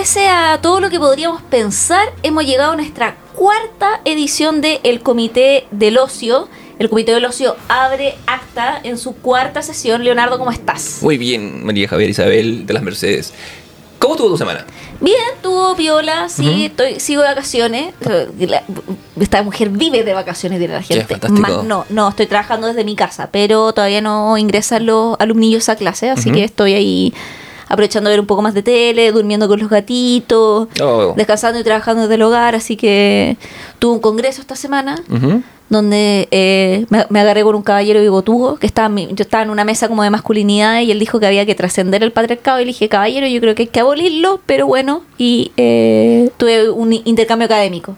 pese a todo lo que podríamos pensar, hemos llegado a nuestra cuarta edición de El Comité del Ocio. El Comité del Ocio abre acta en su cuarta sesión. Leonardo, ¿cómo estás? Muy bien, María Javier Isabel de las Mercedes. ¿Cómo estuvo tu semana? Bien, tuvo viola, sí, Ujú. estoy, sigo de vacaciones. La- Esta mujer vive de vacaciones, dirá la gente. fantástico. Más no, no, estoy trabajando desde mi casa, pero todavía no ingresan los alumnillos a clase, así Ujú. que estoy ahí aprovechando de ver un poco más de tele, durmiendo con los gatitos, Oh. descansando y trabajando desde el hogar, así que tuve un congreso esta semana donde eh, me, me agarré con un caballero bigotudo que estaba yo estaba en una mesa como de masculinidad y él dijo que había que trascender el patriarcado y le dije caballero yo creo que hay que abolirlo pero bueno y eh, tuve un intercambio académico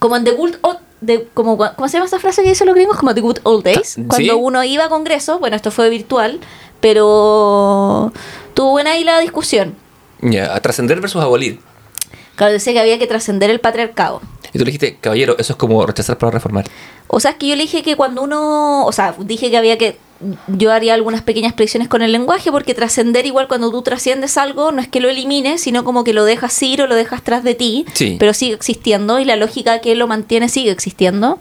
como en The Good Old- de- como, ¿cómo se llama esa frase que dicen los gringos? Como The Good Old Days. ¿Sí? Cuando uno iba a congresos, bueno, esto fue virtual, pero tuvo buena ahí la discusión. Ya, a trascender versus abolir. Claro, decía que había que trascender el patriarcado. Y tú le dijiste, caballero, eso es como rechazar para reformar. O sea, es que yo le dije que cuando uno, o sea, dije que había que, yo haría algunas pequeñas predicciones con el lenguaje, porque trascender igual cuando tú trasciendes algo, no es que lo elimines, sino como que lo dejas ir o lo dejas tras de ti, Sí. pero sigue existiendo y la lógica que lo mantiene sigue existiendo.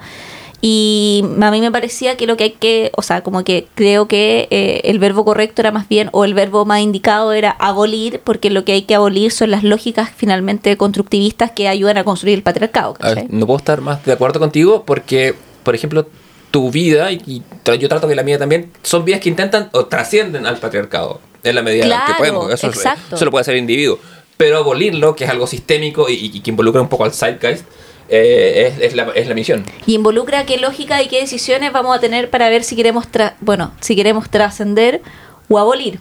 Y a mí me parecía que lo que hay que, o sea, como que creo que eh, el verbo correcto era más bien, o el verbo más indicado era abolir, porque lo que hay que abolir son las lógicas finalmente constructivistas que ayudan a construir el patriarcado. Ver, no puedo estar más de acuerdo contigo porque, por ejemplo, tu vida, y, yo trato que la mía también, son vidas que intentan o trascienden al patriarcado en la medida Claro, que podemos. Eso, es- eso lo puede hacer el individuo. Pero abolirlo, que es algo sistémico y, y que involucra un poco al zeitgeist, eh, es, es la, es la misión. y involucra qué lógica y qué decisiones vamos a tener para ver si queremos tra- bueno si queremos trascender o abolir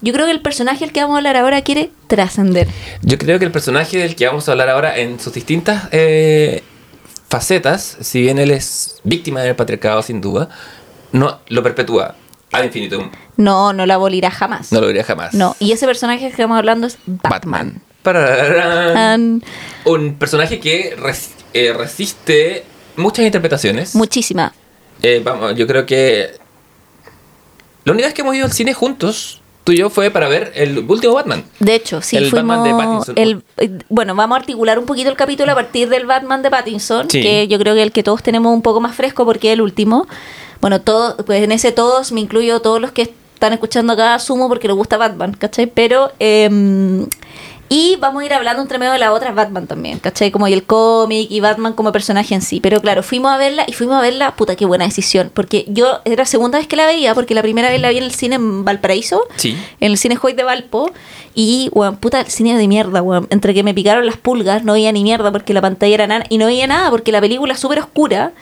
yo creo que el personaje al que vamos a hablar ahora quiere trascender Yo creo que el personaje del que vamos a hablar ahora en sus distintas eh, facetas, si bien él es víctima del patriarcado sin duda, no lo perpetúa ad infinitum. no no la abolirá jamás No lo diría jamás. No, y ese personaje que estamos hablando es Batman, Pararán. Un personaje que res- eh, resiste muchas interpretaciones. muchísima Eh, vamos, yo creo que la única vez que hemos ido al cine juntos, tú y yo, fue para ver el último Batman. de hecho, sí El fuimos. Batman de Pattinson. el- eh, bueno, vamos a articular un poquito el capítulo a partir del Batman de Pattinson, Sí. que yo creo que el que todos tenemos un poco más fresco porque es el último. Bueno, todo, pues en ese todos me incluyo todos los que están escuchando acá, asumo porque les gusta Batman, ¿cachai? Pero. em, y vamos a ir hablando entre medio de la otra Batman también, ¿cachai? Como y el cómic y Batman como personaje en sí. Pero claro, fuimos a verla y fuimos a verla, puta, qué buena decisión. Porque yo era la segunda vez que la veía, porque la primera vez la vi en el cine en Valparaíso Sí. en el cine Hoy de Valpo y, weón, puta, el cine de mierda, weón. Entre que me picaron las pulgas, no veía ni mierda porque la pantalla era nana y no veía nada porque la película es súper oscura.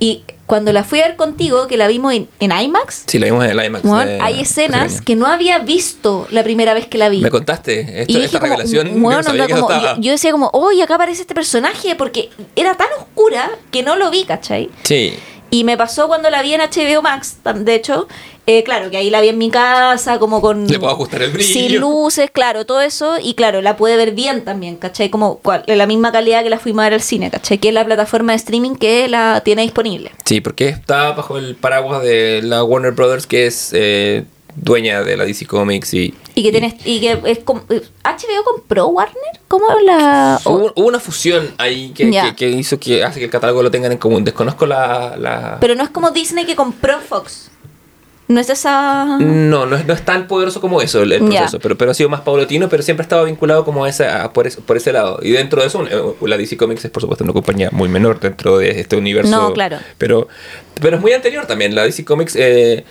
Y cuando la fui a ver contigo, que la vimos en, en IMAX, Sí, la vimos en el IMAX. de- hay escenas que no había visto la primera vez que la vi. Me contaste esto- Y esta como, revelación. no onda, como- yo decía como, oye, acá aparece este personaje porque era tan oscura que no lo vi, ¿cachai? Sí. Y me pasó cuando la vi en HBO Max, de hecho, eh, claro, que ahí la vi en mi casa, como con... Le puedo ajustar el brillo. Sin luces, claro, todo eso. Y claro, la puede ver bien también, ¿cachai? Como cual- la misma calidad que la fuimos a ver al cine, ¿cachai? Que es la plataforma de streaming que la tiene disponible. Sí, porque está bajo el paraguas de la Warner Brothers, que es eh, dueña de la DC Comics y... Y que tienes, y que es como... ¿HBO compró Warner? ¿Cómo la...? Hubo, hubo una fusión ahí que, Ya. que- que hizo que hace que el catálogo lo tengan en común. Desconozco la... la- pero no es como Disney que compró Fox. No es esa... No, no es, no es tan poderoso como eso el, el proceso, pero, pero ha sido más paulatino, pero siempre ha estado vinculado como a esa, a por, ese, por ese lado. Y dentro de eso, eh, la DC Comics es por supuesto una compañía muy menor dentro de este universo. No, claro. Pero, pero es muy anterior también. La DC Comics, eh,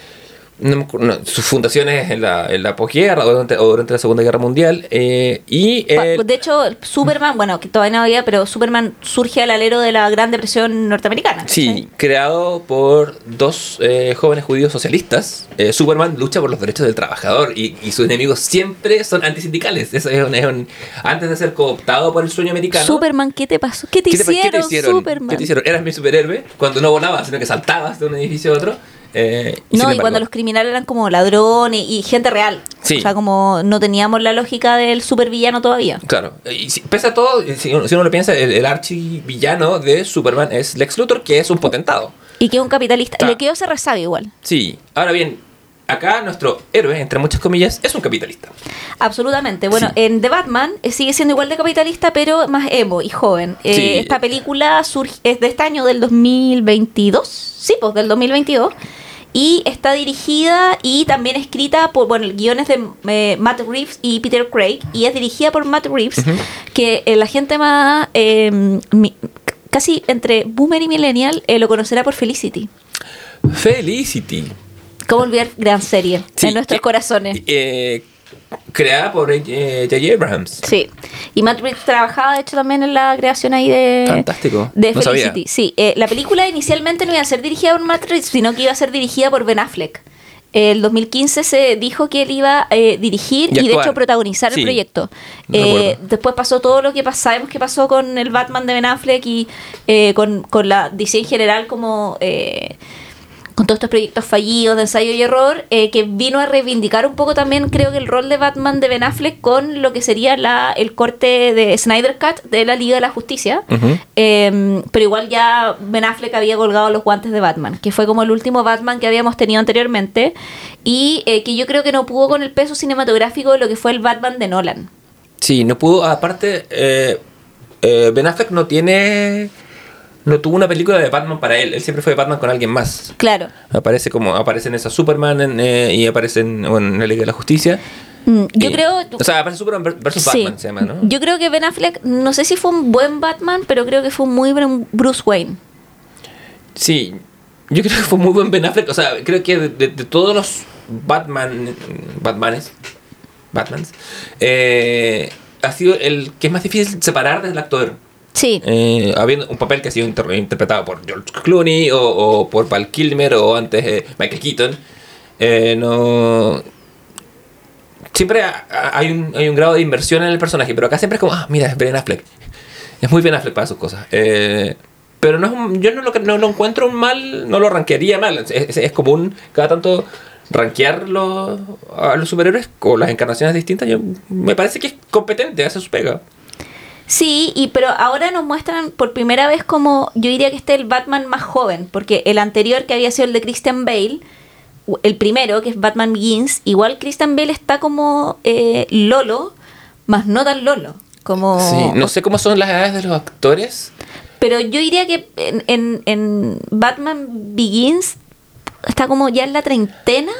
no no, sus fundaciones en la, en la posguerra o durante, o durante la Segunda Guerra Mundial. eh, y eh, De hecho, Superman, bueno, que todavía no había, pero Superman surge al alero de la Gran Depresión norteamericana. Sí, ¿cachai? creado por dos eh, jóvenes judíos socialistas. Eh, Superman lucha por los derechos del trabajador y, y sus enemigos siempre son antisindicales. Eso es un, es un- antes de ser cooptado por el sueño americano. Superman, ¿qué te pasó? ¿Qué te, ¿qué te, hicieron, qué te hicieron? Superman? ¿Qué te hicieron? Eras mi superhéroe cuando no volabas, sino que saltabas de un edificio a otro. Eh, No, y embargo- cuando los criminales eran como ladrones y gente real. Sí. O sea, como no teníamos la lógica del supervillano todavía. Claro, y si- pese a todo, si uno, si uno lo piensa, el, el archivillano de Superman es Lex Luthor, que es un potentado. Y que es un capitalista. Claro. Le quedó ese resabio igual. Sí, ahora bien, acá nuestro héroe, entre muchas comillas, es un capitalista. Absolutamente. Bueno, Sí. en The Batman eh, sigue siendo igual de capitalista, pero más emo y joven. Eh. Esta película surge, es de este año del 2022. Sí, pues del 2022. Y está dirigida y también escrita por, bueno, el guion es de eh, Matt Reeves y Peter Craig. Y es dirigida por Matt Reeves, que eh, la gente más, eh, mi- casi entre boomer y millennial, eh, lo conocerá por Felicity. Felicity. ¿Cómo olvidar gran serie Sí, en nuestros que- corazones? Eh, creada por eh, J.J. Abrams. Sí. Y Matt Reeves trabajaba, de hecho, también en la creación ahí de. Fantástico. De No sabía. Felicity. Sí. Eh, la película inicialmente no iba a ser dirigida por Matt Reeves, sino que iba a ser dirigida por Ben Affleck. El 2015 se dijo que él iba a eh, dirigir Y y, de hecho protagonizar Sí, el proyecto. Eh, después pasó todo lo que sabemos que pasó con el Batman de Ben Affleck y eh, con, con la DC en general como... con todos estos proyectos fallidos de ensayo y error, eh, que vino a reivindicar un poco también, creo que el rol de Batman de Ben Affleck con lo que sería la, el corte de Snyder Cut de la Liga de la Justicia. Eh, pero igual ya Ben Affleck había colgado los guantes de Batman, que fue como el último Batman que habíamos tenido anteriormente, y eh, que yo creo que no pudo con el peso cinematográfico de lo que fue el Batman de Nolan. Sí, no pudo. Aparte, eh, Ben Affleck no tiene. No tuvo una película de Batman para él. Él siempre fue Batman con alguien más. Claro. Aparece como aparece en esa Superman en, eh, y aparece en, la Liga de la Justicia. Mm, Yo Y- creo... O sea, aparece Superman ver- versus Sí. Batman, se llama, ¿no? Yo creo que Ben Affleck, no sé si fue un buen Batman, pero creo que fue un muy buen Bruce Wayne. Sí, yo creo que fue muy buen Ben Affleck. O sea, creo que de, de- de todos los Batman, Batmanes, Batmans, eh, ha sido el que es más difícil separar del actor. Eh, habiendo un papel que ha sido inter- interpretado por George Clooney o, por Val Kilmer o antes eh, Michael Keaton. Eh, no. Siempre ha- ha- hay un, hay un grado de inversión en el personaje, pero acá siempre es como, ah, mira, es Ben Affleck. Es muy Ben Affleck para sus cosas. Pero no es yo no lo, no lo encuentro mal, no lo rankearía mal. Es común cada tanto rankear los, a los superhéroes con las encarnaciones distintas. Yo, me parece que es competente, hace su pega. Sí, y pero ahora nos muestran por primera vez como yo diría que este es el Batman más joven, porque el anterior que había sido el de Christian Bale, el primero que es Batman Begins, igual Christian Bale está como eh, Lolo, más no tan Lolo, como Sí, no sé cómo son las edades de los actores. pero yo diría que en, en, en Batman Begins está como ya en la treintena.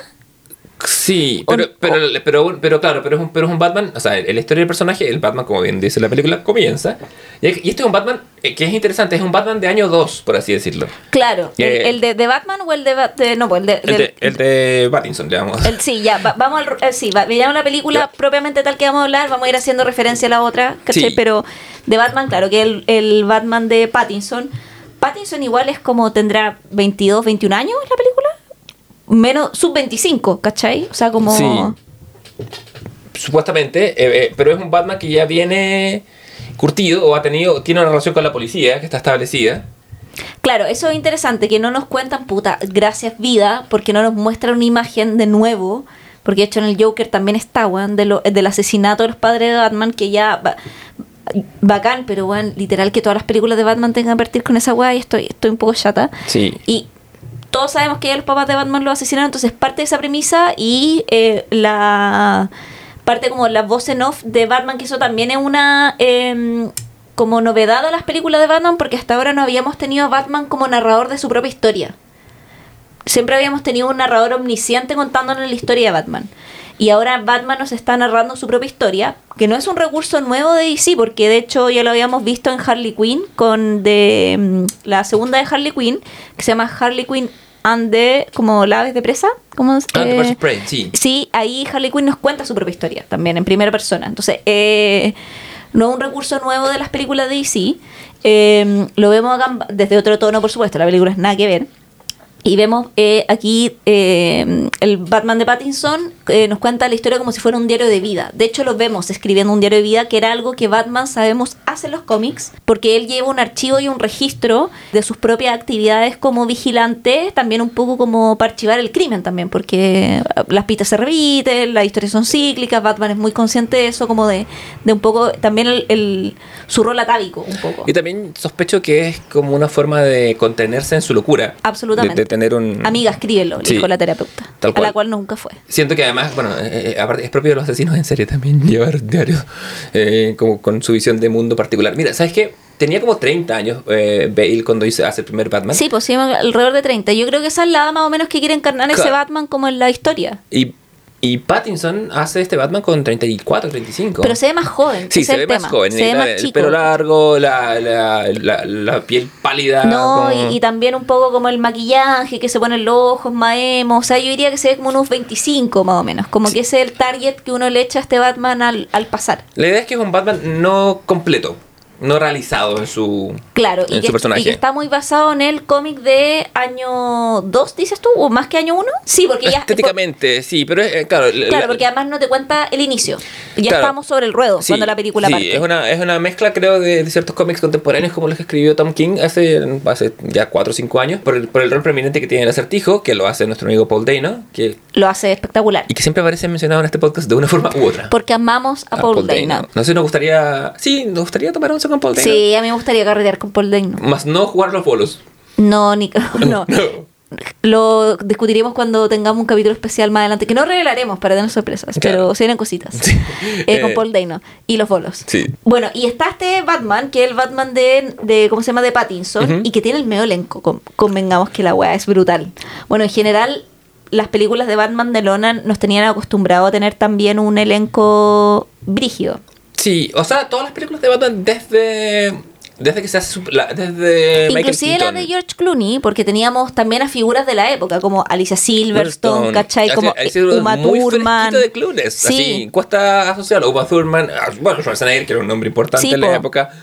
Sí, pero, pero, pero, pero, claro, pero es, un, pero es un Batman, o sea, la historia del personaje, el Batman, como bien dice la película, comienza. Y, este es un Batman eh, que es interesante, es un Batman de año 2, por así decirlo. Claro, el, Eh, de, Batman o el de, de- no, pues el de, El de, Pattinson, digamos. El- sí, ya, va- vamos al, eh, sí, la película propiamente tal que vamos a hablar, vamos a ir haciendo referencia a la otra, ¿cachai? Sí. Pero de Batman, claro, que el, el Batman de Pattinson, Pattinson igual es como tendrá 22, 21 años la película, menos, sub 25, ¿cachai? O sea, como... Sí. Supuestamente, eh, eh, pero es un Batman que ya viene curtido o ha tenido, tiene una relación con la policía que está establecida. Claro, eso es interesante, que no nos cuentan, puta, gracias vida, porque no nos muestran una imagen de nuevo, porque de hecho en el Joker también está, weón, de lo- del asesinato de los padres de Batman, que ya... ba- Bacán, pero weón, literal que todas las películas de Batman tengan que partir con esa weá y estoy, estoy un poco chata. Sí. Y todos sabemos que ya los papás de Batman lo asesinaron, entonces parte de esa premisa y eh, la parte como la voz en off de Batman, que eso también es una em, como novedad a las películas de Batman, porque hasta ahora no habíamos tenido a Batman como narrador de su propia historia. Siempre habíamos tenido un narrador omnisciente contándonos la historia de Batman. Y ahora Batman nos está narrando su propia historia, que no es un recurso nuevo de DC, porque de hecho ya lo habíamos visto en Harley Quinn, con de mm, la segunda de Harley Quinn, que se llama Harley Quinn and the, como la aves de presa, como Ah, of Prey, sí. Sí, ahí Harley Quinn nos cuenta su propia historia también en primera persona. Entonces, eh, no es un recurso nuevo de las películas de DC. eh, lo vemos acá desde otro tono, por supuesto. La película es nada que ver. Y vemos eh, aquí eh, el Batman de Pattinson eh, nos cuenta la historia como si fuera un diario de vida. De hecho, lo vemos escribiendo un diario de vida, que era algo que Batman, sabemos, hace en los cómics, porque él lleva un archivo y un registro de sus propias actividades como vigilante, también un poco como para archivar el crimen también, porque las pistas se repiten, las historias son cíclicas, Batman es muy consciente de eso, como de, de un poco, también el, el- su rol atávico, un poco. Y también sospecho que es como una forma de contenerse en su locura. Absolutamente. De, de tener un... Amiga, escríbelo, le Sí. dijo la terapeuta. Tal a cual. la cual nunca fue. Siento que además, bueno, eh, eh, aparte es propio de los asesinos en serie también llevar diarios eh, como con su visión de mundo particular. Mira, ¿sabes qué? Tenía como 30 años eh, Bale cuando hizo, hace el primer Batman. Sí, pues sí, alrededor de 30. Yo creo que esa es la más o menos que quiere encarnar ese Claro. Batman como en la historia. Y, y Pattinson hace este Batman con 34, 35. Pero se ve más joven. Sí, se ve el más joven. Se ve el- más el chico. pelo largo, la, la, la, la piel pálida. No, como- y, y también un poco como el maquillaje, que se ponen los ojos más emo. O sea, yo diría que se ve como unos 25 más o menos. Como que ese es el target que uno le echa a este Batman al, al pasar. La idea es que es un Batman no completo, no realizado en su, Claro, en y que, su personaje. y que está muy basado en el cómic de año 2, dices tú, o más que año 1. Sí, porque ya... Estéticamente, sí, pero es, eh, claro. la- Claro, la- porque además no te cuenta el inicio. Ya Claro. estamos sobre el ruedo Sí, cuando la película sí, parte. Es una, es una mezcla, creo, de, de ciertos cómics contemporáneos como los que escribió Tom King hace, hace ya 4 o 5 años, por el, por el rol preeminente que tiene el acertijo, que lo hace nuestro amigo Paul Dano, que, Lo hace espectacular. y que siempre aparece mencionado en este podcast de una forma u otra. Porque amamos a A Paul, Dano. No sé, nos gustaría. Sí, nos gustaría tomar con Paul Dano. Sí, a mí me gustaría carretear con Paul Dano. Más no jugar los bolos. No, ni no. Lo discutiremos cuando tengamos un capítulo especial más adelante, que no revelaremos para tener sorpresas, Claro. pero se vienen cositas. Sí. Eh, con Eh, Paul Dano y los bolos. Sí. Bueno, y está este Batman, que es el Batman de, de ¿cómo se llama? De Pattinson, y que tiene el medio elenco. con- Convengamos que la weá es brutal. Bueno, en general, las películas de Batman de Nolan nos tenían acostumbrado a tener también un elenco brígido. Sí, o sea, todas las películas de Batman desde. Desde que se hace. la- desde Inclusive la de George Clooney, porque teníamos también a figuras de la época, como Alicia Silverstone. ¿cachai? Como eh, Uma Thurman. de clubes. Sí. Así, cuesta asociarlo. Uma Thurman, ah, bueno, Schwarzenegger, que era un nombre importante Sí, en la po. época.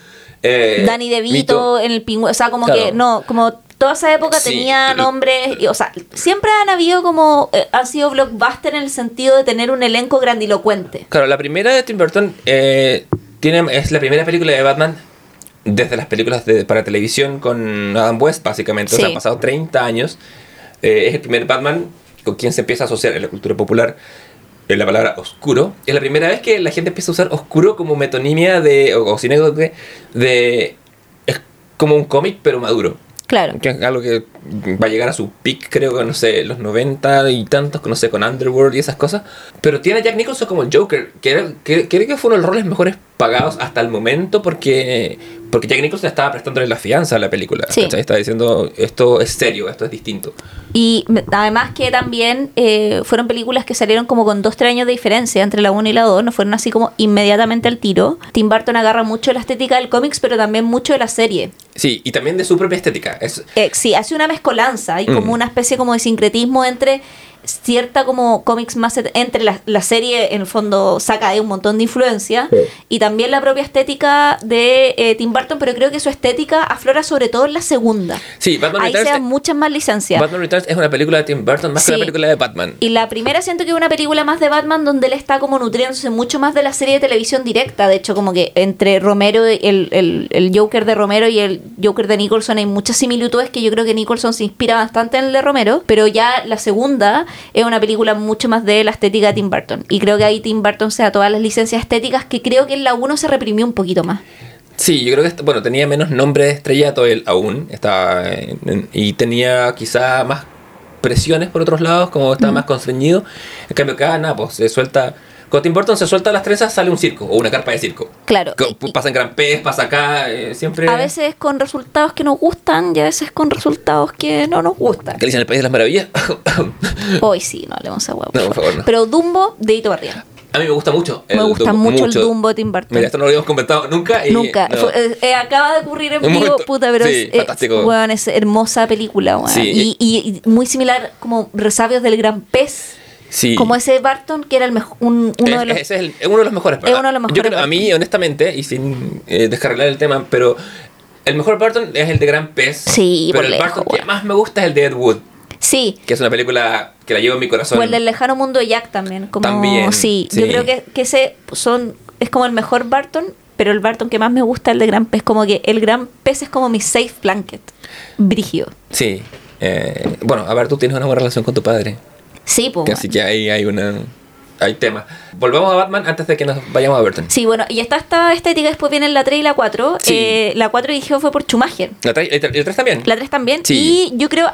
Eh, Danny DeVito en el pingüino, o sea, como Claro. que no, como toda esa época Sí. tenía nombres, y, o sea, siempre han habido como, eh, han sido blockbuster en el sentido de tener un elenco grandilocuente. Claro, la primera de Tim Burton eh, tiene, es la primera película de Batman desde las películas de, para televisión con Adam West, básicamente. O sea, Sí. han pasado 30 años. Eh, es el primer Batman con quien se empieza a asociar en la cultura popular en la palabra oscuro. Es la primera vez que la gente empieza a usar oscuro como metonimia de, o, o de... Es como un cómic, pero maduro. Claro. Que es algo que va a llegar a su peak, creo que, no sé, los 90 y tantos, no sé, con Underworld y esas cosas. Pero tiene a Jack Nicholson como el Joker, que, era- que creo que fue uno de los roles mejores pagados hasta el momento porque, porque Jack Nicholson estaba prestándole la fianza a la película. Sí. ¿cachai? Estaba diciendo, esto es serio, esto es distinto. Y además que también eh, fueron películas que salieron como con dos, tres años de diferencia entre la 1 y la 2, no fueron así como inmediatamente al tiro. Tim Burton agarra mucho la estética del cómics, pero también mucho de la serie. Sí, y también de su propia estética. Es, Eh, sí, hace una mezcolanza y Mm. como una especie como de sincretismo entre cierta como cómics más entre la, la serie en el fondo saca ahí un montón de influencia Sí. y también la propia estética de eh, Tim Burton pero creo que su estética aflora sobre todo en la segunda sí, Batman ahí se Returns, dan muchas más licencias Batman Returns es una película de Tim Burton más que Sí. una película de Batman. y la primera siento que es una película más de Batman donde él está como nutriéndose mucho más de la serie de televisión directa. De hecho, como que entre Romero, el, el, el Joker de Romero y el Joker de Nicholson hay muchas similitudes que yo creo que Nicholson se inspira bastante en el de Romero. Pero ya la segunda es una película mucho más de la estética de Tim Burton. Y creo que ahí Tim Burton se da todas las licencias estéticas que creo que en la 1 se reprimió un poquito más. Sí, yo creo que bueno, tenía menos nombre de estrellato él aún, estaba en- y tenía quizá más presiones por otros lados, como estaba más constreñido. En cambio acá, nada, pues se suelta... Cuando Tim Burton se suelta las trenzas sale un circo o una carpa de circo. Claro. Pasa en Gran Pez, pasa acá, eh, siempre... a veces con resultados que nos gustan y a veces con resultados que no nos gustan. ¿Qué le dicen el País de las Maravillas? Hoy sí, no hablemos a huevo. No, por favor, no. Pero Dumbo, dedito arriba. A mí me gusta mucho. Me gusta mucho el Dumbo de Tim Burton. Mira, esto no lo habíamos comentado nunca. Y, Nunca. no. Fue- eh, eh, acaba de ocurrir en Un vivo, momento. puta, pero Sí, es, fantástico. es, weón, es hermosa película, weón. Sí. Y, y- y muy similar como Resabios del Gran Pez. Sí. Como ese Barton, que era el mejo- un- uno Es- de los... Ese es, el- uno de los mejores. Es uno de los Yo mejores creo, a mí, honestamente, y sin eh, descarrilar el tema, pero el mejor Barton es el de Gran Pez. Sí, pero el lejos, Barton que más me gusta es el de Ed Wood, Sí. que es una película que la llevo en mi corazón. O el del lejano mundo de Jack también. Como, También, sí, sí. yo creo que, que ese son es como el mejor Barton, pero el Barton que más me gusta es el de Gran Pez. Como que el Gran Pez es como mi safe blanket. Brigio. Sí. Eh, bueno, a ver, tú tienes una buena relación con tu padre. Sí, pues. así que ahí hay una... hay temas. Volvamos a Batman antes de que nos vayamos a Burton. Sí, bueno, y está esta estética, después vienen la 3 y la 4. Sí. Eh, la 4 dirigió fue por Schumacher. ¿La 3 también? La 3 también. Sí. Y yo creo,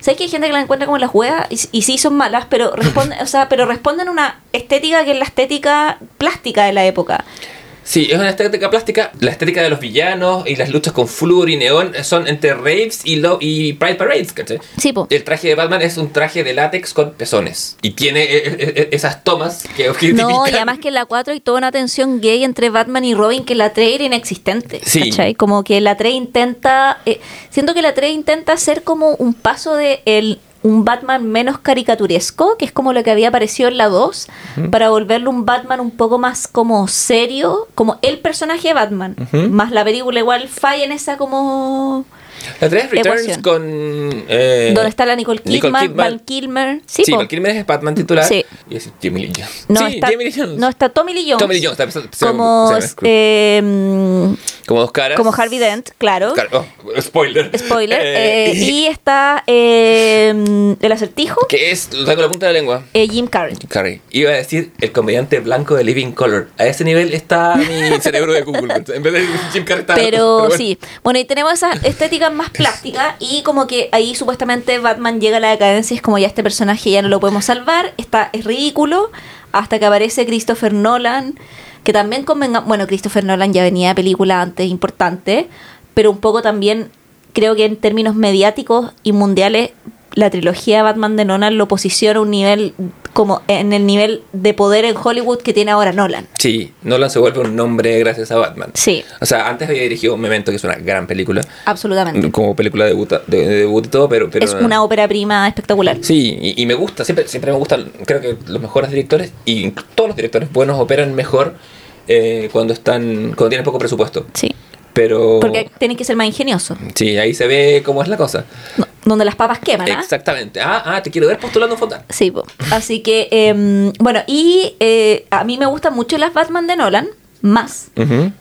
¿sabes que hay gente que la encuentra como las juegas? Y, y sí son malas, pero responden, o sea, pero responden una estética que es la estética plástica de la época. Sí, es una estética plástica. La estética de los villanos y las luchas con flúor y neón son entre raves y, lo, y Pride Parades, ¿cachai? Sí, po. El traje de Batman es un traje de látex con pezones. Y tiene eh, eh, eh, esas tomas que No, y además que en la 4 hay toda una tensión gay entre Batman y Robin que en la 3 era inexistente. Sí. ¿cachai? Como que la 3 intenta. eh, siento que la 3 intenta hacer como un paso de el, un Batman menos caricaturesco, que es como lo que había aparecido en la 2, para volverlo un Batman un poco más como serio, como el personaje de Batman. Más la película igual falla en esa como. La 3 Returns con... Eh, donde está la Nicole Kidman, Nicole Kidman. Val Kilmer. Sí, Sí. Val Kilmer es Batman titular. Sí. Y es Jamie Lee Jones. No, sí, está, Jamie Lee Jones. no, está Tommy Lee Jones. Tommy Lee Jones. está- como, eh, mm, como dos caras. como Harvey Dent, claro. Oh, spoiler. Spoiler. Eh, eh, y está mm, el acertijo, Que es, lo en la punta de la lengua. eh, Jim Carrey. Carrey. Iba a decir el comediante blanco de Living Color. A ese nivel está mi cerebro de Google. En vez de Jim Carrey está- Pero bueno. sí, bueno, y tenemos esa estética más plástica y como que ahí supuestamente Batman llega a la decadencia y es como ya este personaje ya no lo podemos salvar, está, es ridículo, hasta que aparece Christopher Nolan, que también convenga, bueno, Christopher Nolan ya venía de película antes importante, pero un poco también creo que en términos mediáticos y mundiales la trilogía Batman de Nolan lo posiciona a un nivel como en el nivel de poder en Hollywood que tiene ahora Nolan. Sí, Nolan se vuelve un nombre gracias a Batman. Sí, O sea, antes había dirigido Memento, que es una gran película. absolutamente. Como película de debut, de, de debut y todo, pero... pero es una ópera prima espectacular. Sí, y, y me gusta, siempre, siempre me gustan, creo que los mejores directores, y todos los directores buenos operan mejor eh, cuando están, cuando tienen poco presupuesto. Sí. Pero... Porque tiene que ser más ingenioso. Sí, ahí se ve cómo es la cosa. No, donde las papas queman, ¿ah? Exactamente. Ah, ah, te quiero ver postulando un Fontan. Sí, po. así que, em, bueno, y eh, a mí me gustan mucho las Batman de Nolan, más.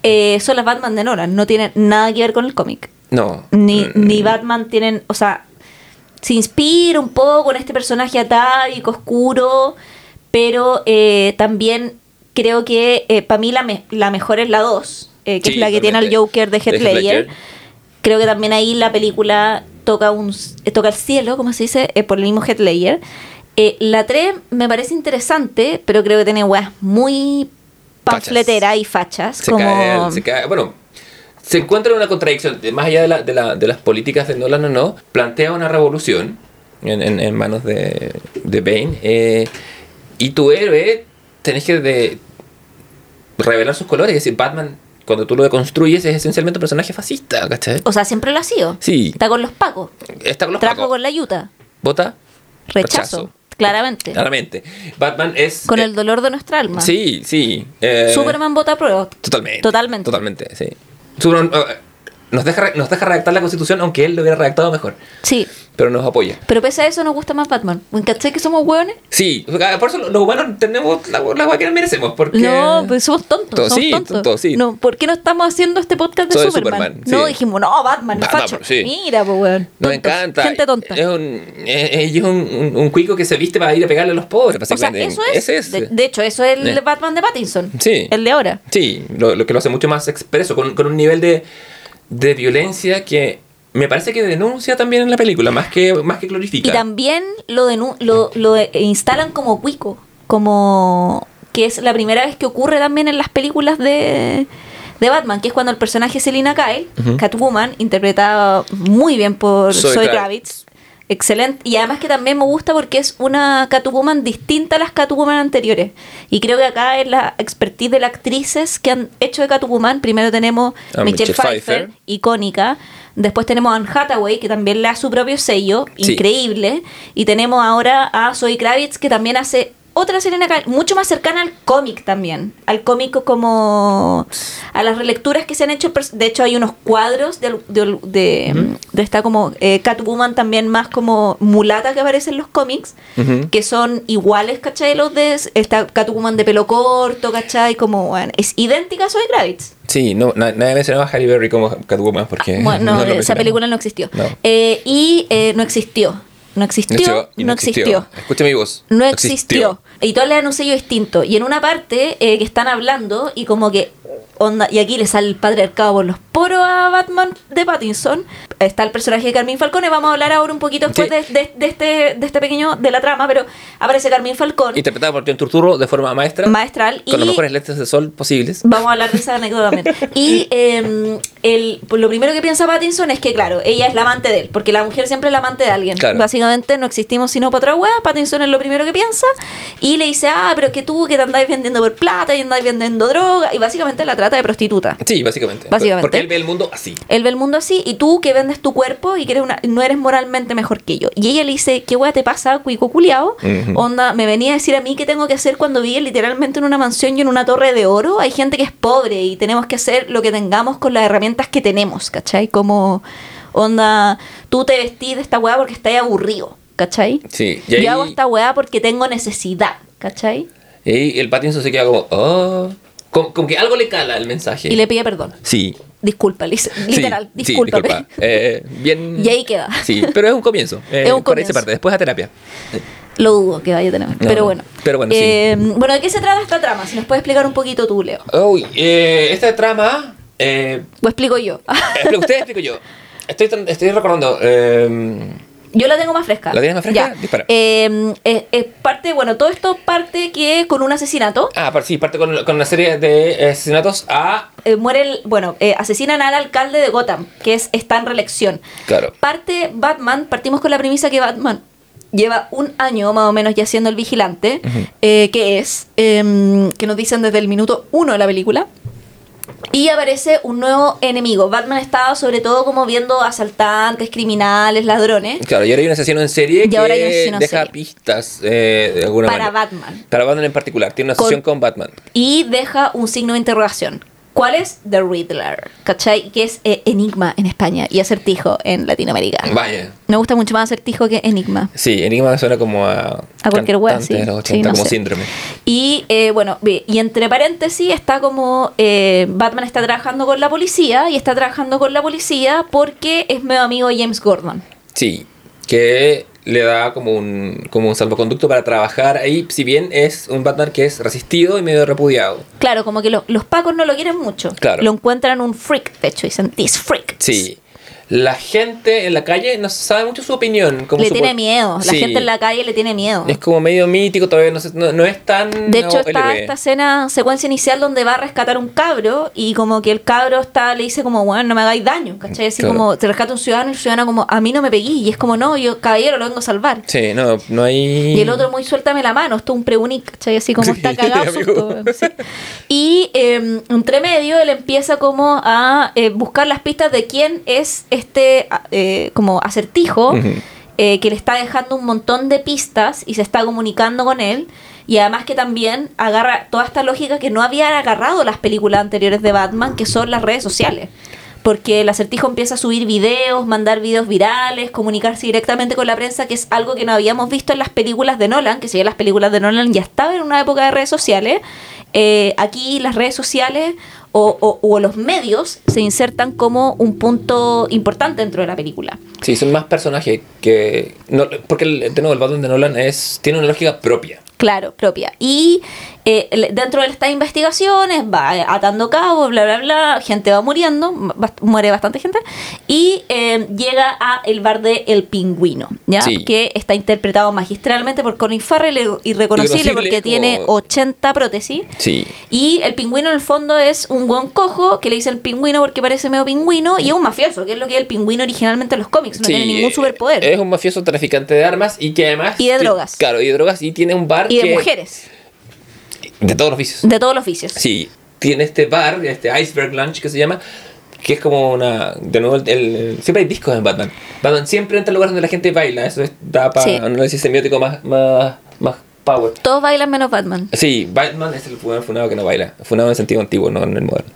Eh, son las Batman de Nolan, no tienen nada que ver con el cómic. No. Ni, Mm, ni Batman tienen, o sea, se inspira un poco en este personaje atávico, oscuro, pero eh, también creo que para mí la, me- la mejor es la 2, eh, que Sí, es la que tiene al. Joker de Heath. Ledger. Creo que también ahí la película toca un eh, toca el cielo, como se dice, eh, por el mismo Heath Ledger. Eh, la 3 me parece interesante, pero creo que tiene weas muy Fachas. panfleteras y fachas. Se como... cae, se cae- bueno, se encuentra en una contradicción, más allá de, la- de la- de las políticas de Nolan o no, plantea una revolución en, en- en manos de, de Bane, eh, y tu héroe tenés que de- revelar sus colores, es decir, Batman, cuando tú lo deconstruyes, es esencialmente un personaje fascista, ¿cachai? O sea, siempre lo ha sido. Sí. Está con los pacos. Está con los Trajo pacos. con la yuta. ¿Vota? Rechazo. Rechazo. Claramente. Claramente. Batman es... Con eh, el dolor de nuestra alma. Sí, sí. eh, Superman vota a prueba. Totalmente. Totalmente. Totalmente, sí. Superman eh, nos, deja, nos deja redactar la constitución, aunque él lo hubiera redactado mejor. Sí. Pero nos apoya. Pero pese a eso nos gusta más Batman. ¿Cachai que somos hueones? Sí, por eso los humanos tenemos la, hueá que merecemos. Porque... No, pues somos tontos. To- somos sí, tontos. tontos, sí. No, ¿Por qué no estamos haciendo este podcast de Sobre Superman? Superman, No, sí. dijimos, no, Batman, Batman, facho. sí. Mira, pues, weón. Nos encanta. Gente tonta. Es un, es un, un, un cuico que se viste para ir a pegarle a los pobres, o sea, eso es. Ese es. De, de hecho, eso es el Eh. Batman de Pattinson. Sí. El de ahora. Sí, lo, lo que lo hace mucho más expreso, con, con un nivel de, de violencia que me parece que denuncia también en la película, más que, más que glorifica. Y también lo, denu- lo, lo instalan como cuico, como que es la primera vez que ocurre también en las películas de, de Batman, que es cuando el personaje Selina Kyle. Catwoman, interpretada muy bien por Zoe Zoe Kravitz. Excelente. Y además que también me gusta porque es una Catwoman distinta a las Catwoman anteriores. Y creo que acá es la expertise de las actrices que han hecho de Catwoman. Primero tenemos A Michelle, Michelle Pfeiffer, Pfeiffer. icónica. Después tenemos a Anne Hathaway, que también le da su propio sello, Sí. increíble. Y tenemos ahora a Zoe Kravitz, que también hace otra Selena Kyle, mucho más cercana al cómic también. Al cómic como a las relecturas que se han hecho. De hecho, hay unos cuadros de, de, de- de esta como eh, Catwoman también más como mulata que aparece en los cómics, que son iguales, ¿cachai? Los de esta Catwoman de pelo corto, ¿cachai? Como, bueno, es idéntica a Zoe Kravitz. Sí, no, na- nadie mencionaba a Halle Berry como Catwoman porque... Bueno, no lo esa película no existió. No. Eh, y eh, no existió. No existió, no existió. Escucha mi voz. No existió. y todas le dan un sello distinto. Y en una parte eh, que están hablando y como que onda, y aquí le sale el patriarcado por los poros a Batman de Pattinson. Está el personaje de Carmín Falcone, vamos a hablar ahora un poquito después Sí. de, de- de este, de este pequeño, de la trama, pero aparece Carmín Falcón, Interpretado por John Turturro de forma maestra. maestral, con los y mejores lentes de sol posibles. Vamos a hablar de esa anécdota también. Y eh, el, pues lo primero que piensa Pattinson es que, claro, ella es la amante de él, porque la mujer siempre es la amante de alguien. Claro. Básicamente no existimos sino para otra wea. Pattinson es lo primero que piensa. Y le dice, ah, pero es que tú que te andáis vendiendo por plata y andáis vendiendo droga. Y básicamente la trata de prostituta. Sí, básicamente. Básicamente. Porque él ve el mundo así. Él ve el mundo así y tú que vendes tu cuerpo y que eres una, no eres moralmente mejor que yo. Y ella le dice, ¿qué wea te pasa, cuico culiao? Onda, me venía a decir a mí qué tengo que hacer cuando vive literalmente en una mansión y en una torre de oro. Hay gente que es pobre y tenemos que hacer lo que tengamos con las herramientas que tenemos, ¿cachai? Como, onda, tú te vestís de esta weá porque estás aburrido, ¿cachai? Sí. Y Yo hago esta weá porque tengo necesidad, ¿cachai? y el Pattinson se queda como, oh. Como, como que algo le cala el mensaje. Y le pide perdón. Sí. Disculpa, literal, Sí, discúlpame. Sí, disculpa. Eh, bien. Y ahí queda. Sí, pero es un comienzo. Eh, Es un Por esa comienzo. parte. Después a terapia. Lo dudo que vaya a tener. pero no. bueno. Pero bueno, sí. Eh, Bueno, ¿de qué se trata esta trama? Si nos puedes explicar un poquito tú, Leo. Uy, eh, esta trama. Eh, O explico yo. usted, explico yo. Estoy, estoy recordando. Yo la tengo más fresca. ¿La tienes más fresca? Ya. Dispara. Eh, es- es parte, bueno, todo esto parte que con un asesinato. ah, sí, parte con, con una serie de asesinatos a. eh, muere el, bueno, eh, asesinan al alcalde de Gotham, que es, está en reelección. Claro. Parte Batman, partimos con la premisa que Batman lleva un año más o menos ya siendo el vigilante, eh, que es, em, que nos dicen desde el minuto uno de la película. Y aparece un nuevo enemigo. Batman estaba sobre todo como viendo asaltantes, criminales, ladrones. Claro, y ahora hay un asesino en serie Y que ahora deja serie. pistas eh, de alguna Para manera. Batman. Para Batman en particular. Tiene una Con- sesión con Batman. Y deja un signo de interrogación. ¿Cuál es? The Riddler. ¿Cachai? Que es eh, enigma en España y acertijo en Latinoamérica. Vaya. Me gusta mucho más acertijo que enigma. Sí, Enigma suena como a. A cualquier cantante sí. de los Sí, 80, no como sé. síndrome. Y eh, bueno, y entre paréntesis está como eh, Batman está trabajando con la policía y está trabajando con la policía porque es medio amigo de James Gordon. Sí, que le da como un, como un salvoconducto para trabajar ahí, si bien es un Batman que es resistido y medio repudiado. Claro, como que lo- los pacos no lo quieren mucho. Claro. Lo encuentran un freak, de hecho, dicen, this freak. Sí. La gente en la calle no sabe mucho su opinión. Como Le su tiene miedo. La Sí. gente en la calle le tiene miedo. Es como medio mítico, todavía no, no, no es tan. De hecho, está esta escena, secuencia inicial donde va a rescatar un cabro y como que el cabro está, le dice como, bueno, no me hagáis daño, ¿cachai? Así Claro. como, te rescata un ciudadano y el ciudadano como, a mí no me peguí. Y es como, no, yo, caballero, lo vengo a salvar. Sí, no, no hay. Y el otro muy suéltame la mano, esto es un preunic, ¿cachai? Así como Sí, está cagado. susto, sí. Y eh, entre medio él empieza como a eh, buscar las pistas de quién es este a- eh, como acertijo eh, que le está dejando un montón de pistas y se está comunicando con él. Y además que también agarra toda esta lógica que no habían agarrado las películas anteriores de Batman, que son las redes sociales. Porque el acertijo empieza a subir videos, mandar videos virales, comunicarse directamente con la prensa, que es algo que no habíamos visto en las películas de Nolan, que si bien las películas de Nolan ya estaban en una época de redes sociales, eh, aquí las redes sociales o, o- o los medios se insertan como un punto importante dentro de la película. Sí, son más personajes que. No, porque el, de nuevo, el Batman de Nolan es, tiene una lógica propia. Claro, propia. Y eh, dentro de estas investigaciones va eh, atando cabos, bla, bla, bla, gente va muriendo, bast- muere bastante gente, y eh, llega a el bar de El Pingüino, ¿ya? Sí. Que está interpretado magistralmente por Colin Farrell, ir- irreconocible porque como- tiene 80 prótesis. Sí. Y el pingüino en el fondo es un buen cojo que le dice el pingüino porque parece medio pingüino y es un mafioso, que es lo que es el pingüino originalmente en los cómics, no Sí, tiene ningún superpoder. Es un mafioso traficante de armas y que además. Y de drogas. Claro, y de drogas y tiene un bar y de que- mujeres, De todos los vicios. de todos los vicios. Sí, tiene este bar, este Iceberg Lunch que se llama, que es como una. De nuevo, el, el- siempre hay discos en Batman. Batman siempre entra en lugares donde la gente baila, eso es, da para Sí. análisis semiótico más, más, más power. Todos bailan menos Batman. Sí, Batman es el funado que no baila. Funado en sentido antiguo, no en el moderno.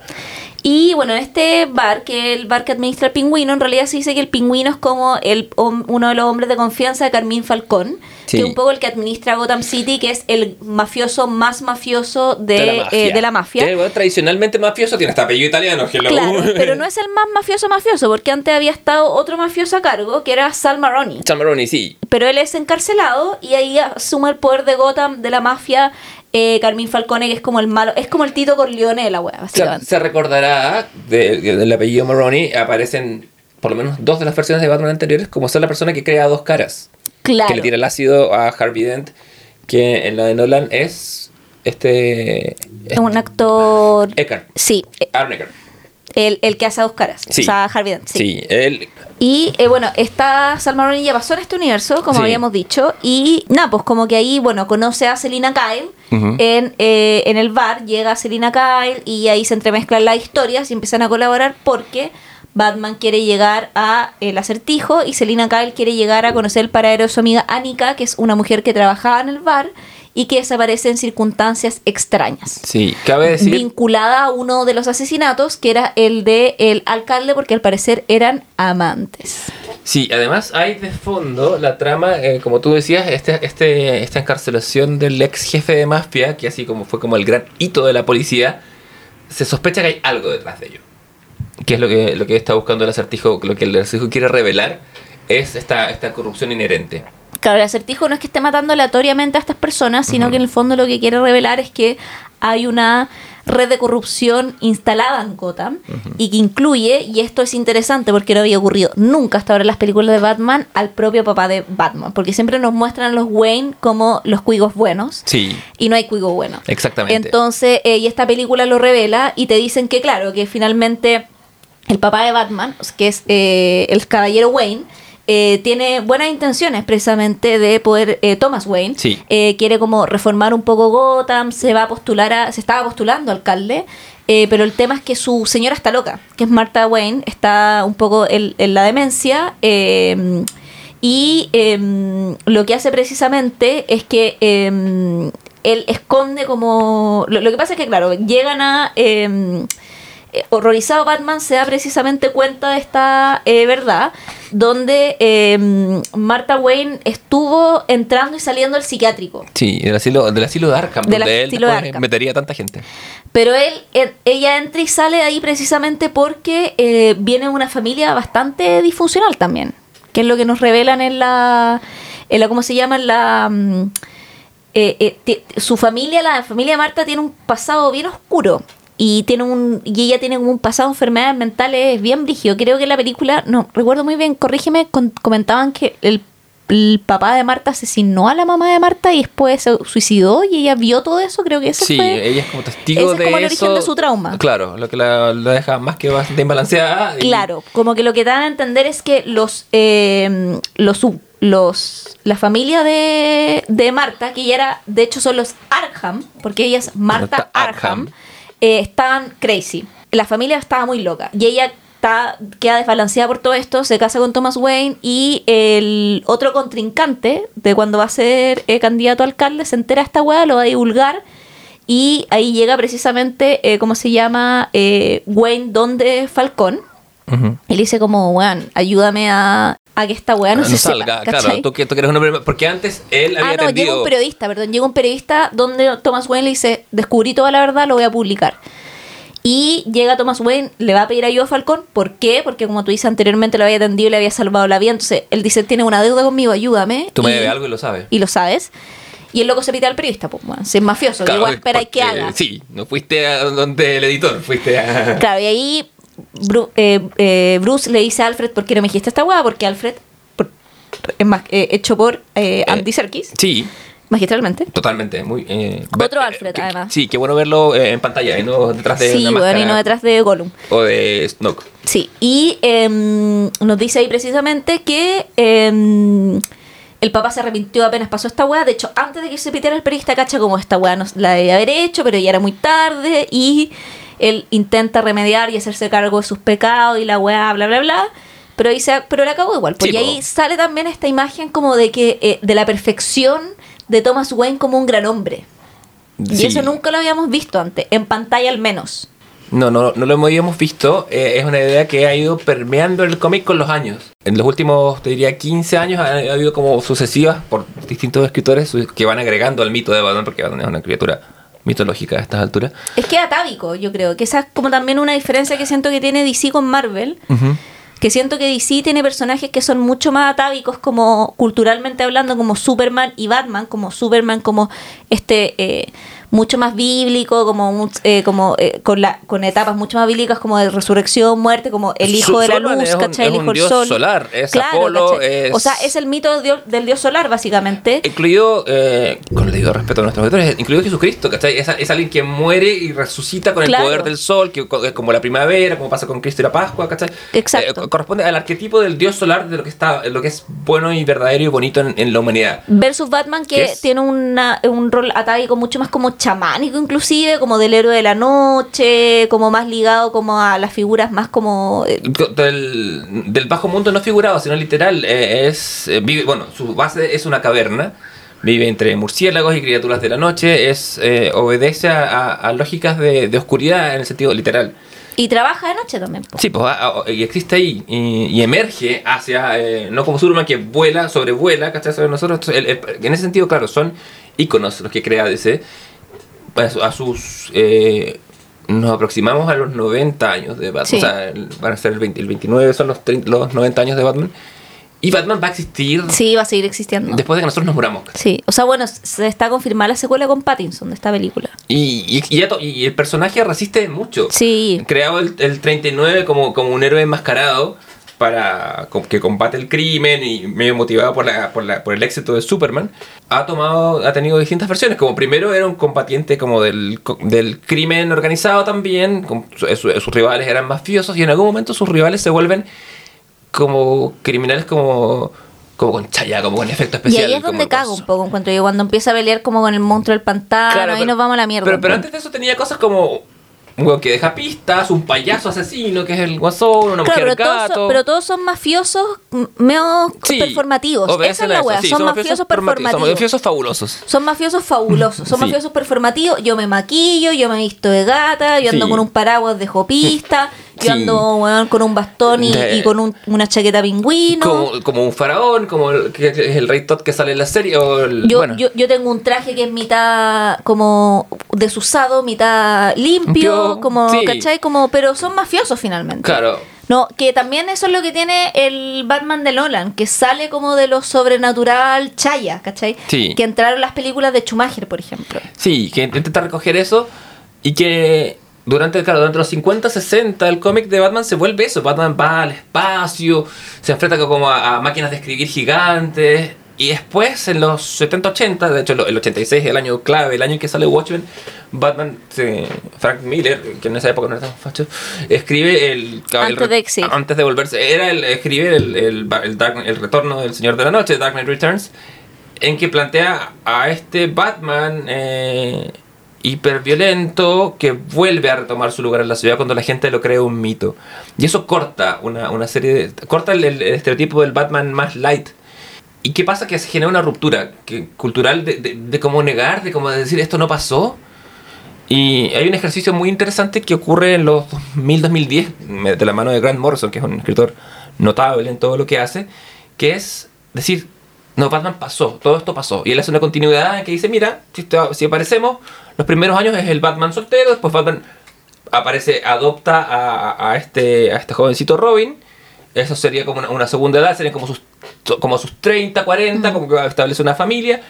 Y bueno, en este bar, que es el bar que administra el pingüino, en realidad se dice que el pingüino es como el, uno de los hombres de confianza de Carmín Falcón, Sí. que es un poco el que administra Gotham City, que es el mafioso más mafioso de, eh, de la mafia. Que, bueno, tradicionalmente mafioso tiene hasta apellido italiano. Claro, pero no es el más mafioso mafioso, porque antes había estado otro mafioso a cargo, que era Sal Maroni. Sal Maroni, sí. Pero él es encarcelado y ahí asume el poder de Gotham, de la mafia, eh, Carmín Falcone, que es como el malo, es como el Tito Corleone de la wea, Se, básicamente. se recordará de- del apellido Maroni, aparecen por lo menos dos de las versiones de Batman anteriores como ser la persona que crea dos caras. Claro. Que le tira el ácido a Harvey Dent, que en la de Nolan es este... Es un actor. Eckhart. Sí, eh, Aaron Eckhart. el, el que hace a dos caras. Sí. O sea, Harvey Dent. Sí. Sí, él... Y eh, bueno, esta Sal Maroni ya pasó en este universo, como Sí. habíamos dicho. Y nada, pues como que ahí, bueno, conoce a Selina Kyle en, eh, en el bar. Llega Selina Kyle y ahí se entremezclan las historias y empiezan a colaborar porque Batman quiere llegar a el acertijo y Selina Kyle quiere llegar a conocer el paradero de su amiga Annika, que es una mujer que trabajaba en el bar y que desaparece en circunstancias extrañas Sí, cabe decir... vinculada a uno de los asesinatos, que era el de el alcalde, porque al parecer eran amantes. Sí, además hay de fondo la trama, eh, como tú decías, este, este, esta encarcelación del ex jefe de mafia, que así como fue como el gran hito de la policía, se sospecha que hay algo detrás de ello. Que es lo que, lo que está buscando el acertijo, lo que el acertijo quiere revelar, es esta, esta corrupción inherente. Claro, el acertijo no es que esté matando aleatoriamente a estas personas, sino que en el fondo lo que quiere revelar es que hay una red de corrupción instalada en Gotham y que incluye, y esto es interesante porque no había ocurrido nunca hasta ahora en las películas de Batman, al propio papá de Batman, porque siempre nos muestran a los Wayne como los cuigos buenos Sí, y no hay cuigo bueno. exactamente. Entonces, eh, y esta película lo revela y te dicen que, claro, que finalmente el papá de Batman, que es eh, el caballero Wayne, eh, tiene buenas intenciones precisamente de poder, eh, Thomas Wayne, Sí. eh, quiere como reformar un poco Gotham, se va a postular a, se estaba postulando alcalde, eh, pero el tema es que su señora está loca, que es Martha Wayne, está un poco en, en la demencia, eh, y em, lo que hace precisamente es que em, él esconde como... Lo, lo que pasa es que, claro, llegan a... eh, horrorizado Batman se da precisamente cuenta de esta eh, verdad, donde em, Martha Wayne estuvo entrando y saliendo del psiquiátrico. Sí, del asilo, del asilo de Arkham, Del donde él de Arkham. metería a tanta gente. Pero él, eh, ella entra y sale de ahí precisamente porque eh, viene de una familia bastante disfuncional también, que es lo que nos revelan en la, en la ¿cómo se llama? En la, mm, eh, eh, su familia, la familia de Marta tiene un pasado bien oscuro y tiene un y ella tiene como un pasado de enfermedades mentales bien brígido. Creo que la película, no recuerdo muy bien, corrígeme, con- comentaban que el, el papá de Marta asesinó a la mamá de Marta y después se suicidó y ella vio todo eso, creo que ese Sí, fue ella es como testigo ese es de como el eso. origen de su trauma. Claro, lo que la, la deja más que bastante imbalanceada. y- Claro, como que lo que dan a entender es que los eh, los los la familia de, de Marta, que ya era, de hecho son los Arkham, porque ella es Marta Marta Arkham. Arkham, eh, estaban crazy. La familia estaba muy loca y ella está, queda desbalanceada por todo esto, se casa con Thomas Wayne y el otro contrincante de cuando va a ser eh, candidato a alcalde se entera esta weá, lo va a divulgar y ahí llega precisamente, eh, ¿cómo se llama? Eh, Wayne Donde Falcón. Ujú. Y le dice como, weón, ayúdame a, a que esta weá no, no se salga, sepa, claro, tú que, eres un hombre, porque antes él había Ah, no, llega un periodista, perdón, llega un periodista donde Thomas Wayne le dice, descubrí toda la verdad, lo voy a publicar. Y llega Thomas Wayne, le va a pedir ayuda a Falcón. ¿Por qué? Porque como tú dices anteriormente, lo había atendido y le había salvado la vida. Entonces él dice, tiene una deuda conmigo, ayúdame. tú me debes algo y lo sabes. Y lo sabes. Y el loco se pide al periodista, pues, bueno, si es mafioso, Claro, que igual espera que haga. Sí, no fuiste a donde el editor, fuiste a... Claro, y ahí Eh, eh, Bruce le dice a Alfred, ¿por qué no me dijiste esta weá? Porque Alfred, por- es más, eh, hecho por Andy Serkis, Sí, magistralmente. totalmente, muy... Otro Alfred, que- además. Sí, qué bueno verlo en pantalla y no detrás de Sí, una bueno, máscara y no detrás de Gollum. o de Snoke. Sí, y em, nos dice ahí precisamente que em, el papá se arrepintió apenas pasó esta weá. De hecho, antes de que se pitiera el periodista, cacha como esta weá no la debía haber hecho, pero ya era muy tarde. Y él intenta remediar y hacerse cargo de sus pecados y la weá, bla, bla, bla. Pero, ahí se, pero la acabó igual. Sí, y ahí po. sale también esta imagen como de que eh, de la perfección de Thomas Wayne como un gran hombre. Y eso nunca lo habíamos visto antes, en pantalla al menos. No, no, no lo habíamos visto. Eh, es una idea que ha ido permeando el cómic con los años. En los últimos, te diría, 15 años ha, ha habido como sucesivas por distintos escritores que van agregando al mito de Batman, porque Batman es una criatura mitológica a estas alturas. Es que atávico, yo creo. Que esa es como también una diferencia que siento que tiene DC con Marvel. Que siento que DC tiene personajes que son mucho más atávicos, como culturalmente hablando, como Superman y Batman, como Superman, como este. Eh, mucho más bíblico, como eh, como eh, con la con etapas mucho más bíblicas como de resurrección, muerte, como el hijo Su- de la luz, un- ¿cachai? es el hijo del dios sol. solar, es Apolo, O sea, es el mito del dios, del dios solar, básicamente. Incluido, eh, con el debido respeto a nuestros auditores, incluido Jesucristo, ¿cachai? Es, es alguien que muere y resucita con Claro. el poder del sol, que es como la primavera, como pasa con Cristo y la Pascua, ¿cachai? Exacto. Eh, corresponde al arquetipo del dios solar de lo que está, lo que es bueno y verdadero y bonito en, en la humanidad. Versus Batman que tiene una, un rol atávico mucho más como chamánico inclusive, como del héroe de la noche, como más ligado como a las figuras más como... eh, Del, del bajo mundo no figurado, sino literal. eh, es eh, vive, Bueno, su base es una caverna. Vive entre murciélagos y criaturas de la noche. Es eh, obedece a, a- lógicas de, de oscuridad en el sentido literal. y trabaja de noche también. po. Sí, pues y existe ahí y, y emerge hacia, eh, no como Superman que vuela, sobrevuela, ¿cachai? Sobre nosotros. El- el- en ese sentido, claro, son íconos los que crea DC. A, su- a sus. eh, nos aproximamos a los 90 años de Batman. Sí. O sea, van a ser el, 20 el 29, son los, 30 los 90 años de Batman. Y Batman va a existir Sí, va a seguir existiendo. después de que nosotros nos muramos. Sí, o sea, bueno, se está confirmada la secuela con Pattinson de esta película. Y, y, y y el personaje resiste mucho. Sí, creado el, el 39 como, como un héroe enmascarado para que combate el crimen y medio motivado por, la, por, la- por el éxito de Superman, ha tomado, ha tenido distintas versiones. Como primero era un combatiente como del, del crimen organizado también, con su- su- sus rivales eran mafiosos y en algún momento sus rivales se vuelven como criminales como, como con chaya, como con efecto y especial. ahí es donde cago un poco, encuentro yo, cuando empieza a pelear como con el monstruo del pantano, Claro, ahí pero- nos vamos a la mierda. Pero, pero antes de eso tenía cosas como un huevo que deja pistas, un payaso asesino que es el guasón, una Claro, mujer pero todos, gato. son, pero todos son mafiosos medio Sí, performativos. Esa es la wea, sí, son, mafiosos performativos. Son mafiosos fabulosos. Son mafiosos fabulosos, son Sí. mafiosos performativos. Yo me maquillo, yo me visto de gata, yo ando con un paraguas de jopista. Yo ando weón, con un bastón y, De- y con un- una chaqueta pingüino. Como, como un faraón, como el, que es el rey Todd que sale en la serie. O el- Yo, bueno, yo, yo tengo un traje que es mitad como desusado, mitad limpio, como, sí. ¿cachai? Como, pero son mafiosos finalmente. claro. No, que también eso es lo que tiene el Batman de Nolan, que sale como de lo sobrenatural chaya, ¿cachai? Sí. Que entraron las películas de Schumacher, por ejemplo. Sí, que intenta recoger eso y que durante, claro, durante los 50, 60 el cómic de Batman se vuelve eso. Batman va al espacio, se enfrenta como a, a máquinas de escribir gigantes. Y después, en los 70, 80, de hecho el 86 es el año clave, el año en que sale Watchmen, Batman, Frank Miller, que en esa época no era tan facho, escribe el... el Antes de- sí. antes de volverse, era el escribir el, el, el Dark- el retorno del Señor de la Noche, Dark Knight Returns, en que plantea a este Batman eh, hiperviolento que vuelve a retomar su lugar en la ciudad cuando la gente lo cree un mito. Y eso corta una, una serie de, corta el, el estereotipo del Batman más light. ¿Y qué pasa? Que se genera una ruptura que, cultural de, de, de cómo negar, de cómo decir esto no pasó. Y hay un ejercicio muy interesante que ocurre en los 2000-2010 de la mano de Grant Morrison, que es un escritor notable en todo lo que hace, que es decir, no, Batman pasó, todo esto pasó. Y él hace una continuidad en que dice, mira, si, si aparecemos, los primeros años es el Batman soltero, después Batman aparece, adopta a, a este, a este jovencito Robin. Eso sería como una, una segunda edad, serían como sus, como sus 30, 40, como que establece una familia.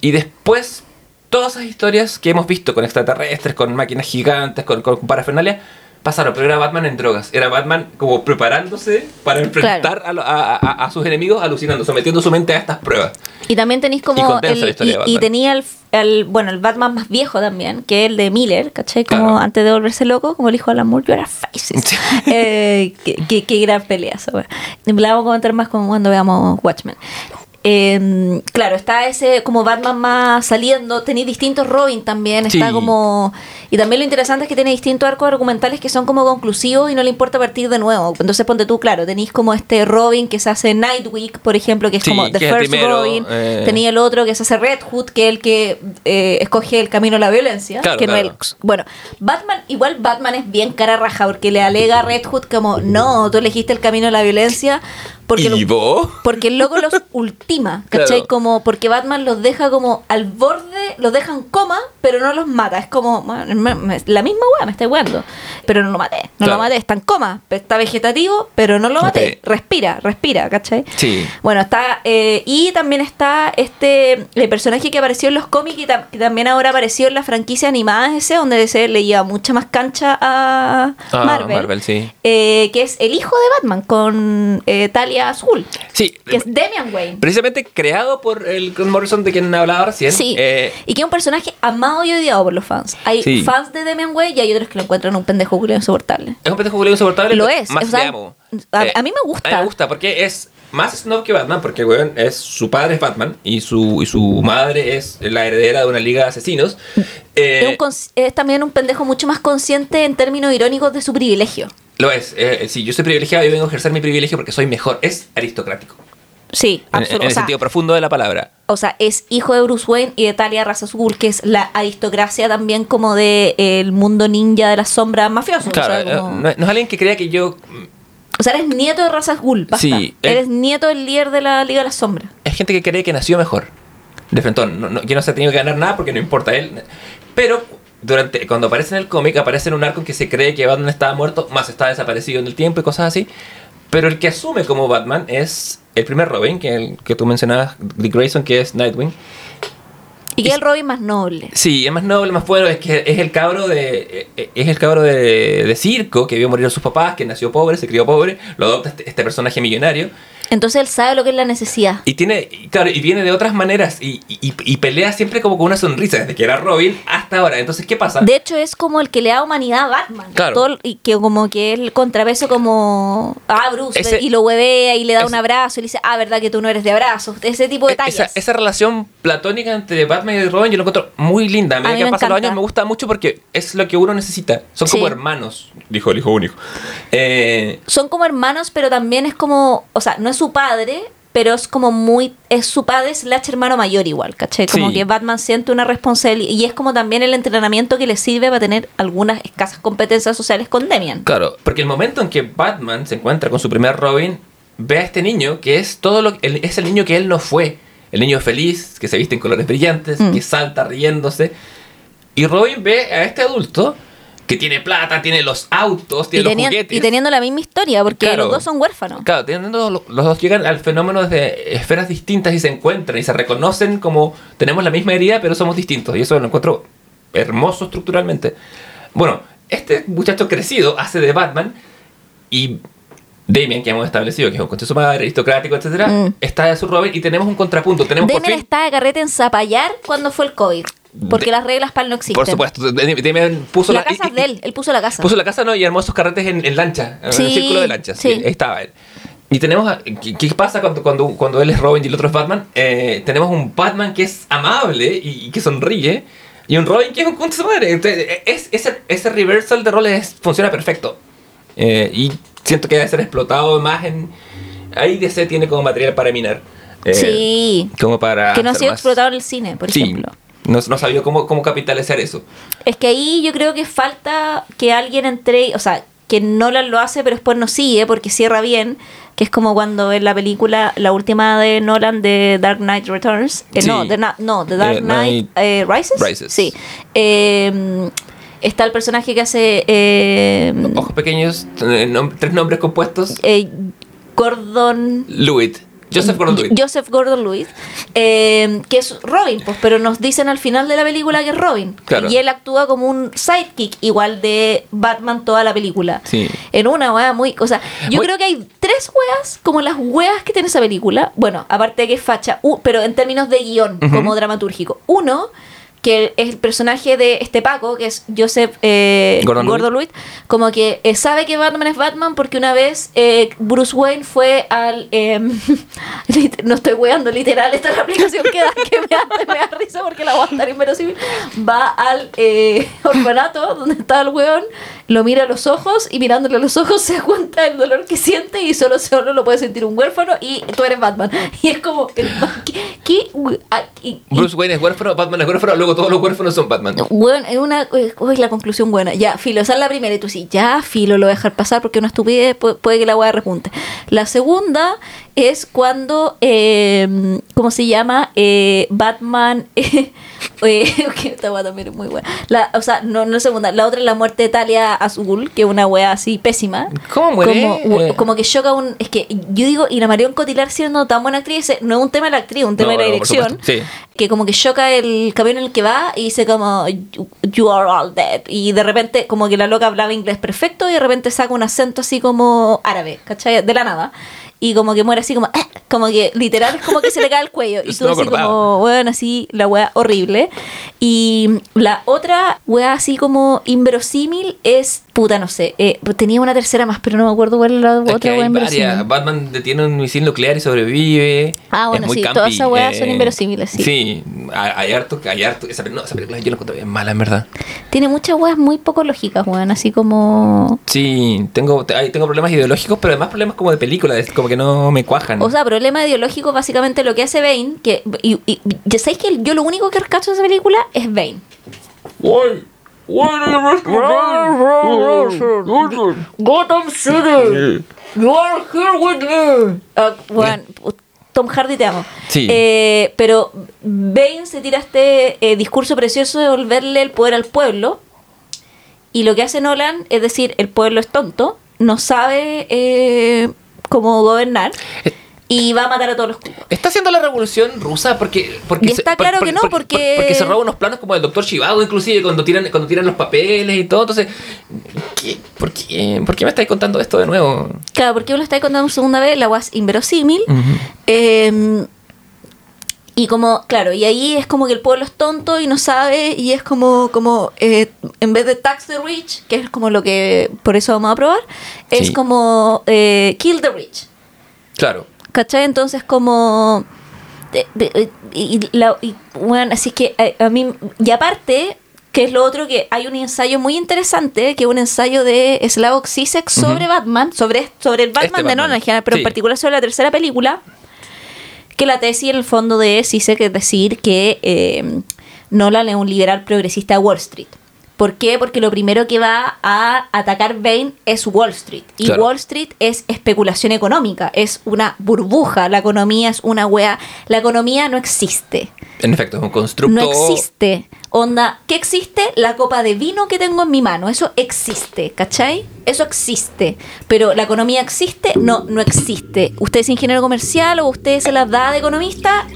Y después, todas esas historias que hemos visto con extraterrestres, con máquinas gigantes, con, con parafernalia, pasaron. Pero era Batman en drogas. Era Batman como preparándose para enfrentar a, a- a- a sus enemigos, alucinando, sometiendo su mente a estas pruebas. Y también tenéis como. condensa el- la historia y, de y tenía el, el- Bueno, el Batman más viejo también, que es el de Miller, ¿cachai? Como Claro. antes de volverse loco, como el hijo de Alan Moore, yo era Faces. Sí. eh, qué, qué- qué gran pelea wea. La vamos a comentar más como cuando veamos Watchmen. Eh, claro, está ese como Batman más saliendo, tenéis distintos Robin también, está Sí. como... Y también lo interesante es que tiene distintos arcos argumentales que son como conclusivos y no le importa partir de nuevo. Entonces ponte tú, claro, tenéis como este Robin que se hace Nightwing, por ejemplo, que es Sí, como The First primero, Robin. eh. Tenía el otro que se hace Red Hood, que es el que eh, escoge el camino a la violencia. Claro, que no claro. el- bueno, Batman, igual Batman es bien cara raja porque le alega a Red Hood como, no, tú elegiste el camino a la violencia porque lo- ¿Y vos? porque el loco los ultima, ¿cachai? Claro. Como porque Batman los deja como al borde, los deja en coma, pero no los mata. Es como, bueno, me- me- la misma weá, me está weando. Pero no lo maté, no Claro. lo maté, está en coma, está vegetativo, pero no lo maté. Respira, respira, ¿cachai? Sí. Bueno, está. eh, y también está este el personaje que apareció en los cómics y tam- que también ahora apareció en la franquicia animada ese, donde DC le lleva mucha más cancha a Ah, Marvel. Marvel, sí. eh, que es el hijo de Batman con eh, Talia Azul. Sí. Que es Damian Wayne. Precisamente creado por el Grant Morrison de quien hablaba recién. Sí. Eh, y que es un personaje amado y odiado por los fans. Hay Sí. fans de Damian Wayne y hay otros que lo encuentran un pendejo culiao insoportable. es un pendejo culiao insoportable. Lo es, Más o sea, le amo. a- Eh, a mí me gusta. A mí me gusta porque es más snob que Batman. Porque, weón, es, su padre es Batman y su, y su madre es la heredera de una liga de asesinos. Eh, es, un cons- es también un pendejo mucho más consciente en términos irónicos de su privilegio. Lo es. Eh, si yo soy privilegiado, yo vengo a ejercer mi privilegio porque soy mejor. Es aristocrático. Sí, En, en el O sea, sentido profundo de la palabra. o sea, es hijo de Bruce Wayne y de Talia Raza Azul, que es la aristocracia también como de eh, el mundo ninja de las sombras mafioso. Claro, o, sea, eh, como- no, es- no es alguien que crea que yo. o sea, eres nieto de Raza Azul, basta. Sí, eh. Eres nieto del líder de la Liga de las Sombras. Es gente que cree que nació mejor. De frente, no, no- que no se ha tenido que ganar nada porque no importa él. Pero durante, cuando aparece en el cómic, aparece en un arco en que se cree que Batman estaba muerto, más está desaparecido en el tiempo y cosas así. Pero el que asume como Batman es el primer Robin, que, el, que tú mencionabas, Dick Grayson, que es Nightwing. Y que es el Robin más noble. Sí, es más noble, más bueno, es que es el cabro de es el cabro de, de circo que vio morir a sus papás, que nació pobre, se crió pobre, lo adopta este, este personaje millonario Entonces él sabe lo que es la necesidad. y tiene y claro, y viene de otras maneras y, y- y pelea siempre como con una sonrisa desde que era Robin hasta ahora. Entonces, ¿qué pasa? De hecho, es como el que le da humanidad a Batman. Claro. Todo- y que como que el contrapeso como... Ah, Bruce. Ese- y lo huevea y le da ese- un abrazo y le dice, ah, verdad que tú no eres de abrazos. Ese tipo de E- esa, detalles. esa relación platónica entre Batman y Robin yo lo encuentro muy linda. A medida mí que me pasan los años me gusta mucho porque es lo que uno necesita. Son Sí. como hermanos, dijo el hijo único. Eh, Son como hermanos, pero también es como... O sea, no es su padre, pero es como muy... Es su padre slash hermano mayor igual, ¿cachai? Como Sí. que Batman siente una responsabilidad. Y es como también el entrenamiento que le sirve para tener algunas escasas competencias sociales con Demian. Claro, porque el momento en que Batman se encuentra con su primer Robin, ve a este niño que es todo lo es el niño que él no fue. El niño feliz, que se viste en colores brillantes, Mm. que salta riéndose. Y Robin ve a este adulto que tiene plata, tiene los autos, tiene los juguetes. y teniendo la misma historia, porque Claro. los dos son huérfanos. Claro, teniendo los, los dos llegan al fenómeno de esferas distintas y se encuentran y se reconocen como tenemos la misma herida, pero somos distintos. Y eso lo encuentro hermoso estructuralmente. Bueno, este muchacho crecido hace de Batman y Damien, que hemos establecido que es un conche de su madre, aristocrático, etcétera, Mm. está de su Robin y tenemos un contrapunto. Tenemos por Demian fin- está de carrete en Zapallar cuando fue el COVID. Porque De- las reglas para él no existen. Por supuesto, Damien puso La la, casa y- es de él, él puso la casa. Puso la casa, ¿no? Y armó esos carretes en, en lancha, en Sí, el círculo de lanchas. sí. Ahí estaba él. Y tenemos. a- ¿Qué, qué pasa cuando, cuando, cuando él es Robin y el otro es Batman? Eh, tenemos un Batman que es amable y, y que sonríe. Y un Robin que es un concha madre. Entonces, es, ese, ese reversal de roles es- funciona perfecto. Eh, y siento que debe ser explotado más en. Ahí DC tiene como material para minar. Eh, sí. Como para. Que no ha sido más- explotado en el cine, por Sí. ejemplo. No, no sabía cómo, cómo capitalizar eso. Es que ahí yo creo que falta que alguien entre, o sea, que Nolan lo hace, pero después no sigue porque cierra bien, que es como cuando en la película, la última de Nolan de Dark Knight Returns, eh, Sí. no, de Na- no, de Dark Eh, Knight eh, Rises. Rises. Sí. Está el personaje que hace eh, Ojos pequeños, eh, nom- tres nombres compuestos. eh, Gordon Lewitt. Joseph Gordon-Lewitt. Joseph Gordon-Lewitt, eh, que es Robin, pues, pero nos dicen al final de la película que es Robin. Claro. Y él actúa como un sidekick igual de Batman toda la película. Sí. En una wea muy... O sea, yo Muy- creo que hay tres weas como las weas que tiene esa película. Bueno, aparte de que es facha, u- pero en términos de guion, como dramatúrgico. Uno, que es el personaje de este Paco, que es Joseph eh. Gordon-Levitt, como que eh, sabe que Batman es Batman porque una vez eh, Bruce Wayne fue al... lit- no estoy weando, literal, esta es la aplicación que da, que me da, me da risa porque la voy a estar inverosímil. Va al eh, orfanato donde está el weón, lo mira a los ojos y mirándole a los ojos se cuenta del dolor que siente y solo, solo lo puede sentir un huérfano y tú eres Batman. Y es como... ¿qué, qué- y- y- Bruce Wayne es huérfano, Batman es huérfano, luego todos los huérfanos son Batman. bueno, es una. Uy, la conclusión buena. Ya, filo, esa es la primera. Y tú sí, ya, filo, lo voy a dejar pasar porque una estupidez pu- puede, que la hueá repunte. La segunda es cuando. Eh, ¿Cómo se llama? Eh, Batman. eh, que esta hueá también es muy buena. La, o sea, no, no la segunda. La otra es la muerte de Talia Azul, que es una hueá así pésima. ¿Cómo muere? Como, Eh. como que choca un. Es que yo digo, y la Marion Cotillard siendo tan buena actriz, eh, no es un tema de la actriz, un tema No, de la dirección sí. que como que choca el camión en el que va y dice como you, you are all dead y de repente como que la loca hablaba inglés perfecto y de repente saca un acento así como árabe, ¿cachai? De la nada y como que muere así como "Ah", como que literal es como que se le cae el cuello y tú no así acordaba. como bueno así la wea horrible y la otra wea así como inverosímil es puta no sé eh, tenía una tercera más pero no me acuerdo cuál es la Es que otra varias. Batman detiene un misil nuclear y sobrevive. Ah, bueno, Es muy sí, campi, todas esas weas son inverosímiles, sí. Sí, hay, harto, hay harto. Esa, no, esa película yo la encuentro bien mala, en verdad. tiene muchas weas muy poco lógicas weón así como Sí, tengo, tengo problemas ideológicos, pero además problemas como de película, es como que no me cuajan. O sea, problema ideológico, básicamente lo que hace Bane, que. Y, y- ya sabéis que yo lo único que rescato de esa película es Bane. Why? Gotham City, you are here with me. Ah, bueno, Tom Hardy te amo. Sí. Eh, pero Bane se tira este eh, discurso precioso de devolverle el poder al pueblo. Y lo que hace Nolan es decir, el pueblo es tonto, no sabe eh, cómo gobernar Eh, y va a matar a todos los cubos. ¿Está haciendo la revolución rusa? Porque, porque Y está claro que no, porque- Porque se roba unos planos como el doctor Chivago, inclusive, cuando tiran, cuando tiran los papeles y todo. Entonces, ¿qué? ¿Por, qué? ¿por qué me estáis contando esto de nuevo? Claro, porque uno lo está contando segunda vez, la guas inverosímil. Eh, y como, claro, y ahí es como que el pueblo es tonto y no sabe, y es como, como eh, en vez de tax the rich, que es como lo que por eso vamos a probar, es Sí. como eh, kill the rich. Claro. ¿Cachai? Entonces como... de- de- y, y la- y, bueno, así que eh, a, mí... Y aparte, que es lo otro que hay un ensayo muy interesante, que es un ensayo de Slavoj Zizek sobre Batman, sobre, sobre el Batman Este de Batman. Nolan pero Sí. en particular sobre la tercera película, que la tesis en el fondo de Zizek es decir que eh, Nolan es un liberal progresista de Wall Street. ¿Por qué? Porque lo primero que va a atacar Bane es Wall Street. Y Claro. Wall Street es especulación económica, es una burbuja. La economía es una wea. La economía no existe. En efecto, es un constructo. No existe. Onda, ¿qué existe? La copa de vino que tengo en mi mano. Eso existe, ¿cachai? Eso existe. Pero la economía existe, no, no existe. Usted es ingeniero comercial o usted se las da de economista,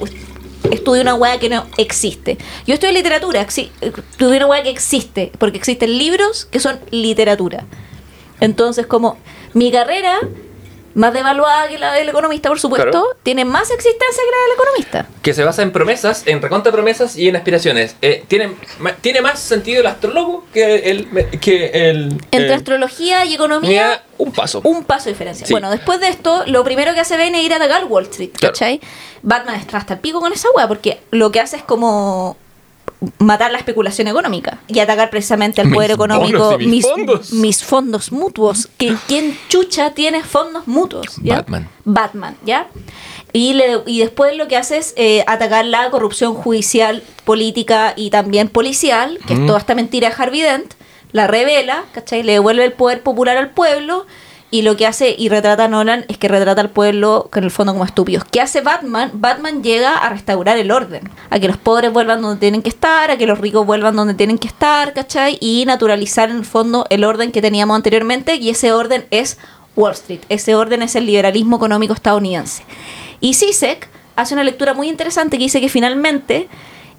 estudia una weá que no existe. Yo estudio literatura, estudio una weá que existe, porque existen libros que son literatura. Entonces, como mi carrera, más devaluada que la del economista, por supuesto, Claro. tiene más existencia que la del economista. Que se basa en promesas, en recontra promesas y en aspiraciones. Eh, tiene, tiene más sentido el astrólogo que el. Que el Entre eh, astrología y economía, un paso. un paso de diferencia. Sí. Bueno, después de esto, lo primero que hace Bane es ir a atacar Wall Street, Claro. ¿cachai? Batman está hasta el pico con esa weá, porque lo que hace es como matar la especulación económica y atacar precisamente al Mis poder económico, mis mis, fondos. mis fondos mutuos. Que, ¿Quién chucha tiene fondos mutuos? ¿ya? Batman. Batman, ¿ya? Y, le- y después lo que hace es eh, atacar la corrupción judicial, política y también policial, que Mm. es toda esta mentira de Harvey Dent, la revela, ¿cachai? Le devuelve el poder popular al pueblo y lo que hace y retrata a Nolan es que retrata al pueblo en el fondo como estúpidos. ¿Qué hace Batman? Batman llega a restaurar el orden, a que los pobres vuelvan donde tienen que estar, a que los ricos vuelvan donde tienen que estar, ¿cachai? Y naturalizar en el fondo el orden que teníamos anteriormente y ese orden es Wall Street. Ese orden es el liberalismo económico estadounidense. Y Zizek hace una lectura muy interesante que dice que finalmente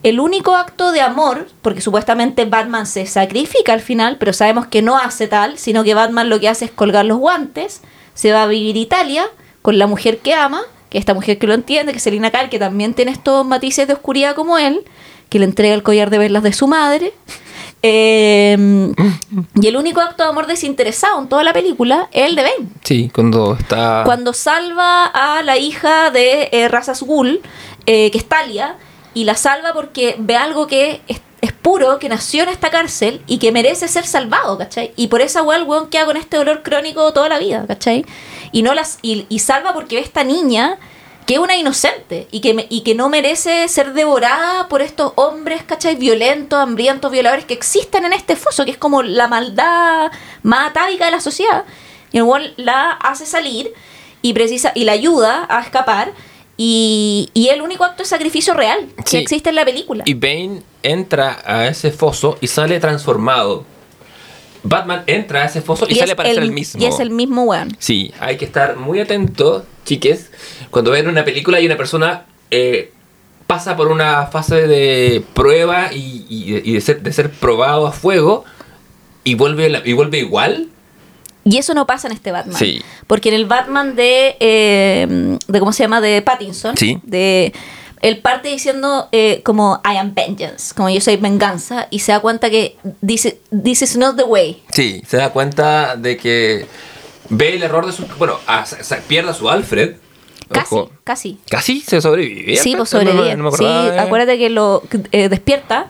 el único acto de amor, porque supuestamente Batman se sacrifica al final, pero sabemos que no hace tal, sino que Batman lo que hace es colgar los guantes, se va a vivir Italia con la mujer que ama, que es esta mujer que lo entiende, que es Selina Kyle, que también tiene estos matices de oscuridad como él, que le entrega el collar de velas de su madre. Eh, y el único acto de amor desinteresado en toda la película es el de Bane. Sí, cuando está. Cuando salva a la hija de eh, Razas Ghul, eh, que es Talia, y la salva porque ve algo que es, puro, que nació en esta cárcel y que merece ser salvado, ¿cachai? Y por esa weá el weón queda con este dolor crónico toda la vida, ¿cachai? Y, no las, y, y salva porque ve esta niña que es una inocente y que, y que no merece ser devorada por estos hombres, ¿cachai? Violentos, hambrientos, violadores que existen en este foso, que es como la maldad más atávica de la sociedad. Y el weón la hace salir y, precisa, y la ayuda a escapar. Y, y el único acto de sacrificio real que Sí. existe en la película. Y Bane entra a ese foso y sale transformado. Batman entra a ese foso y, sale para ser el mismo. Y es el mismo weón. Sí, hay que estar muy atento, chiques, cuando ven una película y una persona eh, pasa por una fase de prueba y, y- de, ser, de ser probado a fuego y vuelve, la- y vuelve igual. Y eso no pasa en este Batman. Sí. Porque en el Batman de, eh, de ¿cómo se llama? De Pattinson. Sí. De, él parte diciendo eh, como I am vengeance, como yo soy venganza, y se da cuenta que dice, this is not the way. Sí, se da cuenta de que ve el error de su... Bueno, a- pierde a su Alfred. Casi, Ojo. casi. Casi se sobrevive. Sí, pues sobrevive. no sí, acuérdate que lo eh, despierta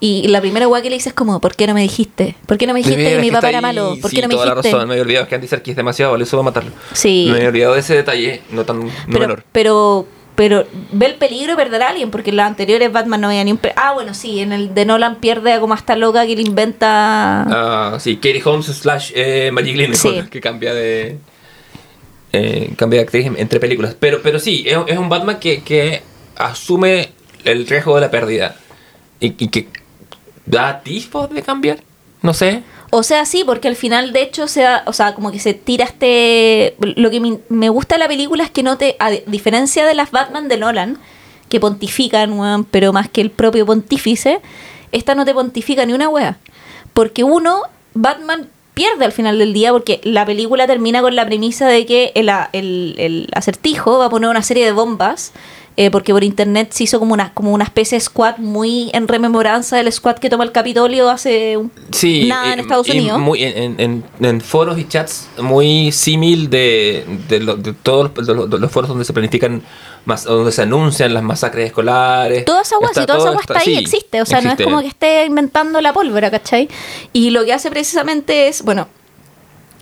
y la primera weá que le dice es como, ¿por qué no me dijiste? ¿Por qué no me dijiste que mi papá era malo? ¿Por sí, qué no me toda la dijiste? razón, me había olvidado es que Andy Serkis es demasiado valioso para matarlo. Sí. Me había olvidado de ese detalle, no tan no pero, menor. pero pero ve el peligro de perder a alguien porque en las anteriores Batman no había ni un ah bueno sí en el de Nolan pierde a como hasta loca que le inventa Ah, sí, Katie Holmes slash eh, Magic Sí. que cambia de eh, cambia de actriz en- entre películas. Pero, pero sí, es, es un Batman que, que asume el riesgo de la pérdida y, y que da atisbos de cambiar. No sé. o sea sí porque al final de hecho se da- o sea como que se tira este lo que me, me gusta de la película es que no te a diferencia de las Batman de Nolan que pontifican pero más que el propio pontífice esta no te pontifica ni una wea porque uno Batman pierde al final del día porque la película termina con la premisa de que el, el- el acertijo va a poner una serie de bombas eh, porque por internet se hizo como una, como una especie de squad muy en rememoranza del squad que toma el Capitolio hace un- Sí, nada en eh, Estados Unidos. muy- en, en- en foros y chats muy símil de, de, lo- de todos los, de los- los foros donde se planifican, más, donde se anuncian las masacres escolares. Toda esa agua, Está si toda esa agua está- está ahí, sí, existe. O sea, no existe. es como que esté inventando la pólvora, ¿cachai? Y lo que hace precisamente es, bueno,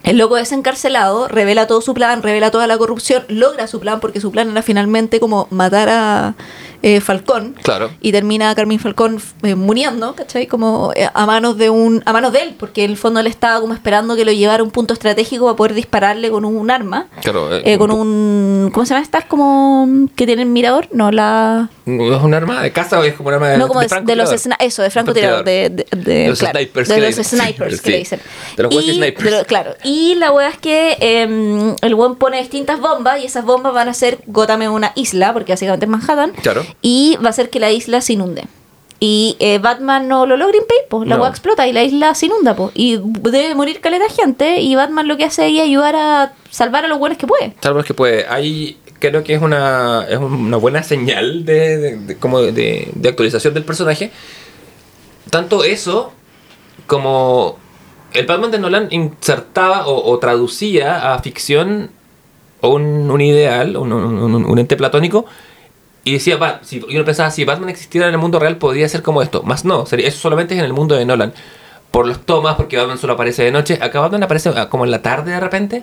el loco es encarcelado, revela todo su plan, revela toda la corrupción, logra su plan, porque su plan era finalmente como matar a eh, Falcón. Claro. Y termina Carmín Falcón eh, muriendo, ¿cachai? Como eh, a manos de un a manos de él, porque en el fondo él estaba como esperando que lo llevara a un punto estratégico para poder dispararle con un arma. Claro, eh, Eh, con un... ¿Cómo se llama estas? Como... que tienen mirador? No, la... ¿Es un arma de caza o es como un arma de No, como de, de los francotirador? sna- eso, de francotirador, de, de, de- De los claro, snipers de los snipers que le dicen. De los Y- snipers. de lo- claro. Y la wea es que eh, el buen pone distintas bombas y esas bombas van a hacer Gotham una isla, porque básicamente es Manhattan. Claro. Y va a hacer que la isla se inunde. Y eh, Batman no lo logra impedir, pues. La No. wea explota y la isla se inunda, pues. Y debe morir caleta gente. Y Batman lo que hace es ayudar a salvar a los buenos que puede. Tal vez que puede. Hay, creo que es una, es una buena señal de, de- de- como de, de actualización del personaje. Tanto eso como el Batman de Nolan insertaba o, traducía a ficción un, un ideal, un, un- ente platónico. Y decía, "Va, si, y uno pensaba, si Batman existiera en el mundo real, podría ser como esto. Más no, sería, eso solamente es en el mundo de Nolan. Por los tomas, porque Batman solo aparece de noche. Acá Batman aparece ah, como en la tarde de repente.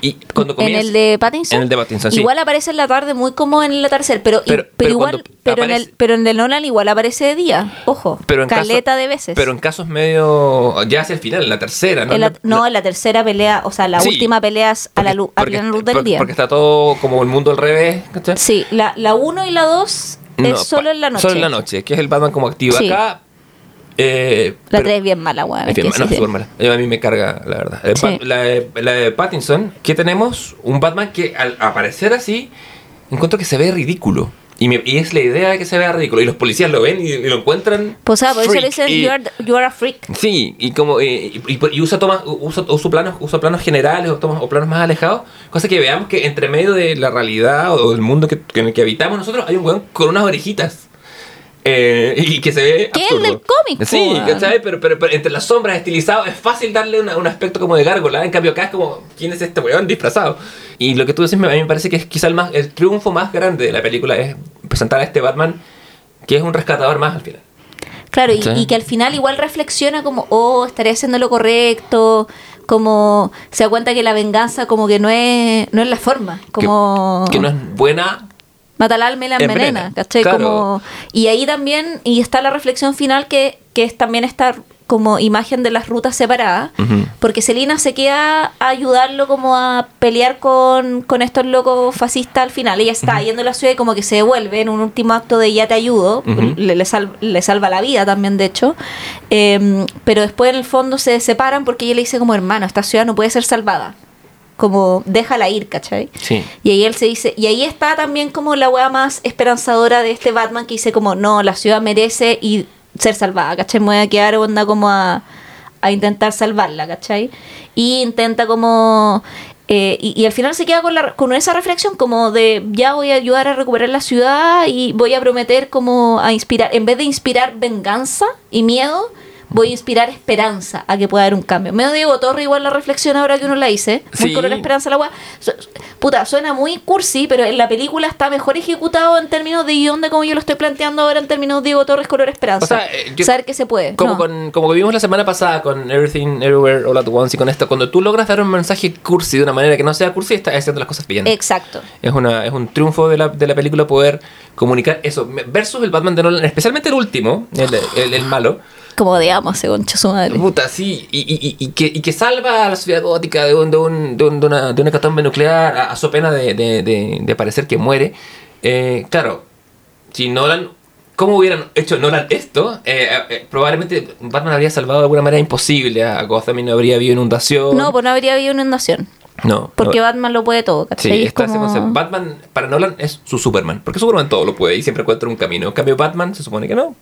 Y cuando En comienza, el de Pattinson. En el de Pattinson, sí. Igual aparece en la tarde muy como en el atardecer, pero, Pero- pero, pero igual, pero en el, pero en el Nolan igual aparece de día, ojo, pero en caso- caleta de veces. Pero en casos medio. Ya hacia el final, en la tercera, ¿no? En la- La- no, en la tercera pelea, o sea, la Sí, última pelea es a la luz, a porque, plena luz del porque- día. porque está todo como el mundo al revés, ¿cachai? Sí, la, la 1 y la 2 No, es solo en la noche. Solo en la noche, que es el Batman como activo. Sí. Acá. Eh, La pero- 3 es bien mala, weón. Es bien sí, no, sí. súper mala. Eh, A mí me carga, la verdad. El Sí. La, de, la de Pattinson, que tenemos un Batman que al aparecer así, encuentro que se ve ridículo. Y, me- y es la idea de que se vea ridículo. Y los policías lo ven y, y lo encuentran. Pues, ah, por eso le dicen, you are, you are a freak. Sí, y como eh, y, y- usa tomas, usa, usa planos, usa planos generales o, tomas, o planos más alejados, cosa que veamos que entre medio de la realidad o del mundo que, que en el que habitamos nosotros hay un weón con unas orejitas. Eh, y que se ve Que es absurdo. el del cómic, Sí. ¿cachai? Pero, pero, pero entre las sombras estilizado es fácil darle una- un aspecto como de gárgola. En cambio acá es como, ¿quién es este weón disfrazado? Y lo que tú decís, me- a mí me parece que es quizá el, más, el triunfo más grande de la película es presentar a este Batman que es un rescatador más al final. Claro, y, que al final igual reflexiona como, oh, estaré haciendo lo correcto, como se da cuenta que la venganza como que no es, no es la forma, como... Que, que no es buena. Mata al alma y la Envenena, ¿cachai? claro. Como, y ahí también, y está la reflexión final que, que es también esta como imagen de las rutas separadas, Ujú. porque Selina se queda a ayudarlo como a pelear con, con estos locos fascistas al final. Ella está yendo a la ciudad y como que se devuelve en un último acto de ya te ayudo, le, le sal- le salva la vida también, de hecho. Eh, pero después en el fondo se separan porque ella le dice como hermano, esta ciudad no puede ser salvada. Como déjala ir, ¿cachai? Sí. Y ahí él se dice, y ahí está también como la weá más esperanzadora de este Batman que dice como, no, la ciudad merece y ser salvada, ¿cachai? Me voy a quedar onda como a, a intentar salvarla, ¿cachai? Y intenta como... eh, y, y al final se queda con, la, con esa reflexión como de ya voy a ayudar a recuperar la ciudad y voy a prometer como a inspirar, en vez de inspirar venganza y miedo, voy a inspirar esperanza a que pueda haber un cambio. Medio Diego Torre igual la reflexión ahora que uno la hice, muy Sí. color esperanza la weá. Puta, suena muy cursi, pero en la película está mejor ejecutado en términos de guion de como yo lo estoy planteando ahora en términos de Diego Torres color esperanza. O sea, eh, yo- Saber que se puede. Como, No. con, como vimos la semana pasada con Everything Everywhere All at Once y con esto, cuando tú logras dar un mensaje cursi de una manera que no sea cursi, estás haciendo las cosas bien. Exacto. Es, una, es un triunfo de la, de la película poder comunicar eso. Versus el Batman de Nolan, especialmente el último, el, el- el malo. Como odiamos ese concha su madre. Puta, sí. Y, y- y- que, y que salva a la ciudad gótica de, un, de, un- de, un- de una, de una hecatombe nuclear a, a su pena de, de, de- de parecer que muere. Eh, claro, si Nolan. ¿Cómo hubieran hecho Nolan esto? Eh, eh, probablemente Batman habría salvado de alguna manera imposible a Gotham y no habría habido inundación. No, pues no habría habido inundación. no. Porque no. Batman lo puede todo, Sí, ¿cachai? Es está ese como- concepto. Batman para Nolan es su Superman. Porque Superman todo lo puede y siempre encuentra un camino. En cambio, Batman se supone que no.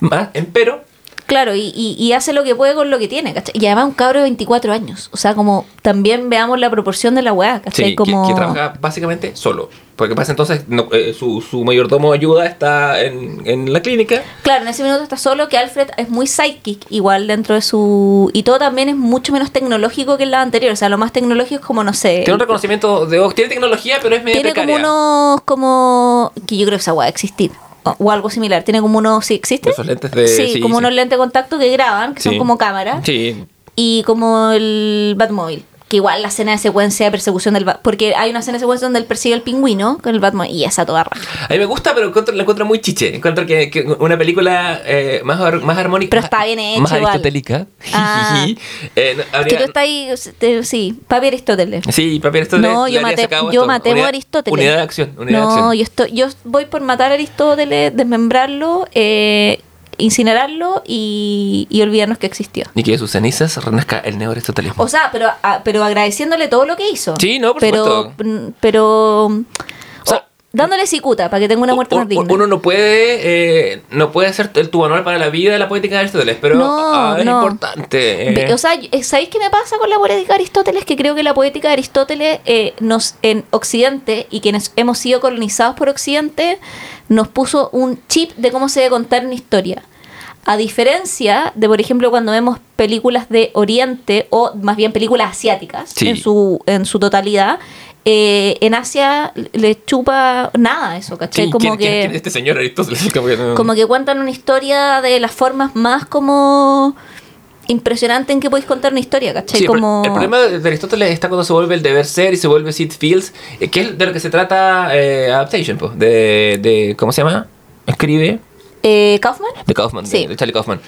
Más, empero, Claro, y, y- y hace lo que puede con lo que tiene, ¿cachai? Y además un cabro de 24 años. O sea, como también veamos la proporción de la weá, ¿cachai? sí, que- como... que, trabaja básicamente solo. Porque pasa entonces, no, eh, su, su mayordomo ayuda, está en, en la clínica. Claro, en ese minuto está solo, que Alfred es muy psychic, igual dentro de su... Y todo también es mucho menos tecnológico que en la anterior. O sea, lo más tecnológico es como, no sé... Tiene un reconocimiento de Tiene tecnología, pero es medio tiene como unos... como... Que yo creo que esa weá existir. O, algo similar. Tiene como unos... ¿Sí existe? Esos lentes de- Sí, sí, como sí. unos lentes de contacto que graban, que son como cámaras. Sí. Y como el Batmobile. Que igual la escena de secuencia de persecución del Bat... Porque hay una escena de secuencia donde él persigue al pingüino con el Batmobile. Y esa toda raja. A mí me gusta, pero encuentro, la encuentro muy chiche. Encuentro que, que una película eh, más, más armónica. Pero está bien hecho Más aristotélica. Ah. Eh, no, habría- Que tú estás ahí... te- sí, papi Aristóteles. Sí, papi, le- No, yo maté, yo maté a Aristóteles. Unidad de acción. Unidad de no, acción. yo estoy, yo voy por matar a Aristóteles, desmembrarlo, eh, incinerarlo y, y olvidarnos que existió. Y que de sus cenizas renazca el neoaristotelismo. O sea, pero, a- pero agradeciéndole todo lo que hizo. Sí, no, por pero, supuesto. mm, Pero, o sea, dándole cicuta para que tenga una muerte más digna. Uno no puede eh, no puede ser el tu manual para la vida de la poética de Aristóteles, pero No, ah, es no. importante. eh. O sea, eh, ¿sabéis qué me pasa con la poética de Aristóteles? Que creo que la poética de Aristóteles eh, nos en Occidente y quienes hemos sido colonizados por Occidente nos puso un chip de cómo se debe contar una historia. A diferencia de, por ejemplo, cuando vemos películas de Oriente o más bien películas asiáticas Sí. en, su, en su totalidad, eh, en Asia le chupa nada eso, ¿cachai? Sí, como ¿quién- que... quién- quién es este señor Aristóteles? Como que no- Como que cuentan una historia de las formas más como impresionante en que podéis contar una historia, ¿cachai? Sí, como... el problema de Aristóteles está cuando se vuelve el deber ser y se vuelve Sid Fields, eh, que es de lo que se trata eh, Adaptation, po, de, de. ¿Cómo se llama? Escribe. Eh, ¿Kaufman? De Kaufman, Sí. de, Charlie Kaufman.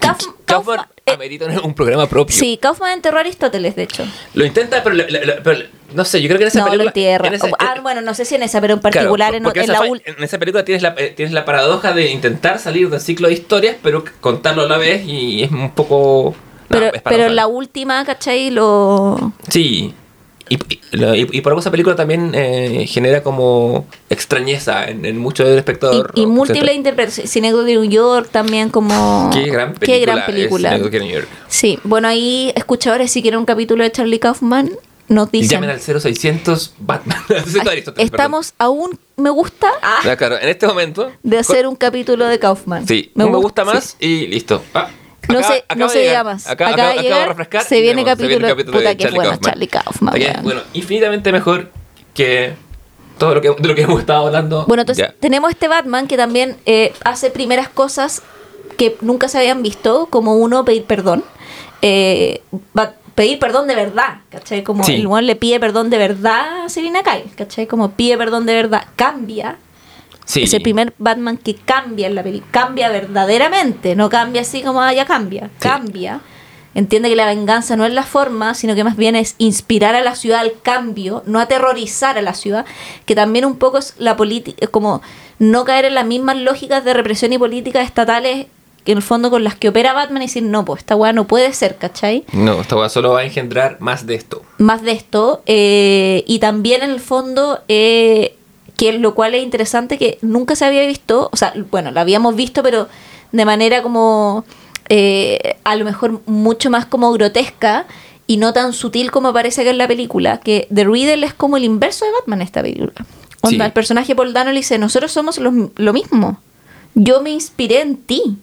Kauf- Kaufman Kaufman, eh, amerita un- un programa propio. sí, Kaufman enterró a Aristóteles, de hecho. Lo intenta, pero, no sé, yo creo que en esa No, lo película. en esa- ah, en- bueno, no sé si en esa, pero en Claro, particular en, en la en esa película tienes la, eh, tienes la paradoja de intentar salir del ciclo de historias, pero contarlo a la vez y es un poco. no, Pero, pero la última, ¿cachai? Lo... Sí. Y, y, y- y por algo esa película también eh, genera como extrañeza en, en mucho del Y, espectador. y ¿no? múltiples interpretaciones. Cinego de New York también como... Qué gran película. Qué gran es película. Cinematography de New York. Sí, bueno, ahí escuchadores, si quieren un capítulo de Charlie Kaufman, nos dicen. Llamen al 0600 Batman. Estamos aún, me gusta, ah, claro, en este momento. de hacer un capítulo de Kaufman. Sí, me, gusta más y listo. Ah, No se, acaba no de se diga más. Acá- Acaba acaba- de acaba llegar, refrescar se viene tenemos- capítulo, de que Charlie bueno, Kaufman. Charlie Kaufman. Oye, weón. bueno, infinitamente mejor que todo lo que, de lo que hemos estado hablando. Bueno, entonces tenemos este Batman que también eh, hace primeras cosas que nunca se habían visto, como uno pedir perdón. Eh, pedir perdón de verdad, ¿cachai? Como Sí. el one le pide perdón de verdad a Selina Kyle, ¿cachai? Como pide perdón de verdad, cambia. Sí. Es el primer Batman que cambia en la película, cambia verdaderamente, no cambia así como, ah, ya cambia, cambia. Entiende que la venganza no es la forma, sino que más bien es inspirar a la ciudad al cambio, no aterrorizar a la ciudad, que también un poco es la política, como no caer en las mismas lógicas de represión y políticas estatales que en el fondo con las que opera Batman y decir, no, pues esta weá no puede ser, ¿cachai? No, esta weá solo va a engendrar más de esto. más de esto eh, y también en el fondo eh, que lo cual es interesante que nunca se había visto o sea bueno la habíamos visto pero de manera como eh, a lo mejor mucho más como grotesca y no tan sutil como parece que en la película que The Riddle es como el inverso de Batman en esta película Onda, Sí. el personaje Paul Dano le dice nosotros somos los- lo mismo yo me inspiré en ti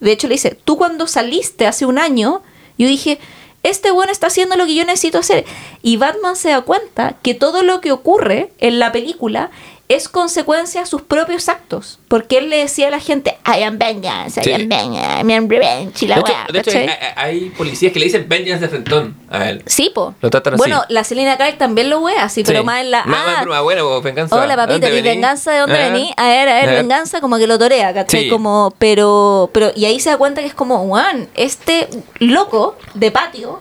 de hecho, le dice, tú cuando saliste hace un año, yo dije, este bueno está haciendo lo que yo necesito hacer. Y Batman se da cuenta que todo lo que ocurre en la película es consecuencia de sus propios actos. Porque él le decía a la gente, I am vengeance, I Sí. am vengeance, I am revenge, y la de hecho, wea", de hecho, hay, policías que le dicen vengeance de frentón a él. Sí, po. Lo tratan así. Bueno, la Selena Kyle también lo wea así, pero más en la... Más- más ah, broma, bueno, pues, venganza. Hola ¿De papito, dónde ¿y venganza de dónde Ah. vení? A ver, a ver, A ver. venganza, como que lo torea, ¿cachai? Sí. Como, pero, pero, y ahí se da cuenta que es como, Juan, este loco de patio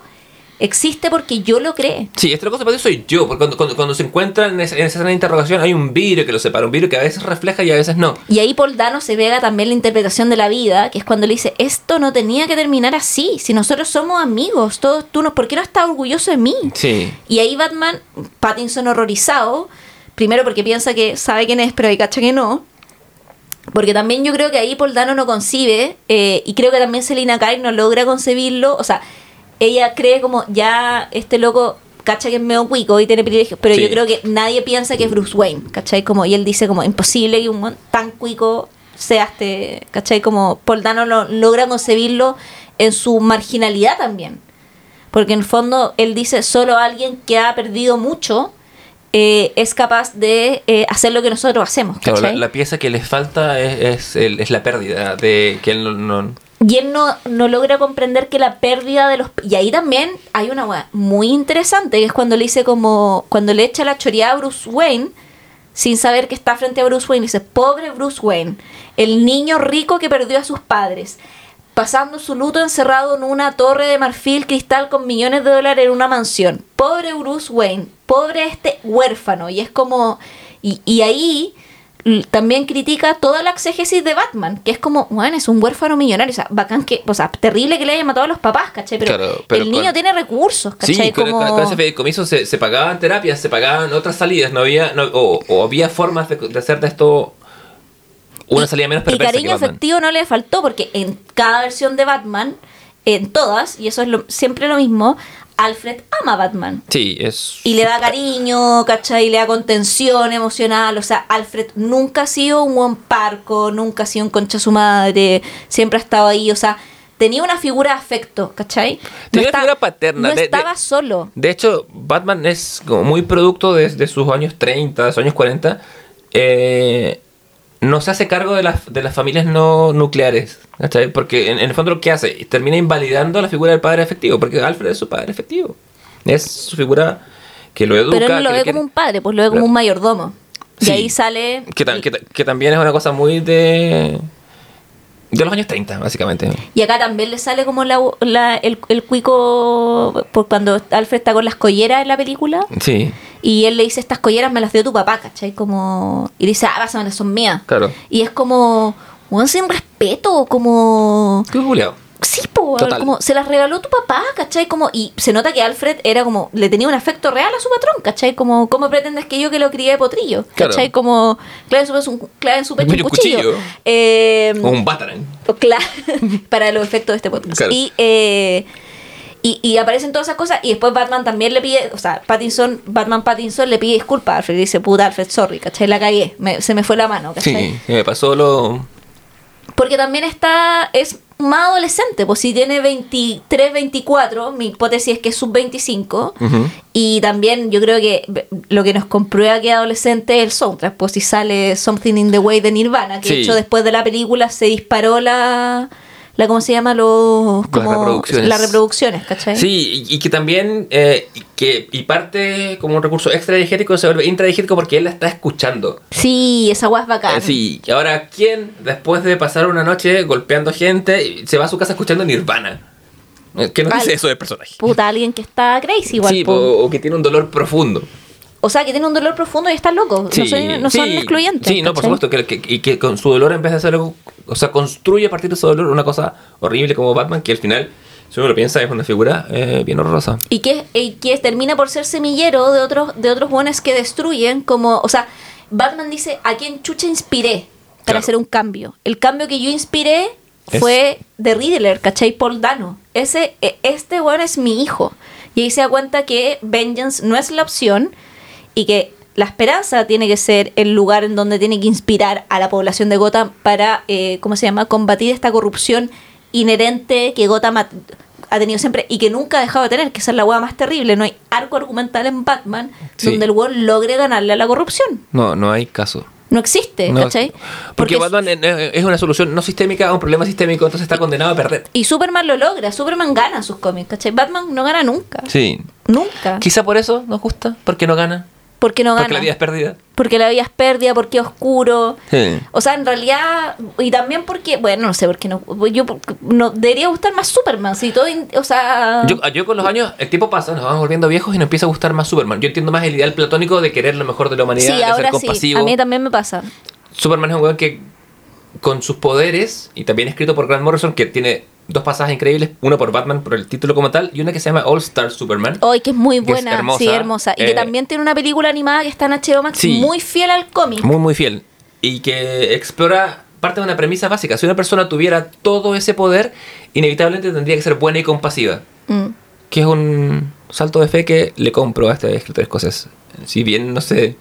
existe porque yo lo creé. Sí, esta cosa para soy yo, porque cuando, cuando, cuando se encuentran en esa, en interrogación hay un vidrio que los separa, un vidrio que a veces refleja y a veces no. Y ahí Paul Dano se vega también la interpretación de la vida, que es cuando le dice, esto no tenía que terminar así, si nosotros somos amigos, todos tú no, ¿por qué no estás orgulloso de mí? Sí. Y ahí Batman, Pattinson horrorizado, primero porque piensa que sabe quién es, pero ahí cacha que no. Porque también yo creo que ahí Paul Dano no concibe, eh, y creo que también Selina Kyle no logra concebirlo. O sea, ella cree como ya este loco cacha que es medio cuico y tiene privilegios, pero Sí. yo creo que nadie piensa que es Bruce Wayne, ¿cachai? Como, y él dice como imposible que un tan cuico sea este, ¿cachai? Como Paul Dano lo, logra concebirlo en su marginalidad también. Porque en el fondo él dice solo alguien que ha perdido mucho eh, es capaz de eh, hacer lo que nosotros hacemos. Claro, la pieza que les falta es, es, el- es la pérdida de que él no... no- Y él no, no logra comprender que la pérdida de los... Y ahí también hay una weá muy interesante, que es cuando le dice como... Cuando le echa la choreada a Bruce Wayne, sin saber que está frente a Bruce Wayne, dice, pobre Bruce Wayne, el niño rico que perdió a sus padres, pasando su luto encerrado en una torre de marfil cristal con millones de dólares en una mansión. Pobre Bruce Wayne, pobre este huérfano. Y es como... Y, y ahí también critica toda la exégesis de Batman, que es como, bueno, es un huérfano millonario, o sea, bacán que, o sea, terrible que le haya matado a los papás, ¿cachai? Pero, Claro, pero el niño tiene recursos, ¿cachai? Sí, como... con- con ese fideicomiso se, se pagaban terapias, se pagaban otras salidas, no había, no- o, o había formas de, de hacer de esto una Y- salida menos Y perversa que cariño Batman. afectivo no le faltó, porque en cada versión de Batman, en todas, y eso es lo- siempre lo mismo, Alfred ama a Batman. Sí, es... Y le da cariño, ¿cachai? Y le da contención emocional. O sea, Alfred nunca ha sido un buen parco, nunca ha sido un concha su madre, siempre ha estado ahí. O sea, tenía una figura de afecto, ¿cachai? Tenía una esta- figura paterna, No de- de- estaba solo. De hecho, Batman es como muy producto de, de sus años 30, de sus años 40. Eh, no se hace cargo de las, de las familias no nucleares. ¿cachai? Porque en, en el fondo lo que hace, termina invalidando la figura del padre efectivo, porque Alfred es su padre efectivo. Es su figura que lo educa. Pero él no lo ve como un padre, pues lo ve como un mayordomo. Y ahí sale... que, ta- que ta- que también es una cosa muy de... De los años 30, básicamente. Y acá también le sale como la, la- el, el cuico por cuando Alfred está con las colleras en la película. Sí, Y él le dice, estas colleras me las dio tu papá, ¿cachai? Como... Y dice, ah, son mías. claro. Y es como, un sin respeto, como... Qué culiao. Sí, po, Total. como se las regaló tu papá, ¿cachai? Como, y se nota que Alfred era como, le tenía un afecto real a su patrón, ¿cachai? Como, ¿cómo pretendes que yo que lo crié de potrillo? Claro. ¿Cachai? Como, clave en su, clave en su pecho un Un cuchillo. cuchillo. Eh, O un Batarang. Claro, para los efectos de este podcast. Claro. Y, eh, Y, y aparecen todas esas cosas y después Batman también le pide, o sea, Pattinson, Batman Pattinson le pide disculpas a Alfred y dice, puta Alfred, sorry, ¿cachai? La cagué, me- se me fue la mano, ¿cachai? Sí, me pasó lo. Porque también está, es más adolescente, pues si tiene 23, 24, mi hipótesis es que es sub-25. Ujú. Y también yo creo que lo que nos comprueba que es adolescente es el soundtrack, pues si sale Something in the Way de Nirvana, que de hecho después de la película se disparó la, la ¿cómo se llama? Los, como, reproducciones. Las reproducciones, ¿cachai? Sí, y, y que también, eh, y que, y parte como un recurso extradigético se vuelve intradigético porque él la está escuchando. Sí, esa guay es bacán. Eh, sí, y ahora, ¿quién después de pasar una noche golpeando gente se va a su casa escuchando Nirvana? Eh, ¿Qué nos Ay. dice eso del personaje? Puta, alguien que está crazy igual. sí, po. o, o que tiene un dolor profundo. O sea, que tiene un dolor profundo y está loco. Sí, no son, no son sí, excluyentes. Sí, no, por ¿cachai? supuesto. Que, que- y que con su dolor en vez de hacer algo, o sea, construye a partir de su dolor una cosa horrible como Batman, que al final, si uno lo piensa, es una figura eh, bien horrorosa. Y que, y que termina por ser semillero de otros de otros buenos que destruyen, como, o sea, Batman dice, ¿a quién chucha inspiré para Claro. hacer un cambio? El cambio que yo inspiré Es- fue de Riddler, ¿cachai? Paul Dano. Ese, e- este weón es mi hijo. Y ahí se da cuenta que Vengeance no es la opción y que la esperanza tiene que ser el lugar en donde tiene que inspirar a la población de Gotham para, eh, ¿cómo se llama?, combatir esta corrupción inherente que Gotham ha, ha tenido siempre y que nunca ha dejado de tener, que esa es la hueá más terrible. No hay arco argumental en Batman Sí. donde el weón logre ganarle a la corrupción. No, no hay caso. No existe, No, ¿cachai? Porque, Batman eh, es una solución no sistémica a un problema sistémico, entonces está condenado a perder. Y Superman lo logra, Superman gana sus cómics, ¿cachai? Batman no gana nunca. Sí. Nunca. Quizá por eso nos gusta, porque no gana. ¿Por qué no gana? Porque la vida es pérdida. Porque la vida es pérdida, porque es oscuro. Sí. O sea, en realidad, y también porque, bueno, no sé por qué no, yo no debería gustar más Superman, si todo, o sea, Yo, yo con los años, el tiempo pasa, nos vamos volviendo viejos y nos empieza a gustar más Superman. Yo entiendo más el ideal platónico de querer lo mejor de la humanidad, sí, de ahora ser sí, compasivo. a mí también me pasa. Superman es un weón que con sus poderes, y también escrito por Grant Morrison, que tiene dos pasajes increíbles, uno por Batman por el título como tal, y una que se llama All Star Superman. Hoy que es muy Que es buena, hermosa, sí, hermosa. Y eh, que también tiene una película animada que está en HBO Max Sí. muy fiel al cómic. Muy, muy fiel. Y que explora parte de una premisa básica. Si una persona tuviera todo ese poder, inevitablemente tendría que ser buena y compasiva. Mm. Que es un salto de fe que le compro a este escritor escocés. Si bien, no sé...